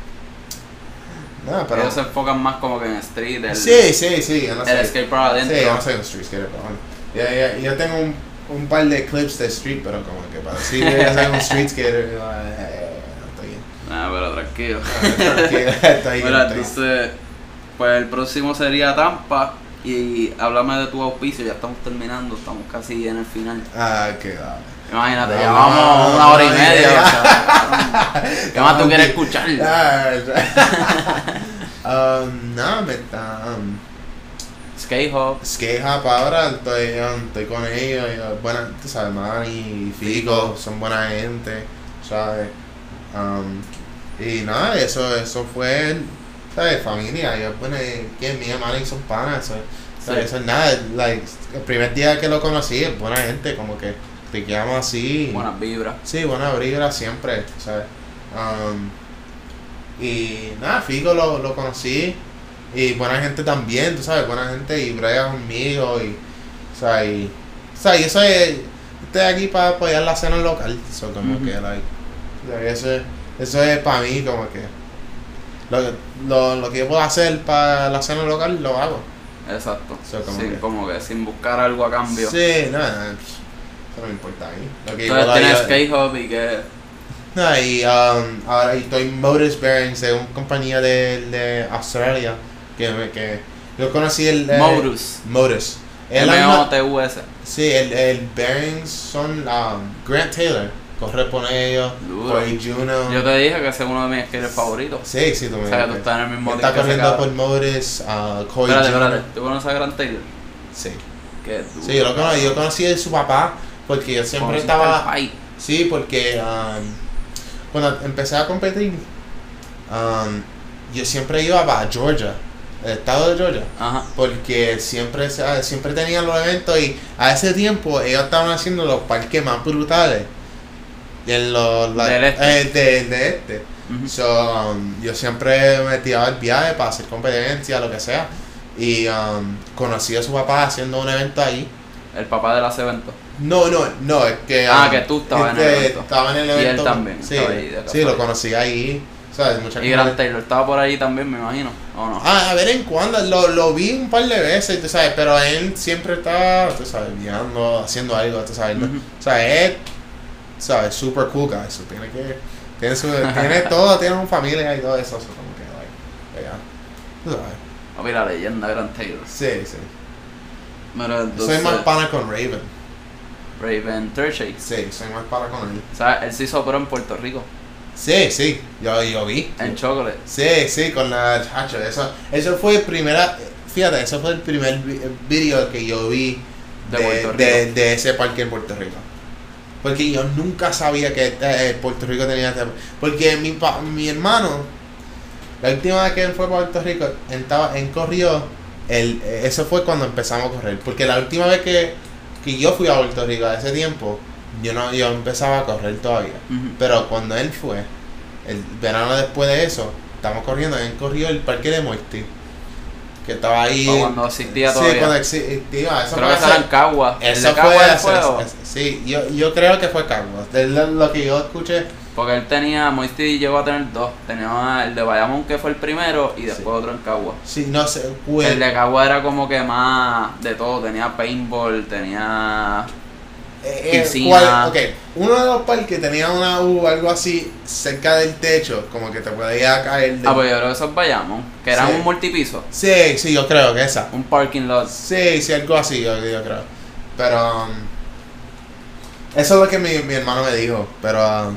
no, pero. Ellos se enfocan más como que en street. El, Sí, sí, sí. Yo no el sé. skate por adentro. Sí, yo no soy un street skater, pero bueno. Ya, ya, yo tengo un, un par de clips de street, pero como que para decir que yo soy un street skater, yo, eh, no estoy bien. Ah, pero tranquilo. Ah, tranquilo, estoy bien, Mira, entonces, pues el próximo sería Tampa. Y háblame de tu auspicio, ya estamos terminando, estamos casi en el final. Ah, qué dale. Imagínate, No, ya no, vamos no, una hora y no, media. o sea, ¿Qué más tú quieres escuchar? Ah, um, no, me está. Um, Skate Hop. Skate Hop ahora estoy, um, estoy con ellos, buena, tú sabes, Manny y Fico, son buena gente, ¿sabes? Um, y nada, eso, eso fue, ¿sabes? Familia, yo bueno, que mía, Manny son panas, ¿sabes? Sí. eso es nada, like, el primer día que lo conocí, es buena gente, como que te quedamos así. Buenas vibras. Sí, buena vibra siempre, ¿sabes? Um, y nada, Fico lo, lo conocí. Y buena gente también, tú sabes, buena gente y brega conmigo. Y, o sea, y, o sea, y eso es. Estoy aquí para apoyar la escena local. Eso, como que, like. Eso es, eso es para mí, como que. Lo, que- lo, lo que yo puedo hacer para la escena local, lo hago. Exacto. So, como sí, que- como que sin buscar algo a cambio. Sí, nada, nada, eso no me importa a mí. Lo que Entonces tienes Skate Hop y que. No, y um, ahora estoy en Modus Bearings de una compañía de, de Australia que, que yo conocí el eh, Modus. Misma- M-O-T-U-S. sí, el, el Bearings son um, Grant Taylor, corre por ellos. Corey Juno. Yo te dije que ese es uno de mis skaters favoritos. Sí, sí, tú me O sea, que tú estás en el mismo Está corriendo por Modus, uh, Corey Espérate, Juno. espérate. ¿Tú conoces a Grant Taylor? Sí. Qué duro. Sí, yo lo conocí, yo conocí a su papá porque yo siempre estaba... Sí, porque um, cuando empecé a competir, um, yo siempre iba para Georgia, el estado de Georgia, Ajá. porque siempre siempre tenían los eventos y a ese tiempo ellos estaban haciendo los parques más brutales. En los, la- Del este. eh, de, de este. Ujú. So, um, yo siempre me tiraba el viaje para hacer competencia, lo que sea. Y um, conocí a su papá haciendo un evento ahí. El papá de las eventos. No, no, no, es que. Ah, um, que tú estabas en el este, evento. Estaba en el Y él evento. también Sí, ahí sí, lo conocí ahí. ¿Sabes? Mucha Y Grant Taylor estaba por ahí también, me imagino. ¿O no? Ah, a ver en cuando, lo, lo vi un par de veces, tú sabes, pero él siempre está, tú sabes, guiando, haciendo algo, tú sabes, ¿no? O sea, él, sabes, super cool guy, so tiene que, tiene su, tiene todo, tiene una familia y todo eso, so como que, like, yeah, tú sabes, Papi, la leyenda Grant Taylor. sí, sí. Entonces, soy más pana con Raven, Raven Third Shake. sí, soy más pana con él. O sea, él se hizo pro en Puerto Rico. Sí, sí, yo, yo vi. En chocolate. Sí, sí, con la hacho, eso, eso fue el primera, fíjate, eso fue el primer vi- video que yo vi De de, ese parque en Puerto Rico. Porque yo nunca sabía que eh, Puerto Rico tenía este Porque mi, pa- mi hermano, la última vez que él fue a Puerto Rico, él, estaba, él corrió, el, eh, eso fue cuando empezamos a correr. Porque la última vez que, que yo fui a Puerto Rico a ese tiempo, yo no yo empezaba a correr todavía. Pero cuando él fue, el verano después de eso, estamos corriendo, él corrió el parque de Moisty. Que estaba ahí. O cuando existía Sí, todavía. cuando existía. Eso Creo fue que en Cagua. ¿El Eso fue Cagua él hace- fue, o? hace- Sí, yo, yo creo que fue lo, lo que yo escuché. Porque él tenía, Moisty llegó a tener dos. Tenía el de Bayamón que fue el primero y después otro en Cagua. Sí, no sé. fue- El de Cagua era como que más de todo. Tenía paintball, tenía... eh, eh, piscina. cuál- ok, uno de los parques tenía una U algo así cerca del techo, como que te podía caer. del- Ah, pues yo creo que eso es Bayamón. Que era Sí. un multipiso. Sí, sí, yo creo que esa. Un parking lot. Sí, sí, algo así, yo, yo creo. Pero. um, eso es lo que mi, mi hermano me dijo. Pero. um,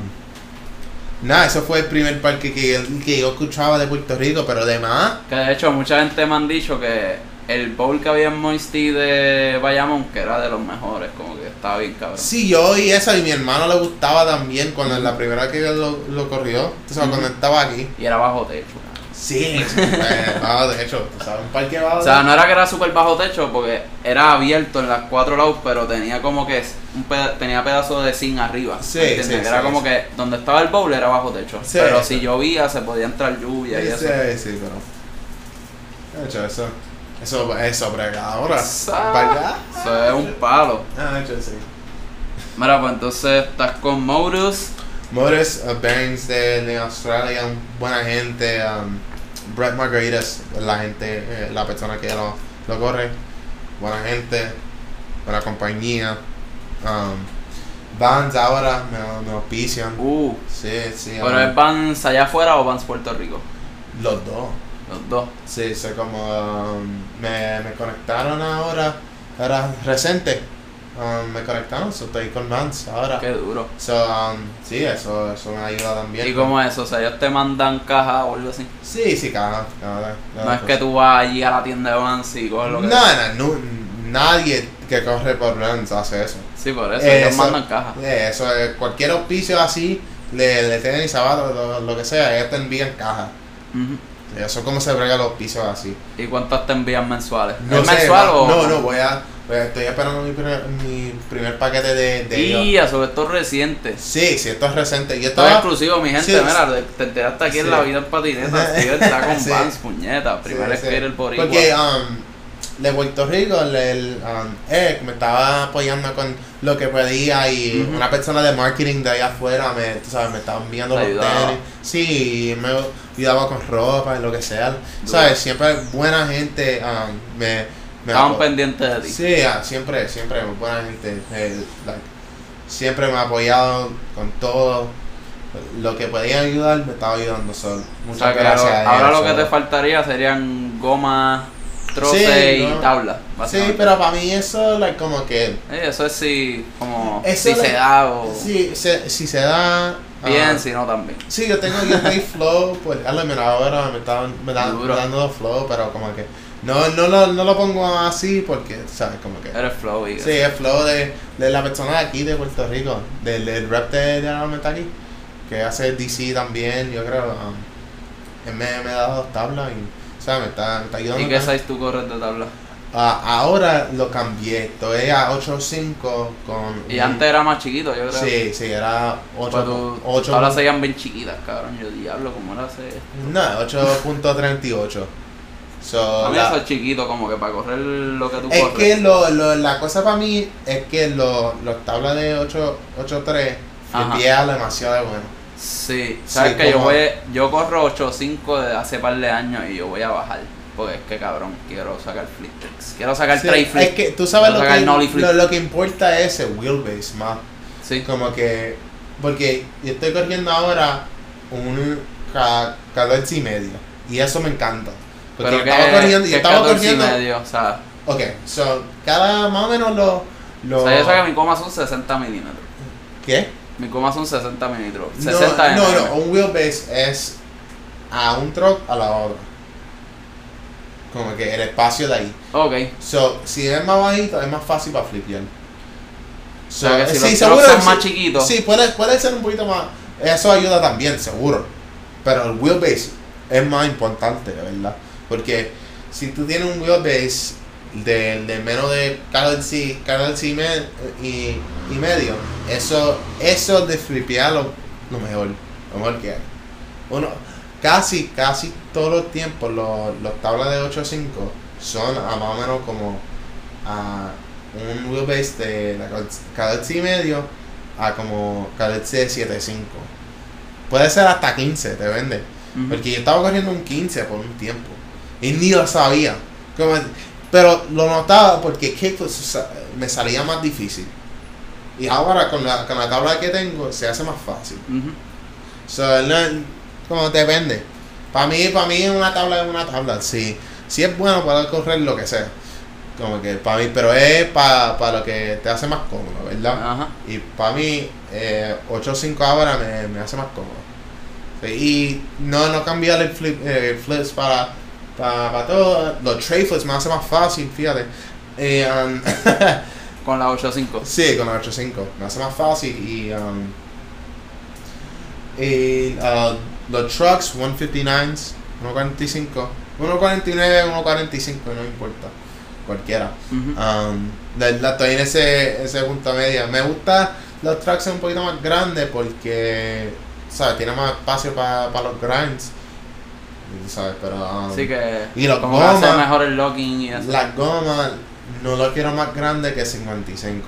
nada, eso fue el primer parque que, que yo escuchaba de Puerto Rico, pero además. Que de hecho mucha gente me han dicho que el bowl que había en Moisty de Bayamón, que era de los mejores, como que estaba bien cabrón. Sí, yo oí eso y mi hermano le gustaba también cuando la primera vez que lo, lo corrió. O sea, cuando estaba aquí. Y era bajo techo. Sí, eh, bajo de hecho, tú sabes, un parque bajo O de sea, no era que era súper bajo techo porque era abierto en las cuatro lados, pero tenía como que un peda- tenía pedazos de zinc arriba. Sí, sí, era sí, como sí. que donde estaba el bowl era bajo techo. Sí, pero si llovía se podía entrar lluvia y eso. sí, sí, pero. De hecho, eso. Eso. Sa- ¿Verdad? Eso es un palo. Ah, de hecho, sí. Mira, pues entonces estás con Modus. Morris uh, Burns de, de Australia, buena gente. Um, Brett Margaritas, la gente, eh, la persona que lo, lo corre, buena gente, buena compañía. Um, Vans ahora me, me auspician. Uh, Sí, sí. pero um, es Vans allá afuera o Vans Puerto Rico. los dos. Los dos. Sí, sé como um, me, me conectaron ahora, era reciente. Um, me conectaron, so estoy con Vans ahora. Qué duro. So, um, sí, eso, eso me ayuda también. ¿Y cómo es eso? O sea, ellos te mandan caja o algo así. Sí, sí, cada No es que tú vas allí a la tienda de Vans y coges lo que No, no, no, nadie que corre por runs hace eso. Sí, por eso, Eh, ellos eso- mandan caja. Eh, eso es cualquier auspicio así, le, le tenis, zapatos, lo, lo que sea, ellos te envían caja. Ujú. Eso es como se brega los auspicios así. ¿Y cuántas te envían mensuales? No ¿Es sé, mensual no, o.? no, no, voy a, a- estoy esperando mi primer, mi primer paquete de, de. Y sobre todo reciente. Sí, sí, esto es reciente. Yo Esto es estaba, exclusivo, mi gente. Sí, Mira, te- te enteraste aquí en la vida en patineta. Steven está con Sí. Vans, puñeta. Primer skater boricua. Porque um, de Puerto Rico, el, el, um, Eric me estaba apoyando con lo que pedía y una persona de marketing de allá afuera me, tú sabes, me estaba enviando los tenis. Sí, me ayudaba con ropa y lo que sea. ¿Sabes? Siempre buena gente um, me Estaban apo- pendientes de ti. Sí, ah, siempre, siempre buena gente. eh, like, siempre me ha apoyado con todo. Lo que podía ayudar me estaba ayudando solo. o Muchas sea, gracias. lo- a ahora lo que te faltaría serían gomas, troces Sí, y no. tablas. Sí, pero para mí eso, like, como que. Eh, eso es si, como, Eso si le- se da o Sí, se- si se da. bien, si no también. Sí, yo tengo, yo flow, pues a mira, ahora me estaban me da- dando flow, pero como que. No, no, lo, no lo pongo así porque, ¿sabes? Como que. Flow Sí, es flow de, de la persona de aquí, de Puerto Rico, del, del rap de, de Armament aquí, que hace DC también, yo creo. um, él me, me ha dado dos tablas y, o sea, me está, me está ayudando. ¿Y qué size tú corres de tabla? Ah, ahora lo cambié, estoy a 8.5 con... Y un- antes era más chiquito, yo creo. Sí, sí, era 8. Pues tu- tus 8 tablas seguían bien chiquitas, cabrón. Yo diablo, ¿cómo era ese? no, 8.38. So, A mí la- eso es chiquito, como que para correr lo que tú es corres. que lo, lo, la cosa para mí es que lo- los tablas de 8 8.3 Ajá. el pie es demasiado bueno. Sí, sabes Sí, que yo voy, yo corro 8.5 desde hace par de años y yo voy a bajar. Porque es que cabrón, quiero sacar flip tricks. Quiero sacar Sí, tray flip. es que tú sabes lo que, lo, lo que importa es el wheelbase más. Sí. Como que, porque yo estoy corriendo ahora un ca- 14 y medio. Y eso me encanta. Porque Pero yo estaba que, corriendo, yo estaba 14 y corriendo. medio, o sea, Ok, so, cada más o menos lo. lo o sea, yo sé que mi coma son 60 milímetros. ¿Qué? Mis gomas son 60 milímetros. No, 60 no, mm. no, un wheelbase es a un truck a la otra. Como que el espacio de ahí. Ok. So, si es más bajito, es más fácil para flipear. So, O sea, que si los seguro, trucks son sí, más chiquitos. Sí, puede, puede ser un poquito más. Eso ayuda también, seguro. Pero el wheelbase es más importante, ¿verdad? Porque si tú tienes un wheelbase de, de menos de cada C, y, y medio, eso, eso de flipear lo, lo mejor, lo mejor que hay. Uno, casi, casi todos los tiempos los, los tablas de 8.5 son a más o menos como a un wheelbase de la cada C y medio a como cada C 7.5. Puede ser hasta 15, te vende. Porque yo estaba corriendo un 15 por un tiempo. Y ni lo sabía. Como- pero lo notaba porque kickflip sa- me salía más difícil. Y ahora con la, con la tabla que tengo se hace más fácil. Ujú. So, no- como depende. Para mí, para mí una tabla es una tabla. Si, si es bueno para correr lo que sea. Como que para mí, pero es para lo que te hace más cómodo, ¿verdad? Ajá. Y para mí, eh, 8.5 ahora me, me hace más cómodo. Y no, no cambiar el flip, eh, flips para, para, para todo. Los tray flips me hace más fácil, fíjate. Eh, um, Con la 8.5. sí, con la 8.5 me hace más fácil. Y, um, y uh, los trucks, 159s, 1.45, 1.49, 1.45, no importa. Cualquiera. Um, la, la- estoy en ese, ese punto medio. Me gusta los tracks un poquito más grandes porque, ¿sabes? Tiene más espacio para los grinds. ¿Sabes? Pero, um, Así que. y hace gomas, mejor el locking y eso. las gomas no lo quiero más grande que 55.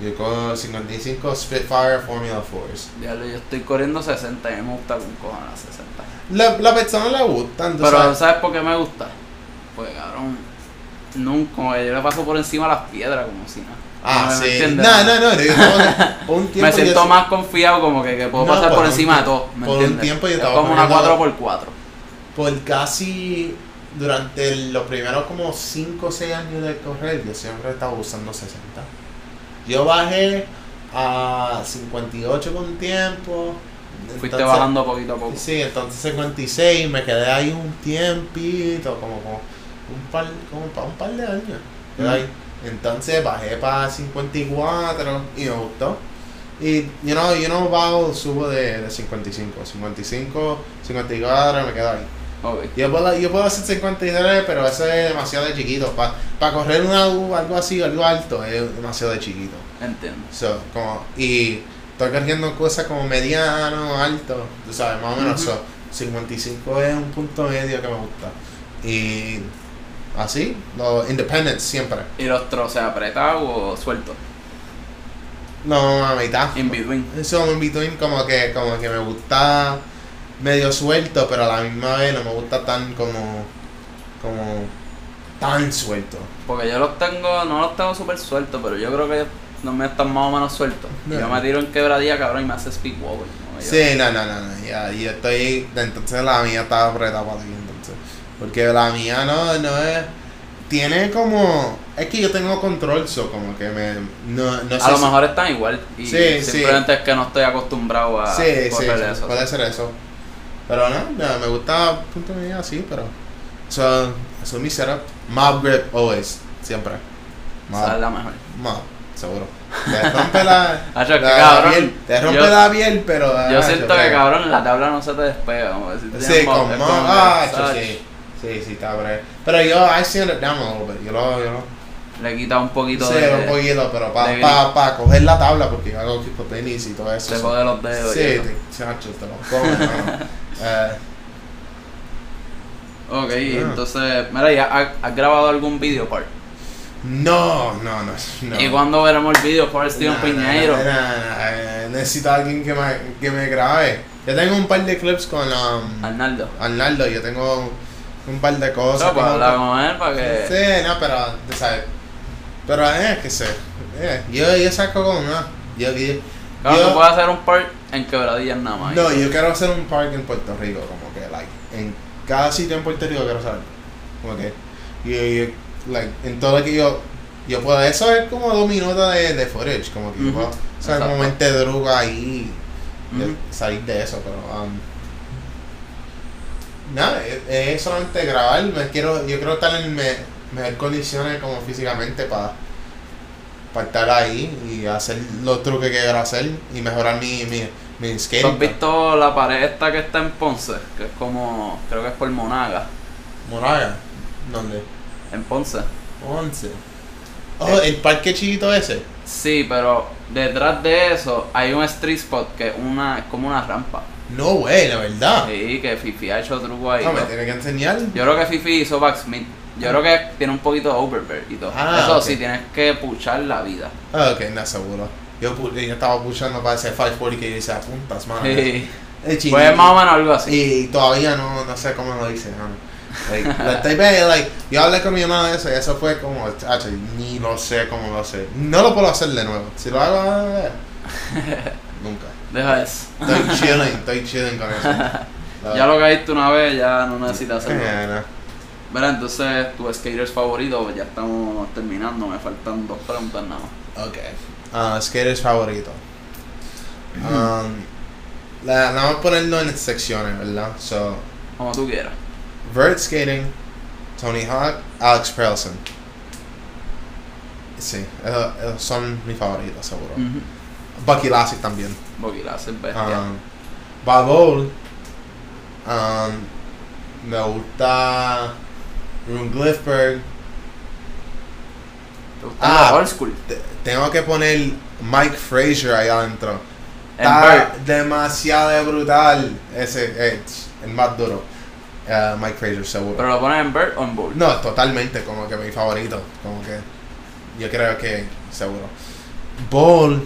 Yo cojo 55 Spitfire Formula 4s. Diablo, yo estoy corriendo 60 y me gusta con cojones 60. La, la persona le gustan, tú Pero sabes. ¿sabes por qué me gusta? Pues cabrón, nunca, yo le paso por encima las piedras como si nada. Ah, ¿Me- me sí. No, no, no. yo por un tiempo Me yo siento sí- más confiado como que, que puedo No, pasar por por un encima de todo, ¿me por un entiendes? tiempo yo es estaba como una corriendo- 4x4. Por casi durante los primeros como 5 o 6 años de correr, yo siempre estaba usando 60. Yo bajé a 58 con tiempo. Fuiste entonces- bajando poquito a poco. Sí, entonces 56, me quedé ahí un tiempito, como, como un par, como un par de años. Mm. ahí. Entonces bajé para 54 y me gustó. Y yo no, yo no bajo, subo de, de 55. 55, 54, me quedo ahí. Yo puedo, yo puedo hacer 53, pero eso es demasiado de chiquito. Para correr una U, algo así, algo alto, es demasiado de chiquito. Entiendo. So, como, y estoy corriendo cosas como mediano, alto, tú sabes, más o menos. Ujú. so, 55 es un punto medio que me gusta. Y así, los independents siempre. ¿Y los troces apretados o sueltos? No, a mitad. In between. Eso in between como que, como que me gusta medio suelto, pero a la misma vez no me gusta tan como, como tan suelto. Porque yo los tengo, no los tengo súper sueltos, pero yo creo que no me están más o menos sueltos. No. Yo me tiro en quebradilla, cabrón, y me hace speed wobble. ¿no? Yo- Sí, no, no, no, no, ya, yo estoy, entonces la mía está apretada para aquí, entonces, porque la mía no, no es, tiene como, es que yo tengo control, so como que me, no, no sé A lo si- mejor están igual. Y Sí, sí. simplemente es que no estoy acostumbrado a sí, sí, correr sí, eso. puede ser eso, pero no, me gusta punto medio así, pero, so, eso es mi setup, mob grip always, siempre, Esa es mob, la mejor. mob, seguro, te rompe la, piel, te rompe yo- la piel, pero, Yo ah, siento pero- que cabrón la tabla no se te despega. Si Sí, con es mo- como que, ah, sí, sí, sí, está. Pero yo, I stand it down a little bit. Yo lo, yo lo, Le quita un poquito sí, de. un poquito, pero para pa, pa coger la tabla, porque yo hago tipo tenis y todo eso. Se so- jode los dedos. Sí, te, te lo comes, mano. Eh, Ok, Ah. entonces, mira, ¿ya has, grabado algún video part? no, no, no, no. ¿Y cuándo veremos el video por Steven Nah, Piñeiro? nah, nah, necesito a alguien que me, que me grabe. Yo tengo un par de clips con um, Arnaldo. Arnaldo, yo tengo un par de cosas. No, pues hablar con él para que. Sí, no, pero, sabes. Pero es que sé. eh, yo, yo saco con una. Yo, yo, Claro, yo- tú puedes hacer un part en quebradillas nada más. no, yo quiero hacer un park en Puerto Rico, como que, like, en cada sitio en Puerto Rico quiero hacer. Como que, yo, yo, like, en todo lo que yo Yo puedo, eso es como dos minutos de, de footage, como que yo Ujú, puedo, o sea, momento de droga ahí, de Ujú. salir de eso, pero um, nada, es, es solamente grabar, me quiero, yo quiero estar en me- mejor condiciones como físicamente para estar ahí y hacer los truques que quiero hacer y mejorar mi, mi, mi ¿Tú skating. has visto la pared esta que está en Ponce? Que es como, creo que es por Monaga, Moraga, ¿dónde? en Ponce. Once. Oh, el parque chiquito ese. Sí, pero detrás de eso hay un street spot que es una, como una rampa. No, güey, la verdad. Sí, que Fifi ha hecho truco ahí. No, me tiene que enseñar. Yo creo que Fifi hizo backsmith. Yo creo que tiene un poquito de overbear y todo. Ah, Eso sí, tienes que puchar la vida. Ah, ok, no seguro. Yo, estaba pushando para ese 540 que yo hice a puntas, mano. Sí. Pues más o menos algo así. Y todavía no, no sé cómo lo hice, mano. Like, ve- like, yo hablé con mi hermano de eso y eso fue como, ni lo sé cómo lo sé. No lo puedo hacer de nuevo. Si lo hago, eh, nunca. Deja eso. Estoy chilling, estoy chilling con eso. Ya lo caíste una vez, ya no necesitas hacerlo. No. Verá, entonces, tu skaters favorito, ya estamos terminando, me faltan dos preguntas nada más. Ok. Ah, skaters favorito. Um, la, la vamos a ponerlo en secciones, ¿verdad? So, Como tú quieras. Vert Skating, Tony Hawk, Alex Perelson. Sí, esos, esos son mis favoritos, seguro. Bucky Lassie también. Boquilas es bestia. Um, Babol. Um, me gusta Rune Glifberg. ¿Te gusta ah. old school? Tengo que poner Mike Frazier ahí adentro. En Está demasiado brutal. Ese es el más duro. Uh, Mike Frazier, seguro. ¿Pero lo pones en Bird o en Bull? No, totalmente, como que mi favorito. Como que yo creo que seguro. Ball.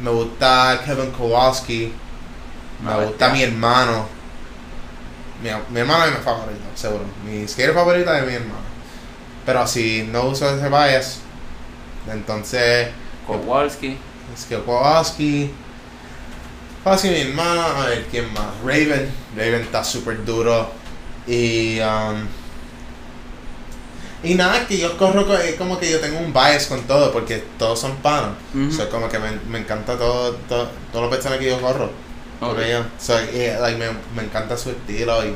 Me gusta Kevin Kowalski. Me gusta mi hermano. Mi, mi hermano es mi favorito, seguro. Mi skater favorito es mi hermano. Pero si no uso ese bias, entonces Kowalski. es que Kowalski. Kowalski mi hermano. A ver, ¿quién más? Raven. Raven está súper duro. Y. Um, y nada, que yo corro co- es como que yo tengo un bias con todo porque todos son panos. So, como que me, me encanta todo, todo, todas las personas que yo corro. Ok. Con ellos. So, eh, like, me, me encanta su estilo y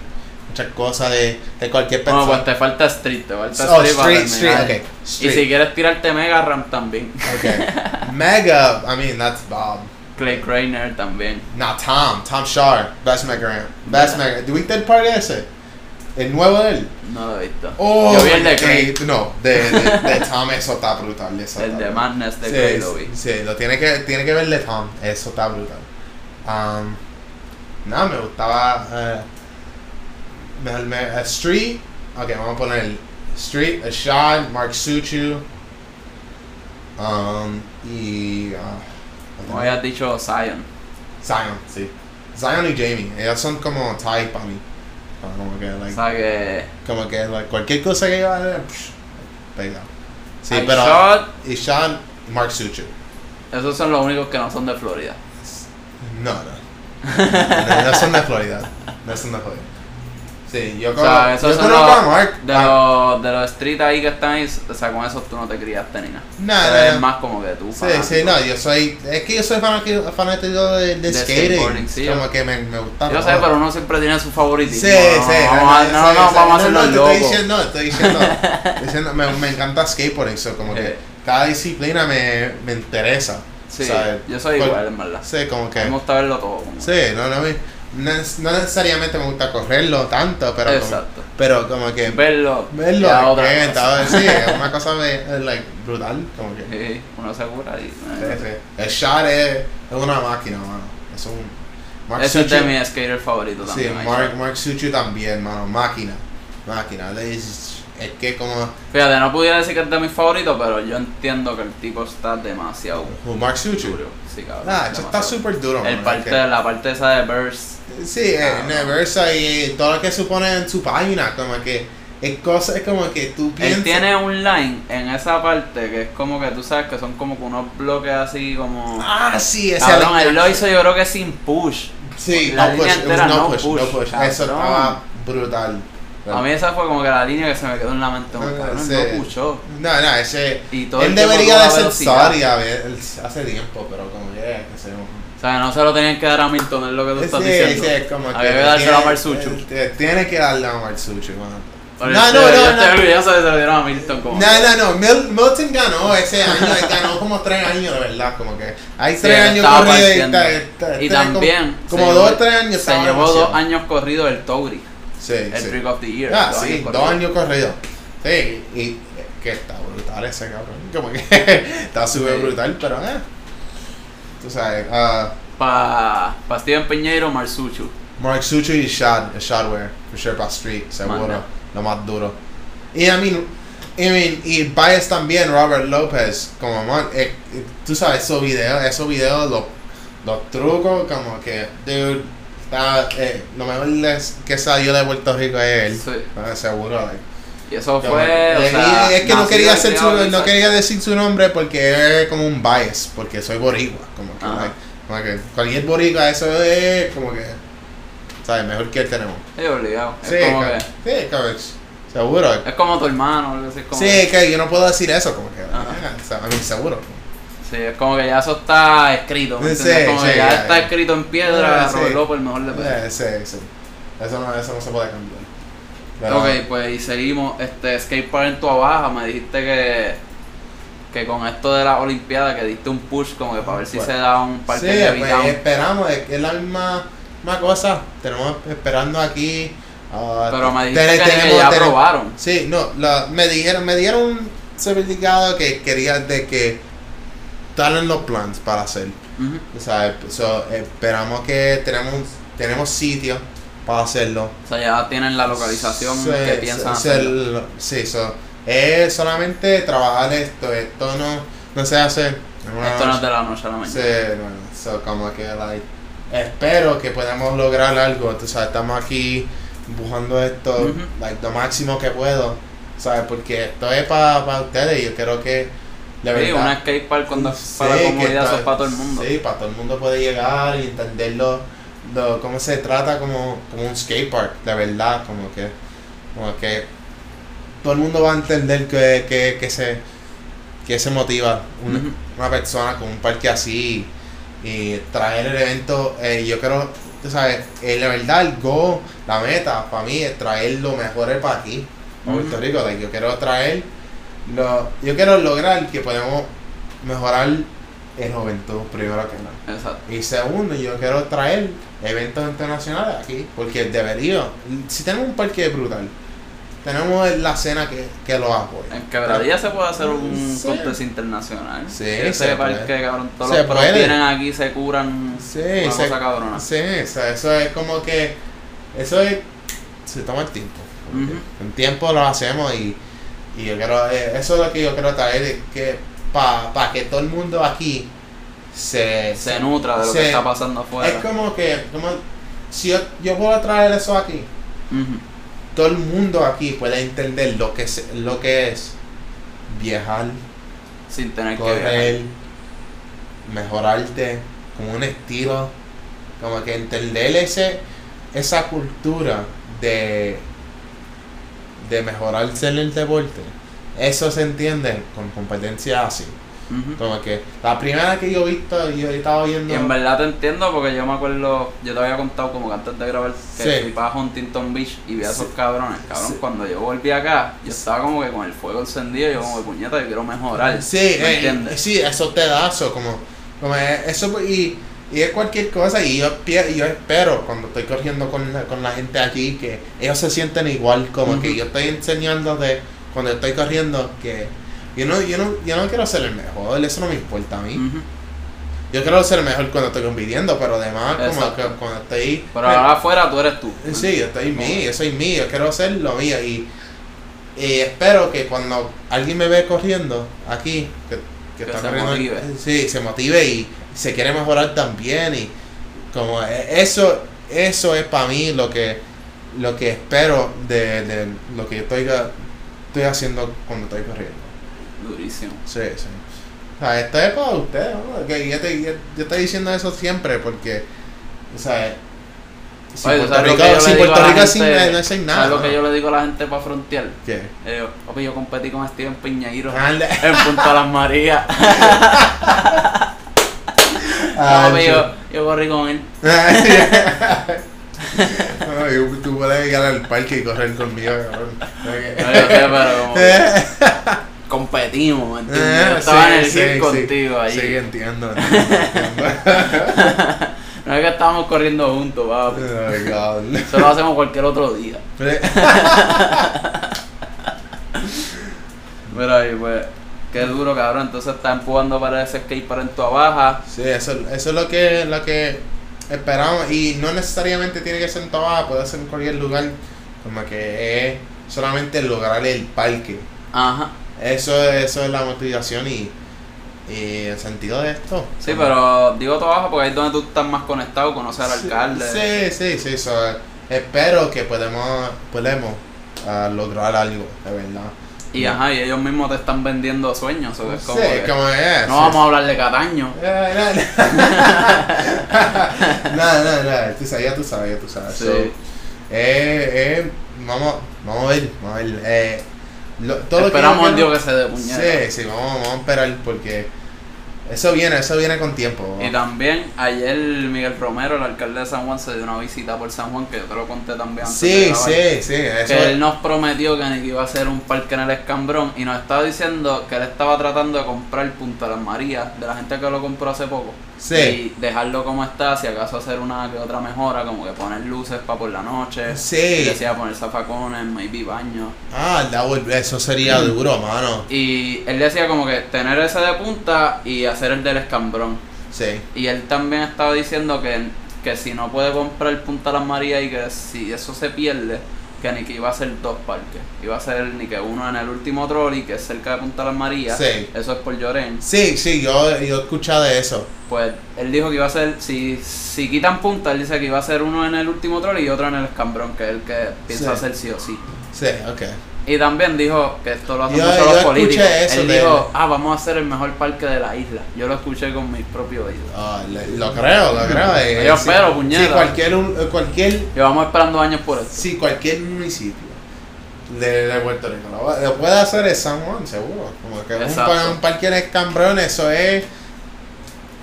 muchas cosas de, de cualquier persona. pues te falta Street, te falta oh, Street, street, street, okay. Y Street. si quieres tirarte Mega Ram también. Okay. Mega, I mean, that's Bob. Clay Craner también. No, Tom, Tom Shar, Best Mega Ramp. Best Yeah. Mega. ¿Tuviste el par de ese? El nuevo de él. No lo he visto. Oh, Yo vi el de eh, Clay. No, de, de, de Tom, eso está brutal. Eso El está de brutal. Madness de sí, Clay lo vi. Sí, lo tiene que, tiene que ver de Tom, eso está brutal. Um, no, me gustaba. eh, me, me- eh, Street, ok, vamos a poner Street, Ashad, Mark Suchu. Um, y. Como habías dicho, Zion. Zion, sí. Zion y Jamie, ellos son como tie para mí. Como que, O sea que. como que like, cualquier cosa que yo haga, pega. Sí, Hay pero. shot, Y Sean y Mark Suchu. esos son los únicos que no son de Florida. No, no. No, son de Florida. No son de Florida. Sí, yo O conozco, sea, esos yo son conozco los, a Mark. de, ah, los, de los street ahí que están ahí. O sea, con esos tú no te criaste ni nada. No, eres no. más como que tú. Sí, fanático. sí, no, yo soy. Es que yo soy fanático, fanático de, de, De skating. sí, como yo- que me, me gusta. Yo sé, pero uno siempre tiene su favoritismo. Sí, sí, no, no, no, vamos a hacerlo loco. estoy diciendo, estoy diciendo, diciendo me, me encanta skateboarding, so como que Eh. cada disciplina me, me interesa. Sí, ¿sabes? yo soy igual, en verdad. Sí, como que. me gusta verlo todo. como- Sí, no, no, no, no necesariamente me gusta correrlo tanto, pero como, Exacto. pero como que Verlo. verlo ah, sí, es una cosa de, eh, like, brutal, como que Sí, uno se cura y. sí, sí. el shot es, es una máquina, mano. Es un Mark Ese es de Suchu- mi skater favorito Sí, también. Mark, Aisha. Mark Suchu también, mano, máquina, máquina. Es, es que como Fíjate, no pudiera decir que es de mis favoritos, pero yo entiendo que el tipo está demasiado Mark Suchu. Sí, cabrón. Ah, eso está demasiado. súper duro, El mano, parte, que- la parte esa de Burst. Sí, eh, Ah, Neversa y todo lo que supone en su página, como que es cosa, es como que tú piensas. Él tiene un line en esa parte que es como que tú sabes que son como que unos bloques así como. Ah, sí, ese Cabrón, él lo hizo yo creo que sin push. Sí, la no línea push, entera no no push, push, no push. Eso estaba brutal. A mí esa fue como que la línea que se me quedó en la mente. Como, sí. no escuchó. No, no, ese. Y todo él debería de ser sorry a ver, él- hace tiempo, pero como ya, que se O sea, no se lo tenían que dar a Milton, es lo que tú estás Sí, diciendo. sí, es como Había que dárselo tiene- a Marsucho. eh, Tiene que darle a Marsucho, mano. Por No, eso no, yo no, estoy no. orgulloso de que se lo dieron a Milton como. No, no, no. Mil- Milton ganó ese año. él ganó como tres años, de verdad. Como que hay Sí, tres él años corridos y, Y como- también. Como, se dos o tres años Se llevó dos años corridos el Touri, Sí, el sí. Trick of the Year. Ah, dos sí, años dos años corridos. Sí, y que está brutal ese cabrón. Como que está súper Sí. brutal, pero eh. Tú sabes, ah, Pa, pa Steven Peñeiro, Marsucho. Mark Sucho y Shad, Shadware, for sure, para Street, seguro, lo más duro. Y I mean, I mean, y Bias también, Robert Lopez, como man, eh, tú sabes, esos videos, esos videos, los, los trucos, como que, dude, está, eh, lo mejor es que salió de Puerto Rico es él, Sí. ah, seguro, like. Y eso fue. o eh, sea, y es que no quería, hacer su- no quería decir su nombre porque es como un bias, porque soy boricua, como que, like, como que cualquier boricua eso es como que, ¿sabes? Mejor que él tenemos. Sí, obligado. Sí, es como ca- que. sí, cabrón, seguro. Es como tu hermano, es como Sí, que- yo no puedo decir eso, como que, Ajá. ah, o sea, a mí seguro. Sí, es como que ya eso está escrito. ¿me Sí, entiendes? como sí, que ya está escrito en piedra, Ah. Robert López, el mejor de sí, sí. Eso no, eso no se puede cambiar. Pero- Ok, pues y seguimos. Este, Skate Park en tu baja, me dijiste que. Que con esto de la Olimpiada, que diste un push como que para ver si Bueno. se da un parque Sí, de pues esperamos, es que es la misma, misma cosa. Tenemos esperando aquí. ah, Pero me dijiste ten- que, tenemos- ya tenemos- aprobaron. Sí, no, la- me dijeron, me dieron un certificado que quería de que están en los planes para hacer. Ujú. O sea, so, esperamos que tenemos tenemos sitio para hacerlo. O sea, ya tienen la localización Sí, que piensan sí, hacerlo. sí, so, es solamente trabajar esto, esto no, no se hace. Esto no es de la noche a la mañana. Sí, bueno, so, como que, like, espero que podamos lograr algo. Tú sabes, estamos aquí empujando esto, Ujú. like, lo máximo que puedo, ¿sabes? Porque esto es para ustedes y yo creo que, de Sí, una skate park cuando sí, para la eso es para todo el mundo. Sí, para todo el mundo puede llegar y entenderlo, lo, cómo se trata como, como un skate park, de verdad, como que, como que todo el mundo va a entender que, que, que se que se motiva una, una persona con un parque así y traer el evento, eh, yo creo, tú sabes, eh, la verdad, el go, la meta para mí es traer lo mejor para aquí, a Puerto Ujú. Rico, like, yo quiero traer, lo, yo quiero lograr que podemos mejorar el juventud, primero que nada. Exacto. Y segundo, yo quiero traer eventos internacionales aquí, porque debería, si tenemos un parque brutal, tenemos la cena que, que lo apoya. En Quebradilla se puede hacer un Sí. contest internacional. Sí, Ese se parque, puede. cabrón, todos Se los puede. vienen aquí, se curan. Sí, una se- cosa cabrona. Sí, eso es como que. Eso es. Se toma el tiempo. que Ujú. En tiempo lo hacemos y. Y yo quiero. eh, eso es lo que yo quiero traer. es Que para que todo el mundo aquí se. Se nutra de lo se- que está pasando afuera. Es como que. Como, si yo, yo puedo traer eso aquí, todo el mundo aquí puede entender lo que, se- lo que es viajar, Sin tener que viajar. correr, mejorarte como un estilo, como que entender ese, esa cultura de, de mejorarse en el deporte. Eso se entiende con competencias así. Como que la primera que yo he visto, yo estaba viendo. Y en verdad te entiendo porque yo me acuerdo, yo te había contado como que antes de grabar que Sí. fui para Huntington Beach y vi a esos Sí. cabrones. Cabrón, Sí. cuando yo volví acá, yo estaba como que con el fuego encendido y yo como que puñeta, yo quiero mejorar. Sí, ¿me eh, entiendes? sí, eso te da eso, como, como es- eso y, y es cualquier cosa y yo, yo espero cuando estoy corriendo con la, con la gente aquí que ellos se sienten igual, como que yo estoy enseñando de cuando estoy corriendo que yo no, yo no, yo no quiero ser el mejor, eso no me importa a mí. Yo quiero ser el mejor cuando estoy compitiendo, pero además como que cuando estoy Pero ahora afuera tú eres tú. Sí, yo estoy mí, yo soy mí, yo quiero hacer lo mío y, y espero que cuando alguien me ve corriendo aquí, que, que Que está se motive. sí, se motive y se quiere mejorar también y como e- eso, eso es para mí lo que, lo que espero de, de lo que yo estoy, estoy haciendo cuando estoy corriendo. Durísimo. Sí, sí. O sea, esto es para ustedes, ¿no? Que yo, te, yo, yo estoy diciendo eso siempre porque, o sea, Si Oye, Puerto ¿sabes lo Rico, si Puerto sin, gente? no hacen nada. ¿Sabes lo que ¿no? yo le digo a la gente para frontear? ¿Qué? Eh, yo, papi, yo competí con Steven Piñeiro en Punta Las Marías. Ah, papi, yo, yo corrí con él. Ay, tú puedes llegar al parque y correr conmigo, cabrón. No, yo sé, pero como que competimos, ¿me entiendes? Eh, Yo estaba en el sí, sí, contigo sí. allí. Sí, entiendo. entiendo. No es que estábamos corriendo juntos, papi. oh. Eso lo hacemos cualquier otro día. Pero ahí, pues, qué duro, cabrón. Entonces está empujando para ese skate para en tu baja. Sí, eso, eso es lo que, lo que esperamos. Y no necesariamente tiene que ser en Tobaga, puede ser en cualquier lugar. Como que es solamente lograr el parque. Ajá. Eso, eso es la motivación y, y el sentido de esto. Sí, pero digo tu baja porque ahí es donde tú estás más conectado, conocer al Sí, alcalde. Sí, sí, sí. so, espero que podemos, podemos ah, lograr algo, de verdad. Y ajá, y ellos mismos te están vendiendo sueños. o es como sí, que como es. no vamos a hablar de Cataño. Eh, No, no, no, tú sabes, ya tú sabes, ya tú sabes. Sí. So, eh, eh, vamos, vamos a ver, vamos a ver. Eh, lo- todo Esperamos en Dios que se dé puñeta. Sí, sí, vamos, vamos a esperar porque eso viene, eso viene con tiempo. Y también ayer Miguel Romero, el alcalde de San Juan, se dio una visita por San Juan, que yo te lo conté también antes de Sí, sí, sí, eso Que él nos prometió que iba a hacer un parque en el Escambrón y nos estaba diciendo que él estaba tratando de comprar Punta Las Marías de la gente que lo compró hace poco. Sí. Y dejarlo como está, si acaso hacer una que otra mejora, como que poner luces para por la noche. Sí. Y decía poner zafacones, maybe baños. Ah, would- eso sería Mm. duro, mano. Y él decía como que tener ese de punta y hacer el del Escambrón. Sí. Y él también estaba diciendo que, que si no puede comprar Punta Las Marías y que si eso se pierde, que ni que iba a hacer dos parques. Iba a ser ni que uno en el último trolley, que es cerca de Punta Las Marías. Sí. Eso es por Lloren. Sí, sí, yo, yo he escuchado de eso. Pues él dijo que iba a ser, si, si quitan punta, él dice que iba a ser uno en el último trolley y otro en el escambrón, que es el que piensa Sí. hacer sí o sí. Sí, ok. Y también dijo que esto lo hacen Yo- mucho yo los políticos. eso él dijo, él. ah, vamos a hacer el mejor parque de la isla. Yo lo escuché con mis propios oídos. Ah, le- lo creo, lo creo. eh, Yo sí, espero, puñeta. Sí, cualquier, eh, cualquier, Llevamos esperando años por esto. sí, cualquier municipio de, de Puerto Rico lo, puede hacer es San Juan, seguro. Como que un, parque en Escambrón, eso es.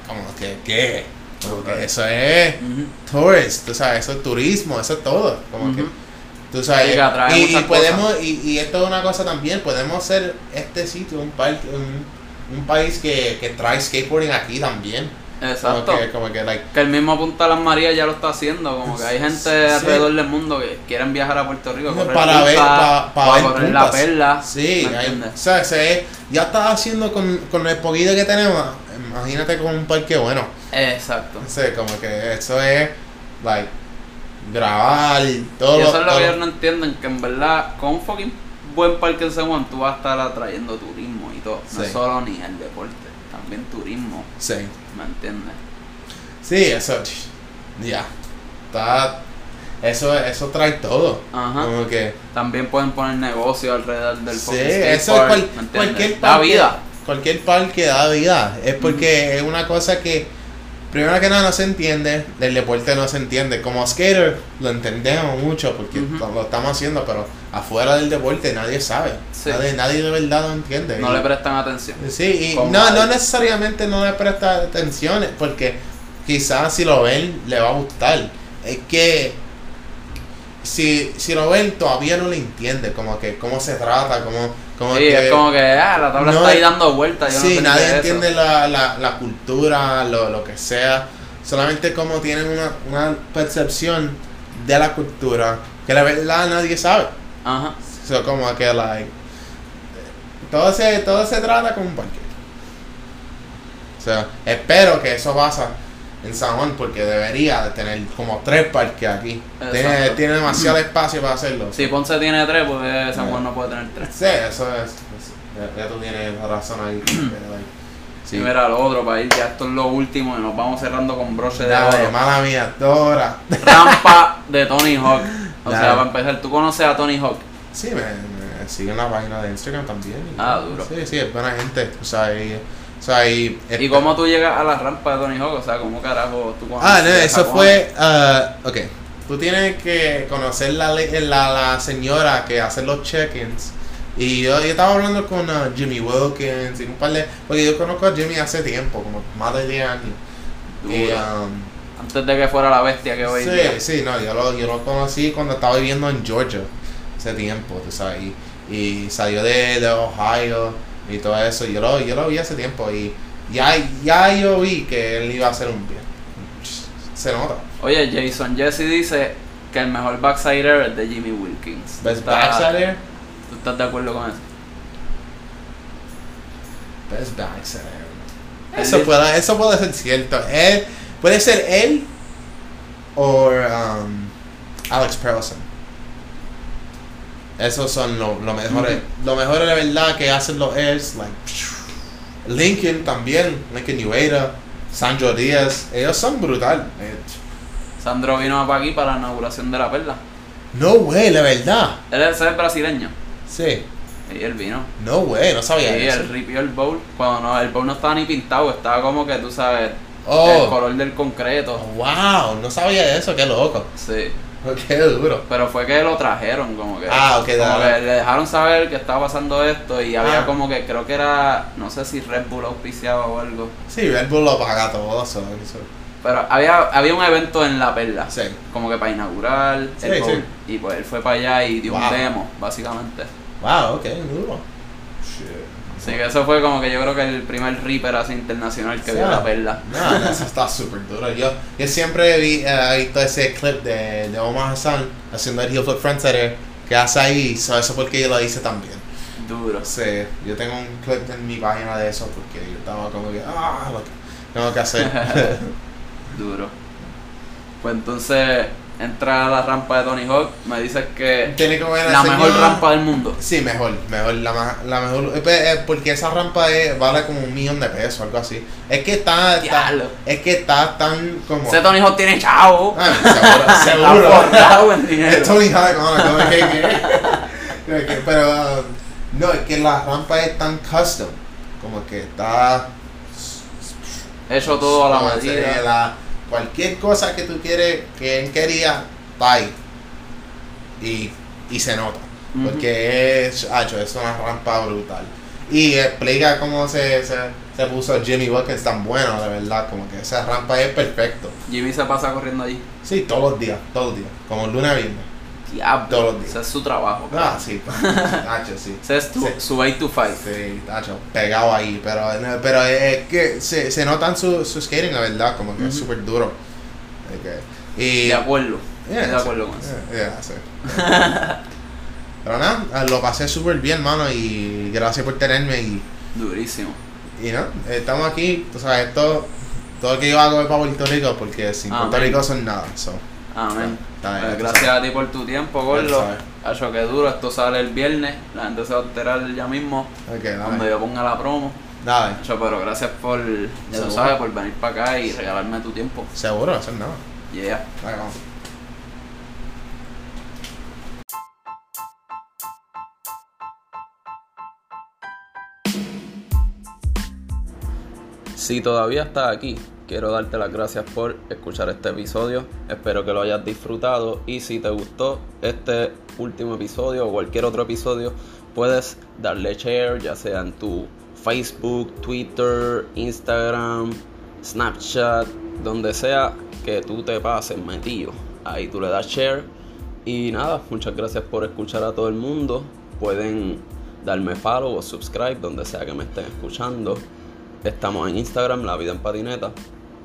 Como que, ¿qué? Como que eso es tourist, tú sabes, eso es turismo, eso es todo. Como que. Tú sabes, y, podemos, y, y esto es una cosa también, podemos hacer este sitio un, parque, un, un país que, que trae skateboarding aquí también. Exacto. Como que, como que, like, Que el mismo Punta Las Marías ya lo está haciendo, como que hay gente Sí. alrededor del mundo que quieren viajar a Puerto Rico, correr para ver, punta, pa- pa o a ver correr la perla. Sí, o sea, se- ya está haciendo con, con el poquito que tenemos, imagínate con un parque bueno. Exacto. Como que eso es, like, grabar, todo Y eso es lo que ellos no entienden, que en verdad con un fucking buen parque en San Juan tú vas a estar atrayendo turismo y todo. No Sí. solo ni el deporte, también turismo, Sí, ¿me entiendes? sí, eso, ya, está, eso, eso trae todo. Ajá. Como que, También pueden poner negocios alrededor del sí, eso es cual- cualquier Da parque, vida. cualquier parque da vida, es porque es una cosa que, primero que nada no se entiende, del deporte no se entiende, como skater lo entendemos mucho porque lo estamos haciendo, pero afuera del deporte nadie sabe, Sí. nadie, nadie de verdad lo entiende. No Y- le prestan atención. Sí, y no, no necesariamente no le presta atención, porque quizás si lo ven le va a gustar. Es que si, si lo ven todavía no le entiende, como que cómo se trata, cómo, cómo Sí, que- es como que ah, la tabla No está ahí dando vueltas. no sí, nadie entiende la, la, la cultura, lo, lo que sea, solamente como tienen una, una percepción de la cultura que la verdad nadie sabe. Ajá. So, como que, like, todo se, todo se trata como un parque. O sea, espero que eso pasa en San Juan porque debería de tener como tres parques aquí. Tiene, demasiado espacio para hacerlo. Si Ponce tiene tres, pues San Juan no puede tener tres. Sí, eso es. eso- ya, ya tú tienes razón ahí. like, Sí. sí. mira, lo otro, para ir, ya esto es lo último y nos vamos cerrando con broche de oro. mala mía, Dora. Rampa de Tony Hawk. O Dale. sea, para empezar, ¿tú conoces a Tony Hawk? Sí, me, me sigue en la página de Instagram también. y Ah, duro. Sí, sí, es buena gente. O sea, y, o sea, y, ¿Y cómo tú llegas a la rampa de Tony Hawk? O sea, ¿cómo carajo tú conoces? Ah, no, eso fue. ah, ok. tú tienes que conocer la, le- la, la señora que hace los check-ins. Y yo, yo estaba hablando con uh, Jimmy Wilkins y un par de... Porque yo conozco a Jimmy hace tiempo, como más de 10 años. Y, um, Antes de que fuera la bestia que hoy día. Sí, sí, no, yo lo, yo lo conocí cuando estaba viviendo en Georgia, hace tiempo, tú sabes, y, y salió de, de Ohio y todo eso, yo lo, yo lo vi hace tiempo y ya, ya yo vi que él iba a hacer un bien. Se nota. Oye, Jason Jesse dice que el mejor backsider es de Jimmy Wilkins. Best ¿Tú estás- backside ¿Tú estás de acuerdo con eso? Best backside Él Eso puede, eso puede ser cierto. Él, puede ser él o um, Alex Perelson. Esos son los lo mejores. Lo mejores de verdad que hacen los es like Lincoln también, Lincoln Ueda, Sandro Díaz, ellos son brutal. Eh, Sandro vino para aquí para la inauguración de la perla. No way, la verdad. Él es, es brasileño. Sí. Y él vino. No way, no Y sabía eso. él ripió el bowl. Cuando no, el bowl no estaba ni pintado, estaba como que tú sabes, el Oh, color del concreto. wow, no sabía eso, qué loco. Sí. Qué duro. Pero fue que lo trajeron, como que. Ah, ok, como que le dejaron saber que estaba pasando esto y había Ah. como que, creo que era, no sé si Red Bull auspiciaba o algo. Sí, Red Bull lo paga todo eso. eso. Pero había, había un evento en La Perla. Sí. Como que para inaugurar Sí, el sí. Y pues él fue para allá y dio un demo, básicamente. Wow, ok, duro. Shit. Que eso fue como que yo creo que el primer Reaper así internacional que Sí. vio La Perla. No, no, eso está súper duro. Yo, yo siempre vi, eh, visto ese clip de, de Omar Hassan haciendo el heel flip frontsider que hace ahí. So, eso porque yo lo hice también. Duro. Sí, yo tengo un clip en mi página de eso porque yo estaba como que, ah, lo que tengo que hacer. Duro. Pues entonces entra a la rampa de Tony Hawk. Me dices que Tiene que ver la mejor rampa del mundo. Sí, mejor, mejor, la, ma- la mejor, eh, pe- eh, porque esa rampa es- vale como un millón de pesos, algo así. Es que está, está- Diablo. es que está tan como... Ese Tony Hawk tiene chavo. Ah, seguro, Está seguro. forrado en dinero. Es Tony Hawk, no, como que- que- que- pero um, no, es que la rampa es tan custom, como que está Hecho todo a la medida. la- cualquier cosa que tú quieres, que él quería, está ahí. Y, y se nota. Porque es, hacho, es una rampa brutal. Y explica cómo se, se, se puso Jimmy Wilkins tan bueno, de verdad. Como que esa rampa es perfecto. Jimmy se pasa corriendo allí. Sí, todos los días, todos los días. Como lunes a viernes. Diablo. Todos los días. Ese es su trabajo. Ah, sí, hacho, sí. Ese es tu, Sí. su 8 to 5. Sí, tacho, pegado ahí, pero, pero es que se, se notan su, su skating, la verdad, como que es súper duro. Y, De acuerdo. Yeah, de acuerdo con eso. yeah, yeah, sí. pero nada, lo pasé súper bien, mano, y gracias por tenerme y, Durísimo. y no, estamos aquí, tú sabes, esto, todo lo que yo hago es para Puerto Rico, porque sin Puerto Amén. Rico son nada, so, Amén. Está bien, Pues gracias a ti por tu tiempo, Gordo. Hacho que duro, esto sale el viernes. La gente se va a enterar ya mismo. Cuando yo ponga la promo. dale, Hacho, pero gracias por, ya tú sabes, por venir para acá y regalarme tu tiempo. seguro, es nada, Yeah. dale, vamos. Si todavía estás aquí, quiero darte las gracias por escuchar este episodio. Espero que lo hayas disfrutado y si te gustó este último episodio o cualquier otro episodio, puedes darle share, ya sea en tu Facebook, Twitter, Instagram, Snapchat, donde sea que tú te pases metido. Ahí tú le das share. Y nada, muchas gracias por escuchar a todo el mundo. Pueden darme follow o subscribe donde sea que me estén escuchando. Estamos en Instagram, La Vida en Patineta.